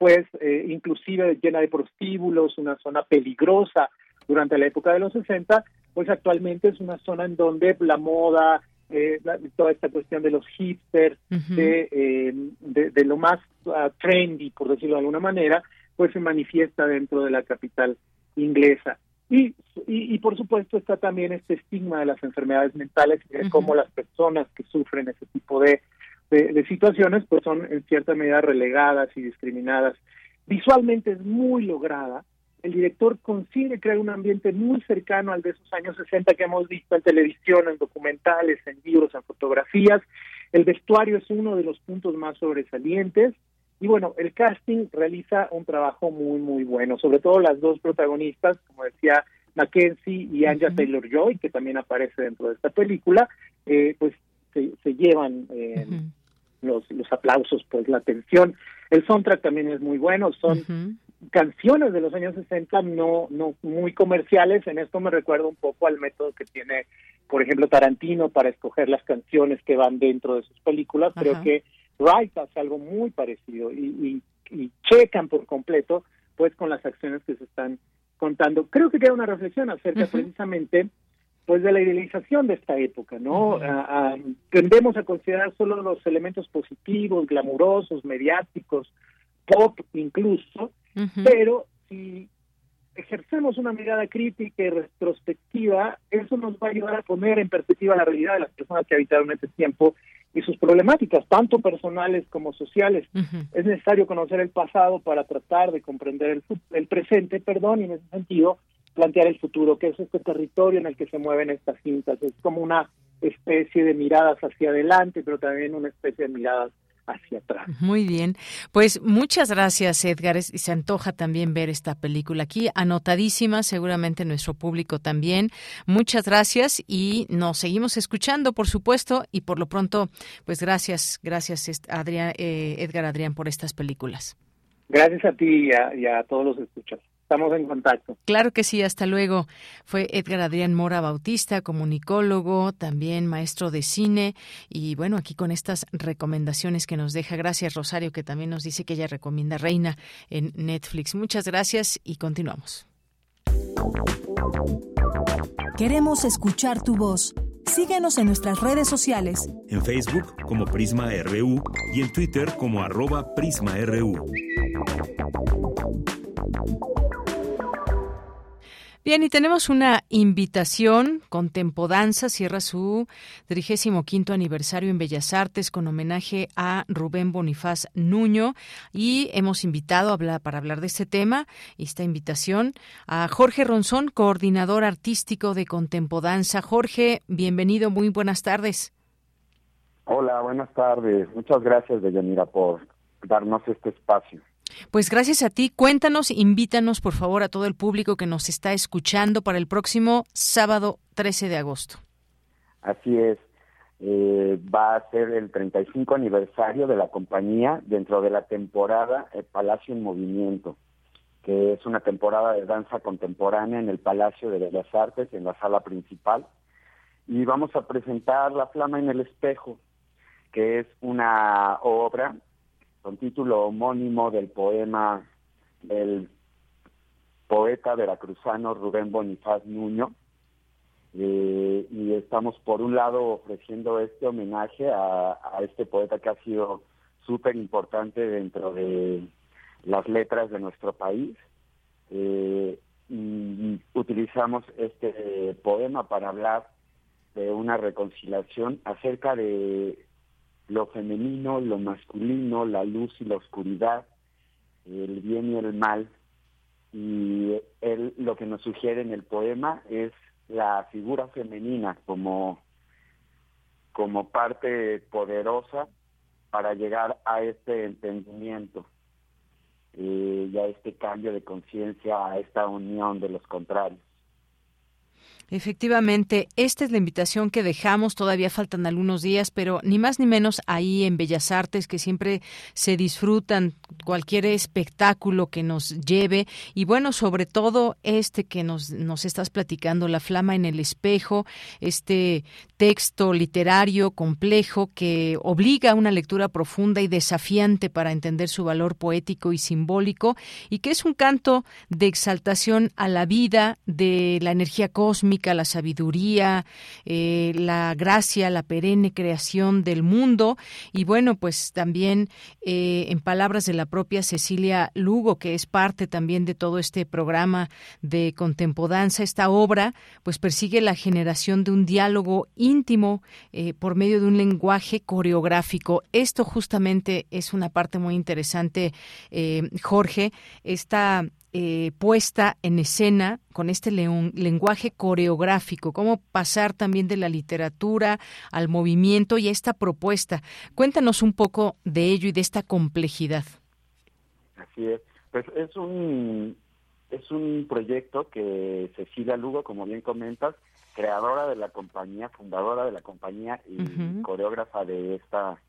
pues eh, inclusive llena de prostíbulos, una zona peligrosa durante la época de los 60, pues actualmente es una zona en donde la moda, eh, toda esta cuestión de los hipsters, eh, de, de, lo más ah, trendy, por decirlo de alguna manera, pues se manifiesta dentro de la capital inglesa. Y, y, por supuesto está también este estigma de las enfermedades mentales y de cómo las personas que sufren ese tipo de, de, situaciones pues son en cierta medida relegadas y discriminadas. Visualmente es muy lograda, el director consigue crear un ambiente muy cercano al de esos años 60 que hemos visto en televisión, en documentales, en libros, en fotografías. El vestuario es uno de los puntos más sobresalientes. Y bueno, el casting realiza un trabajo muy, muy bueno, sobre todo las dos protagonistas, como decía Mackenzie y Anja Taylor-Joy, que también aparece dentro de esta película, eh, pues se, llevan eh, los, los aplausos, pues la atención. El soundtrack también es muy bueno, son canciones de los años 60 no, no muy comerciales. En esto me recuerda un poco al método que tiene, por ejemplo, Tarantino para escoger las canciones que van dentro de sus películas. Creo que Wright hace algo muy parecido y, y, checan por completo pues con las acciones que se están contando. Creo que queda una reflexión acerca precisamente pues de la idealización de esta época, ¿no? tendemos a considerar solo los elementos positivos, glamurosos, mediáticos, pop incluso, pero si ejercemos una mirada crítica y retrospectiva, eso nos va a ayudar a poner en perspectiva la realidad de las personas que habitaron este tiempo y sus problemáticas, tanto personales como sociales. Es necesario conocer el pasado para tratar de comprender el, el presente, perdón, y en ese sentido plantear el futuro, que es este territorio en el que se mueven estas cintas. Es como una especie de miradas hacia adelante, pero también una especie de miradas hacia atrás. Muy bien. Pues muchas gracias, Edgar. Y se antoja también ver esta película aquí, anotadísima, seguramente nuestro público también. Muchas gracias y nos seguimos escuchando, por supuesto, y por lo pronto, pues gracias, gracias, Adrián, eh, Edgar Adrián, por estas películas. Gracias a ti y a, todos los escuchas estamos en contacto. Claro que sí, hasta luego. Fue Edgar Adrián Mora Bautista, comunicólogo, también maestro de cine y bueno, aquí con estas recomendaciones que nos deja. Gracias Rosario, que también nos dice que ella recomienda Reina en Netflix. Muchas gracias y continuamos. Queremos escuchar tu voz. Síguenos en nuestras redes sociales. En Facebook como Prisma RU y en Twitter como arroba PrismaRU. Bien, y tenemos una invitación con Tempodanza, cierra su 35 aniversario en Bellas Artes con homenaje a Rubén Bonifaz Nuño y hemos invitado a para hablar de este tema, esta invitación, a Jorge Ronzón, coordinador artístico de Contempodanza. Jorge, bienvenido, muy buenas tardes. Hola, buenas tardes. Muchas gracias, Deyanira, por darnos este espacio. Pues gracias a ti. Cuéntanos, invítanos por favor a todo el público que nos está escuchando para el próximo sábado 13 de agosto. Así es. Eh, va a ser el 35 aniversario de la compañía dentro de la temporada El Palacio en Movimiento, que es una temporada de danza contemporánea en el Palacio de Bellas Artes, en la sala principal. Y vamos a presentar La Flama en el Espejo, que es una obra con título homónimo del poema del poeta veracruzano Rubén Bonifaz Nuño. Eh, y estamos por un lado ofreciendo este homenaje a, este poeta que ha sido súper importante dentro de las letras de nuestro país. Eh, y utilizamos este poema para hablar de una reconciliación acerca de lo femenino, lo masculino, la luz y la oscuridad, el bien y el mal, y él lo que nos sugiere en el poema es la figura femenina como, como parte poderosa para llegar a este entendimiento eh, y a este cambio de conciencia, a esta unión de los contrarios. Efectivamente, esta es la invitación que dejamos. Todavía faltan algunos días, pero ni más ni menos ahí en Bellas Artes, que siempre se disfrutan cualquier espectáculo que nos lleve. Y bueno, sobre todo este que nos, nos estás platicando, La Flama en el Espejo, este texto literario complejo que obliga a una lectura profunda y desafiante para entender su valor poético y simbólico, y que es un canto de exaltación a la vida, de la energía cósmica la sabiduría, eh, la gracia, la perenne creación del mundo. Y bueno, pues también eh, en palabras de la propia Cecilia Lugo, que es parte también de todo este programa de contempodanza, esta obra pues persigue la generación de un diálogo íntimo eh, por medio de un lenguaje coreográfico. Esto justamente es una parte muy interesante, Jorge, esta eh, puesta en escena con este lenguaje coreográfico, cómo pasar también de la literatura al movimiento y a esta propuesta. Cuéntanos un poco de ello y de esta complejidad. Así es, pues es un es un proyecto que Cecilia Lugo, como bien comentas, creadora de la compañía, fundadora de la compañía y coreógrafa de esta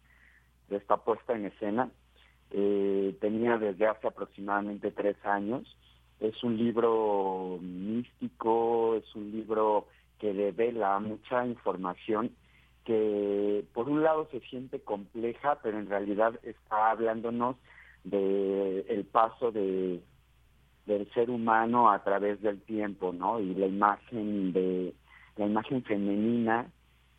de esta puesta en escena, eh, tenía desde hace aproximadamente tres años. Es un libro místico, es un libro que devela mucha información que por un lado se siente compleja, pero en realidad está hablándonos de el paso de del ser humano a través del tiempo, ¿no? Y la imagen de la imagen femenina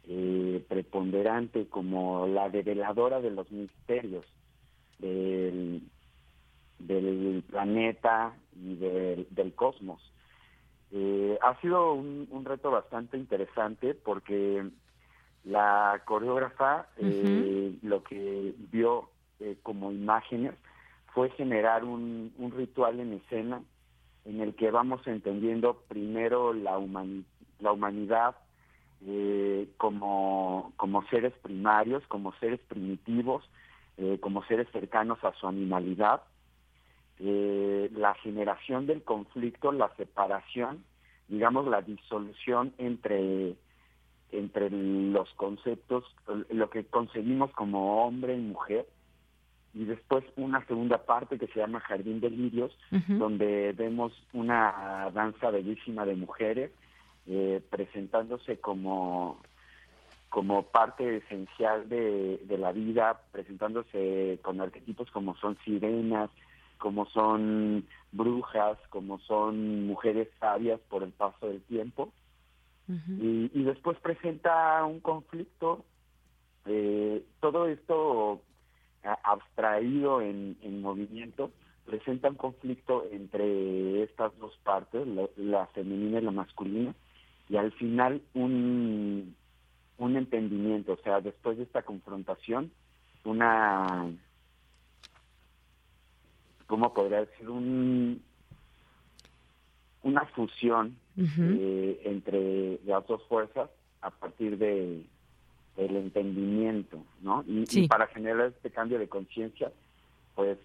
eh, preponderante como la develadora de los misterios del, del planeta y del, cosmos. Eh, ha sido un, reto bastante interesante porque la coreógrafa eh, lo que vio eh, como imágenes fue generar un, ritual en escena en el que vamos entendiendo primero la, la humanidad como, como seres primarios, como seres primitivos, eh, como seres cercanos a su animalidad, eh, la generación del conflicto, la separación, digamos la disolución entre, entre los conceptos, lo que concebimos como hombre y mujer, y después una segunda parte que se llama Jardín de Lirios, donde vemos una danza bellísima de mujeres eh, presentándose como como parte esencial de, la vida, presentándose con arquetipos como son sirenas, como son brujas, como son mujeres sabias por el paso del tiempo. y, después presenta un conflicto, eh, todo esto abstraído en, movimiento, presenta un conflicto entre estas dos partes, la femenina y la masculina, y al final un, un entendimiento, o sea, después de esta confrontación, una, ¿cómo podría decir? Un, una fusión eh, entre las dos fuerzas a partir de el entendimiento, ¿no? y para generar este cambio de conciencia, pues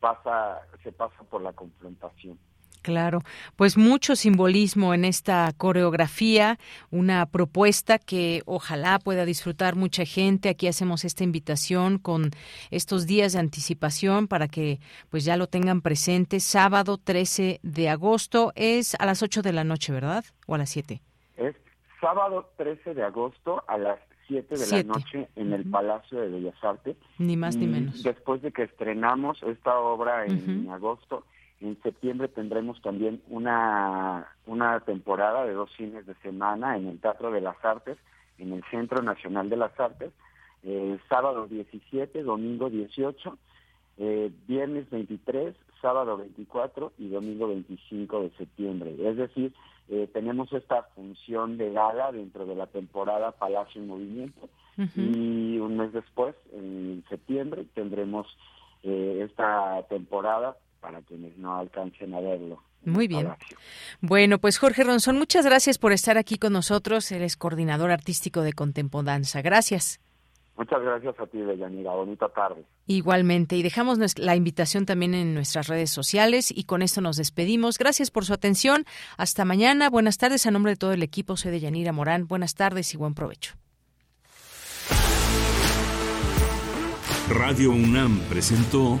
pasa, se pasa por la confrontación. Claro, pues mucho simbolismo en esta coreografía, una propuesta que ojalá pueda disfrutar mucha gente. Aquí hacemos esta invitación con estos días de anticipación para que pues ya lo tengan presente. Sábado 13 de agosto es a las 8 de la noche, ¿verdad? ¿O a las 7? Es sábado 13 de agosto a las 7 de la noche en el Palacio de Bellas Artes. Ni más ni menos. Después de que estrenamos esta obra en agosto, en septiembre tendremos también una, una temporada de dos fines de semana en el Teatro de las Artes, en el Centro Nacional de las Artes, el sábado 17, domingo 18, eh, viernes 23, sábado 24 y domingo 25 de septiembre. Es decir, eh, tenemos esta función de gala dentro de la temporada Palacio en Movimiento y un mes después, en septiembre, tendremos eh, esta temporada para quienes no alcancen a verlo. Muy bien. Bueno, pues Jorge Ronzón, muchas gracias por estar aquí con nosotros. Eres coordinador artístico de Contempodanza. Gracias. Muchas gracias a ti, Deyanira. Bonita tarde. Igualmente. Y dejamos la invitación también en nuestras redes sociales y con esto nos despedimos. Gracias por su atención. Hasta mañana. Buenas tardes. A nombre de todo el equipo, soy Deyanira Morán. Buenas tardes y buen provecho. Radio UNAM presentó